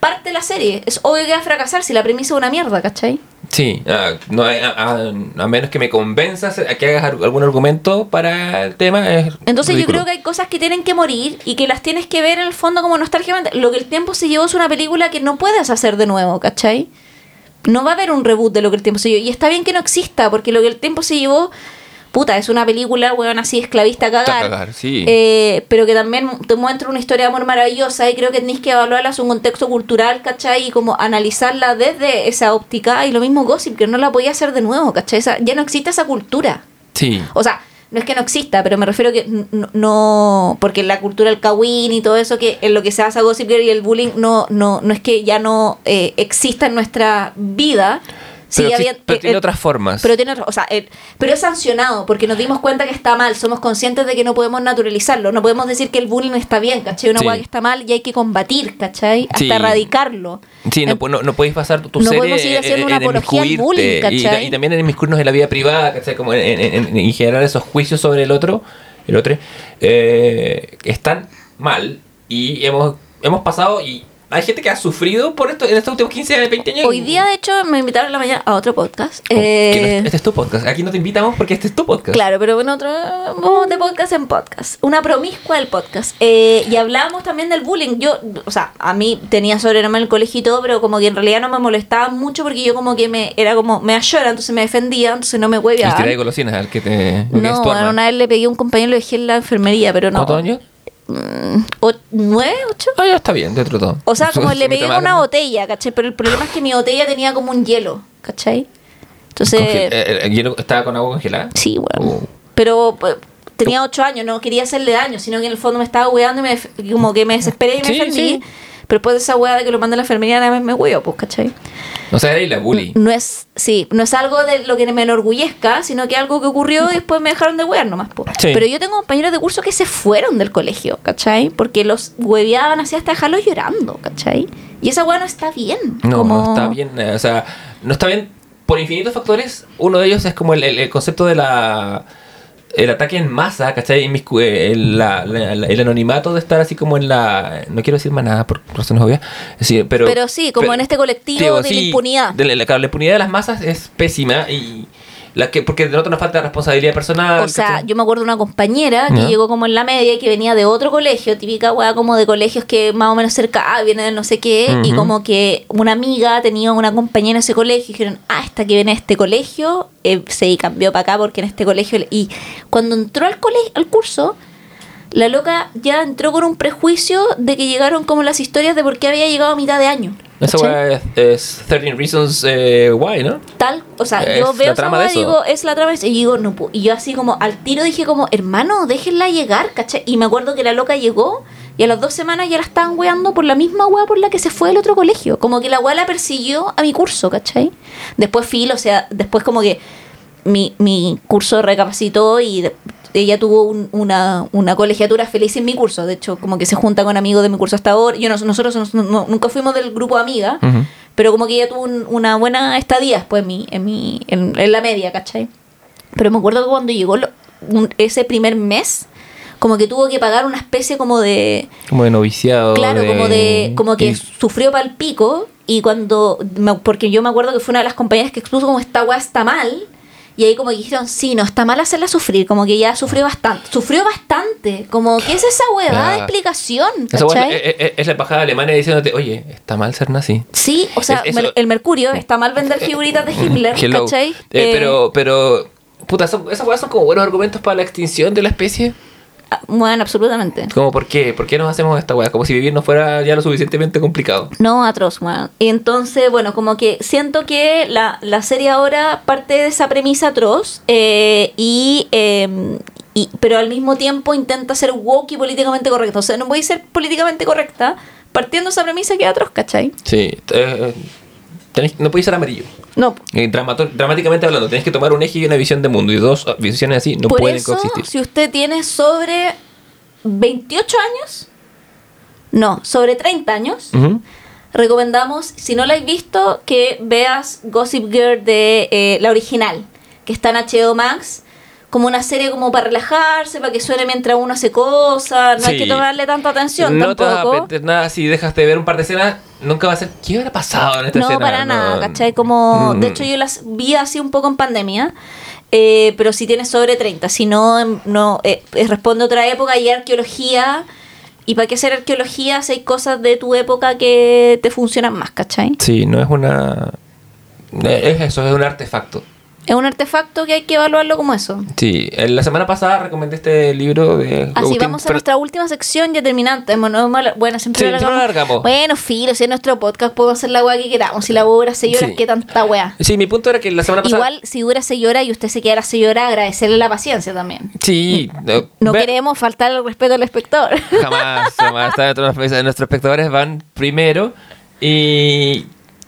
parte la serie. Es obvio que va a fracasar si la premisa es una mierda, ¿cachai? Sí, ah, no a, a- a menos que me convenzas a que hagas algún argumento para el tema. Es Entonces yo creo que hay cosas que tienen que morir y que las tienes que ver en el fondo como nostálgicamente. Lo que el tiempo se llevó es una película que no puedes hacer de nuevo, ¿cachai? No va a haber un reboot de lo que el tiempo se llevó. Y está bien que no exista, porque lo que el tiempo se llevó, puta, es una película, weón, así esclavista a cagar. A cagar, sí. Eh, pero que también te muestra una historia de amor maravillosa y creo que tenéis que evaluarla en un contexto cultural, ¿cachai? Y como analizarla desde esa óptica. Y lo mismo Gossip, que no la podía hacer de nuevo, ¿cachai? Esa- ya no existe esa cultura. Sí. O sea, no es que no exista, pero me refiero que n- n- no. Porque la cultura del kawin y todo eso, que en lo que se hace a Gossip Girl y el bullying, no, no, no es que ya no eh, exista en nuestra vida. Pero, habiendo- pero eh, tiene eh, otras formas. Pero tiene otra- o sea, el- pero es sancionado porque nos dimos cuenta que está mal, somos conscientes de que no podemos naturalizarlo, no podemos decir que el bullying está bien, ¿cachai? Una Sí. hueá que está mal y hay que combatir, ¿cachai? Hasta Sí. erradicarlo. Sí, no, no, no podéis pasar tu No serie podemos seguir haciendo en- una apología al bullying, ¿cachai? y también en inmiscuirnos en la vida privada, ¿cachai? Como en, en- en- en generar esos juicios sobre el otro, el otro, eh, están mal y hemos, hemos pasado y hay gente que ha sufrido por esto en estos últimos 15, 20 años. Hoy día, de hecho, me invitaron en la mañana a otro podcast. Oh, que no- Eh, este es tu podcast. Aquí no te invitamos porque este es tu podcast. Claro, pero en otro vamos de podcast en podcast. Una promiscua del podcast. Eh, y hablábamos también del bullying. Yo, o sea, a mí tenía sobrenombre en el colegio y todo, pero como que en realidad no me molestaba mucho porque yo como que me era como me ayora, entonces me defendía, entonces no me hueveaba. tiré de golosinas al que te. porque es No, arma. una vez le pegué a un compañero y lo dejé en la enfermería, pero no. ¿Cuántos años? Mm, o- ¿Nueve? ¿Ocho? Ah, ya está bien, dentro de todo. O sea, como le pegué una botella, ¿cachai? Pero el problema es que mi botella tenía como un hielo, ¿cachai? Entonces, eh, ¿El hielo estaba con agua congelada? sí, bueno. Oh. Pero pues, tenía ocho años, no quería hacerle daño, sino que en el fondo me estaba weando y me, como que me desesperé y me Sí, sí. Pero después de esa weá de que lo mandé a la enfermería, nada más me huevo, pues, ¿cachai? O sea, era la bully. No es, sí, no es algo de lo que me enorgullezca, sino que algo que ocurrió y después me dejaron de huear nomás. po. Sí. Pero yo tengo compañeros de curso que se fueron del colegio, ¿cachai? Porque los hueveaban así hasta dejarlos llorando, ¿cachai? Y esa hueá no está bien. No, como- no está bien. eh, O sea, no está bien por infinitos factores. Uno de ellos es como el, el- el concepto de la. El ataque en masa, ¿cachai? Eh, El, la- la- el anonimato de estar así como en la. No quiero decir más nada por razones obvias. Sí, pero, Pero sí, como en este colectivo de la impunidad. de la, la impunidad de las masas es pésima y. La que, porque denota una falta de responsabilidad personal. O sea, ¿cachai? yo me acuerdo de una compañera que Ya. llegó como en la media y que venía de otro colegio, típica weá como de colegios que más o menos cerca, ah, viene de no sé qué, y como que una amiga tenía una compañera en ese colegio y dijeron, ah, esta que viene de este colegio, eh, se cambió para acá porque en este colegio, y cuando entró al colegio, al curso, la loca ya entró con un prejuicio de que llegaron como las historias de por qué había llegado a mitad de año. Esa weá es, es 13 Reasons eh, Why, ¿no? tal, o sea, Es yo veo esa weá y digo, es la trama de eso", y digo, no y yo así como al tiro dije como, hermano, déjenla llegar, ¿cachai? Y me acuerdo que la loca llegó y a las dos semanas ya la estaban weando por la misma weá por la que se fue del otro colegio, como que la weá la persiguió a mi curso, ¿cachai? Después fil, o sea, después como que mi, mi curso recapacitó y ella tuvo un- una, una colegiatura feliz en mi curso. De hecho, como que se junta con amigos de mi curso hasta ahora. Yo no- nosotros no- no- nunca fuimos del grupo amiga, pero como que ella tuvo un- una buena estadía después en, mi, en, mi, en, en la media, ¿cachai? Pero me acuerdo que cuando llegó lo- un- ese primer mes, como que tuvo que pagar una especie como de... Como de noviciado. Claro, como de como que y- sufrió para el pico y cuando me- porque yo me acuerdo que fue una de las compañeras que expuso como esta weá está mal y ahí como que dijeron, sí, no está mal hacerla sufrir, como que ya sufrió bastante, sufrió bastante, como ¿qué es esa weá de explicación? ¿cachai? es, es- es la embajada alemana diciéndote, oye, está mal ser nazi. Sí, o sea, Es- el Mercurio está mal vender figuritas de Hello. ¿cachai? Eh, Eh, pero, pero, puta, son- esas weas son como buenos argumentos para la extinción de la especie. Bueno, absolutamente. Como, ¿por qué? ¿Por qué nos hacemos esta wea? Como si vivir no fuera ya lo suficientemente complicado. No, atroz, weón. Y entonces, bueno, como que siento que la, la serie ahora parte de esa premisa atroz eh, y, eh, y- pero al mismo tiempo intenta ser woke y políticamente correcta. O sea, no voy a ser políticamente correcta partiendo de esa premisa que es atroz, ¿cachai? Sí. eh, no podéis ser amarillo. No. Eh, dramáticamente hablando, tenéis que tomar un eje y una visión de mundo. Y dos visiones así no Por pueden eso, coexistir. si usted tiene sobre 28 años, no, sobre 30 años, recomendamos, si no la has visto, que veas Gossip Girl de eh, la original, que está en HBO Max, como una serie como para relajarse, para que suene mientras uno hace cosas, no hay que tomarle tanta atención No te vas a tampoco. nada si dejas de ver un par de escenas. Nunca va a ser. ¿Qué hubiera pasado en esta No, escena? para No. nada, ¿cachai? Como, de Mm. hecho yo las vi así un poco en pandemia, eh, pero si tienes sobre 30, si no, em, no eh, eh, responde a otra época y arqueología, y para qué hacer arqueología si hay cosas de tu época que te funcionan más, ¿cachai? Sí, no es una. Es eso, es un artefacto. Es un artefacto que hay que evaluarlo como eso. Sí, eh, la semana pasada recomendé este libro de. Así Agustín vamos a nuestra última sección ya terminante. Bueno, no- bueno, siempre Sí, lo siempre lo alargamos. Bueno, filo, si es nuestro podcast podemos hacer la weá que queramos. Si la weá dura 6 horas, Sí. ¿qué tanta weá? Sí, mi punto era que la semana pasada. Igual, si dura 6 horas y usted se queda las 6 horas, agradecerle la paciencia también. Sí, no, No ve- queremos faltar el respeto al espectador. Jamás, jamás. Nuestros espectadores van primero y.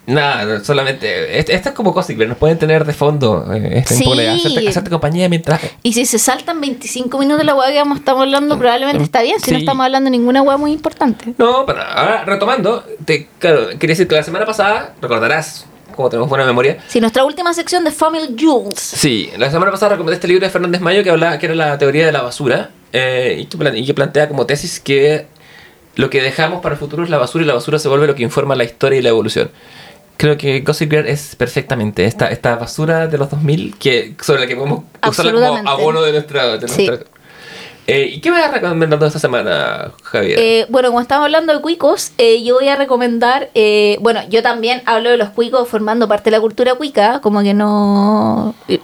Nada, solamente. Esto, esto es como Gossip Girl, nos pueden tener de fondo. Eh, este Sí. hacerte, hacerte compañía mientras. y si se saltan 25 minutos de la weá que vamos, estamos hablando, probablemente está bien. Si no Sí. estamos hablando de ninguna weá muy importante. No, pero ahora retomando, te, claro, quería decir que la semana pasada, recordarás, como tenemos buena memoria, Si nuestra última sección de Family Jules. Sí, la semana pasada recomendé este libro de Fernández Mayo que hablaba que era la teoría de la basura eh, y, que plan- y que plantea como tesis que lo que dejamos para el futuro es la basura y la basura se vuelve lo que informa la historia y la evolución. Creo que Gossip Girl es perfectamente esta, esta basura de los 2000 que, sobre la que podemos usarla como abono de nuestra... de Sí. Eh, ¿Y qué me vas recomendando esta semana, Javier? Eh, bueno, como estamos hablando de cuicos, eh, yo voy a recomendar, eh, bueno, yo también hablo de los cuicos formando parte de la cultura cuica, como que no... eh,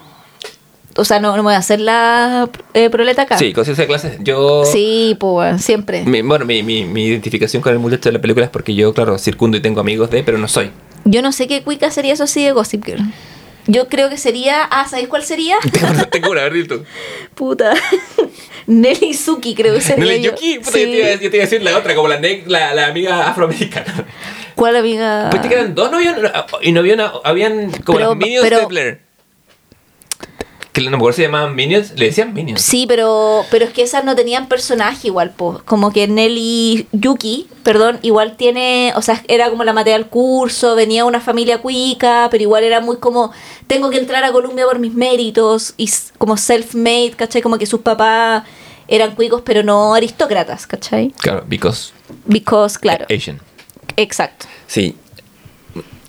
o sea, no, no voy a hacer la proleta acá. sí, conciencia de clases. Yo... Sí, pues siempre. Mi- bueno, mi, mi, mi identificación con el muchacho de la película es porque yo, claro, circundo y tengo amigos de, pero no soy. Yo no sé qué cuica sería eso así de Gossip Girl. Yo creo que sería. Ah, ¿sabéis cuál sería? Tengo, una, a ver, tú. Puta. Nelly Suki, creo que sería. Nelly yo. Yuki, puta, Sí. yo, te iba, a- yo te iba a decir la otra, como la, la, la amiga afroamericana. ¿Cuál amiga? Pues que eran dos, no habían, y no habían, habían como Pero- las Minions pero- de Blair. Que no me acuerdo si se llamaban Minions, le decían Minions. Sí, pero, pero es que esas no tenían personaje igual, po. Como que Nelly Yuki, perdón, igual tiene, o sea, era como la maté al curso, venía una familia cuica, pero igual era muy como, tengo que entrar a Colombia por mis méritos, y como self-made, ¿cachai? Como que sus papás eran cuicos, pero no aristócratas, ¿cachai? Claro, because Because, claro, Asian. exacto. Sí.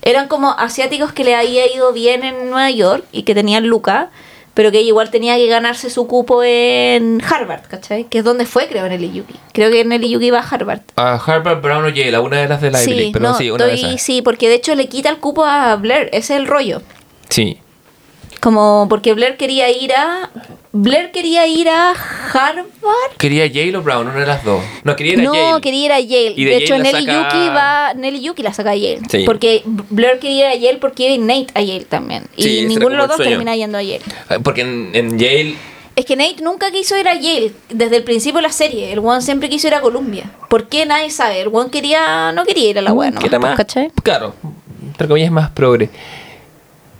Eran como asiáticos que le había ido bien en Nueva York y que tenían Luca, pero que igual tenía que ganarse su cupo en Harvard, ¿cachai? Que es donde fue, creo, Nelly Yuki. Creo que Nelly Yuki iba a Harvard. A Harvard Brown o Yale, una de las de la Ivy League, pero no, sí, una de esas. sí, porque de hecho le quita el cupo a Blair, ese es el rollo. Sí. Como porque Blair quería ir a... Blair quería ir a Harvard. Quería Yale o Brown, una de las dos. No, quería ir a no, Yale. quería ir a Yale. Y de de hecho, Yale Nelly saca- Yuki va. Nelly Yuki la saca a Yale. Sí. Porque Blair quería ir a Yale porque iba Nate a Yale también. Sí, y ninguno de los dos sueño. termina yendo a Yale. Ah, Porque en, en Yale. Es que Nate nunca quiso ir a Yale desde el principio de la serie. El one siempre quiso ir a Columbia. ¿Por qué? Nadie sabe. El one quería, no quería ir a la wea, que era más. ¿cachai? Claro, entre comillas, más progre.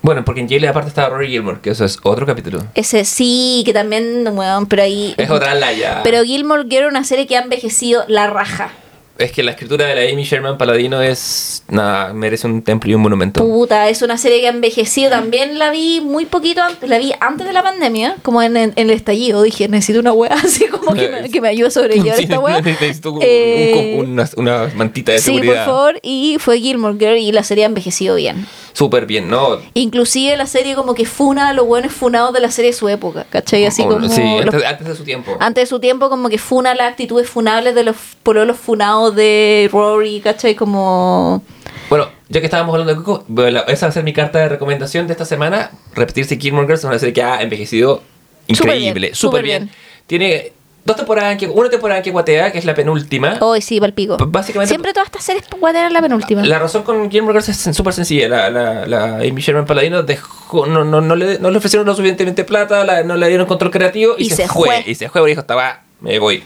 Bueno, porque en Yale aparte estaba Rory Gilmore, que eso es otro capítulo. Ese sí, que también, weón, pero ahí... Es otra laya. Pero Gilmore era una serie que ha envejecido la raja. Es que la escritura de la Amy Sherman Paladino es. Nada, merece un templo y un monumento. Puta, es una serie que ha envejecido. También la vi muy poquito antes, la vi antes de la pandemia, como en, el estallido. Dije, necesito una wea así como que me, que me ayude a sobrellevar Sí, esta wea. necesito un- Eh, un- una, una mantita de sí, por seguridad. favor. Y fue Gilmore Girl y la serie ha envejecido bien. Súper bien, ¿no? Inclusive la serie como que funa a los buenos funados de la serie de su época, ¿cachai? Así como sí, los- antes, antes de su tiempo. antes de su tiempo como que funa las actitudes funables de los pololos funados de Rory, ¿cachai? Como... Bueno, ya que estábamos hablando de Coco, esa va a ser mi carta de recomendación de esta semana. Repetirse Girls es una serie que ha envejecido Súper increíble, bien, súper bien. bien. Tiene dos temporadas, en que, una temporada en que guatea, que es la penúltima. Hoy sí, palpico. Básicamente- Siempre todas estas series guateran la penúltima. La razón con Gilmore Girls es súper sencilla. La, la, la Amy Sherman Paladino dejó, no, no, no, le, no le ofrecieron lo suficientemente plata, la- no le dieron control creativo y, Y se, se fue. Y se fue, porque dijo, estaba, me voy. Eh,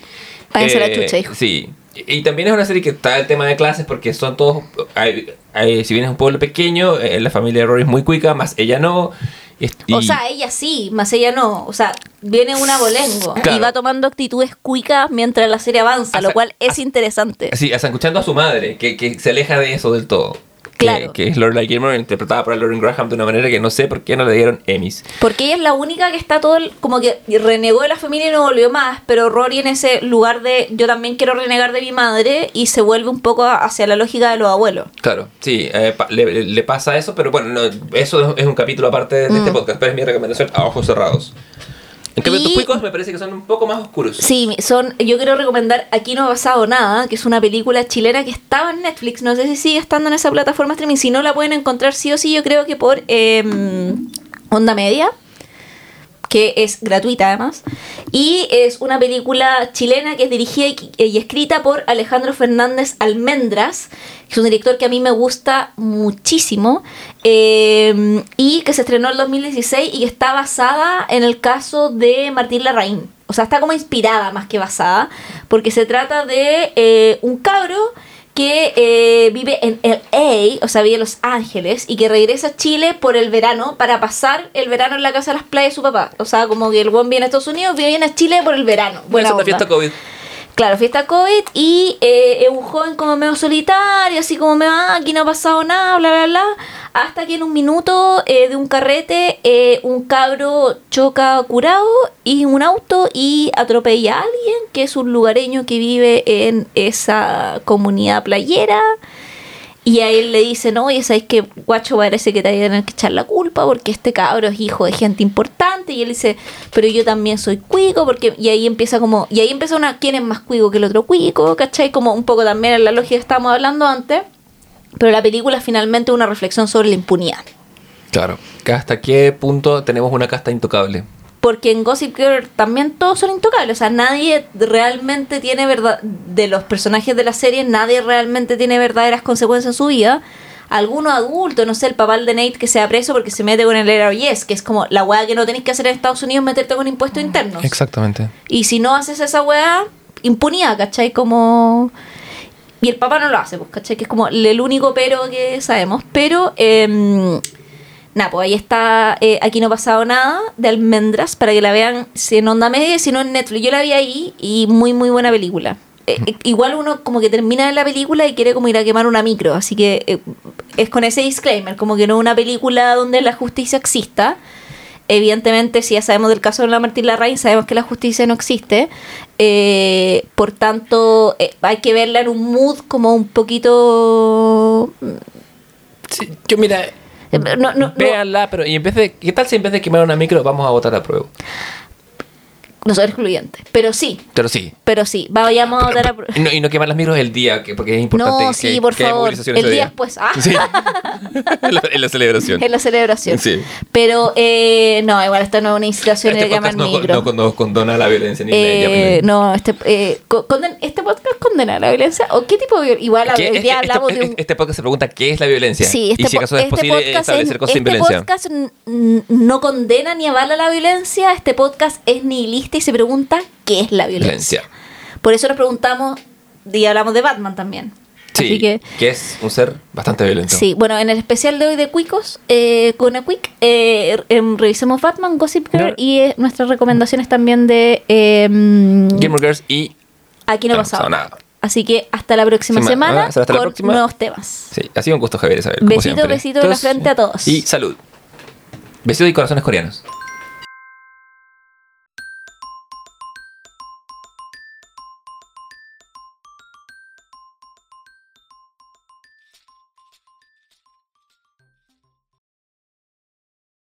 Váyanse la chucha, dijo. Sí. Y también es una serie que está el tema de clases porque son todos, hay- hay- si bien es un pueblo pequeño, eh, la familia de Rory es muy cuica, más ella no. y- O sea, ella sí, más ella no. O sea, viene una bolengo Claro. y va tomando actitudes cuicas mientras la serie avanza, Hasta- lo cual es interesante. Sí, hasta escuchando a su madre, que, que se aleja de eso del todo. Claro. Que, que es Lorelai Gilmore, interpretada por Lauren Graham de una manera que no sé por qué no le dieron Emmys. Porque ella es la única que está todo el- como que renegó de la familia y no volvió más, pero Rory en ese lugar de yo también quiero renegar de mi madre y se vuelve un poco hacia la lógica de los abuelos. Claro, sí, eh, pa- le, le pasa eso, pero bueno, no, eso es un capítulo aparte de este Mm. podcast, pero es mi recomendación a ojos cerrados. En cambio, Y- tus cuicos me parece que son un poco más oscuros. Sí, son, yo quiero recomendar Aquí no ha pasado nada, que es una película chilena que estaba en Netflix, no sé si sigue estando en esa plataforma streaming, si no la pueden encontrar sí o sí, yo creo que por eh, Onda Media, que es gratuita además, y es una película chilena que es dirigida y, escrita por Alejandro Fernández Almendras, que es un director que a mí me gusta muchísimo, eh, y que se estrenó en el 2016 y que está basada en el caso de Martín Larraín. O sea, está como inspirada más que basada, porque se trata de eh, un cabro que eh, vive en LA, o sea, vive en Los Ángeles, y que regresa a Chile por el verano para pasar el verano en la casa de las playas de su papá. O sea, como que el buen viene a Estados Unidos, viene a Chile por el verano. Bueno, Buena onda. fiesta COVID. Claro, fiesta COVID y eh, un joven como medio solitario, así como me va, aquí no ha pasado nada, bla, bla, bla. Hasta que en un minuto eh, de un carrete, eh, un cabro choca curado y un auto y atropella a alguien que es un lugareño que vive en esa comunidad playera. Y a él le dicen, oye, ¿sabes que guacho parece que te van a tener que echar la culpa porque este cabro es hijo de gente importante? Y él dice, pero yo también soy cuico, porque... Y ahí empieza como... Y ahí empieza una... ¿Quién es más cuico que el otro cuico? ¿Cachai? Como un poco también en la lógica que estábamos hablando antes. Pero la película es finalmente una reflexión sobre la impunidad. Claro. ¿Hasta qué punto tenemos una casta intocable? Porque en Gossip Girl también todos son intocables. O sea, nadie realmente tiene verdad. De los personajes de la serie, nadie realmente tiene verdaderas consecuencias en su vida. algunos adultos, no sé, el papá de Nate que sea preso porque se mete con el yes que es como la weá que no tenés que hacer en Estados Unidos, meterte con impuestos internos. Exactamente. Y si no haces esa weá, impunidad, ¿cachai? Como... Y el papá no lo hace, pues, ¿cachai? Que es como el único pero que sabemos. Pero, eh, nada, pues ahí está eh, Aquí no ha pasado nada, de Almendras, para que la vean si en Onda Media, si no en Netflix. Yo la vi ahí y muy, muy buena película. Eh, eh, igual uno como que termina la película y quiere como ir a quemar una micro, así que es con ese disclaimer, como que no es una película donde la justicia exista. Evidentemente, si ya sabemos del caso de la Martín Larraín, sabemos que la justicia no existe. Por tanto, hay que verla en un mood como un poquito... Sí, yo mira, No, véanla, pero y en ¿qué tal si en vez de quemar una micro vamos a votar a prueba? No soy excluyente, pero sí, Pero sí. pero sí, vayamos a votar a... Y no, y no quemar las micros el día, que, porque es importante No, que, sí, por que favor. El día después. Ah. Sí. en, la, en la celebración. En la celebración. Sí. Pero eh, no, igual esta no es una incitación Este de quemar podcast no, micro. no, no condona la violencia ni Eh, no, este, eh, conden- ¿este podcast condena la violencia? ¿O qué tipo de violencia? Igual hoy día Este- hablamos este, de un... este podcast se pregunta qué es la violencia Sí, este, y si acaso po- es este posible podcast establecer en- cosas sin este podcast no condena ni avala la violencia, este podcast es nihilista y se pregunta qué es la violencia. Violencia. Por eso nos preguntamos y hablamos de Batman también. Sí, Así que, que es un ser bastante violento. sí, bueno, en el especial de hoy de Cuicos, eh, con a Quick, eh, em, revisemos Batman, Gossip Girl No. y eh, nuestras recomendaciones también de eh, Gamer Girls y Aquí no pasado nada. Así que hasta la próxima semana ah, hasta la con próxima. nuevos temas. sí, ha sido un gusto Javier como Besito, besito en la frente a todos. Y salud. Besitos y corazones coreanos.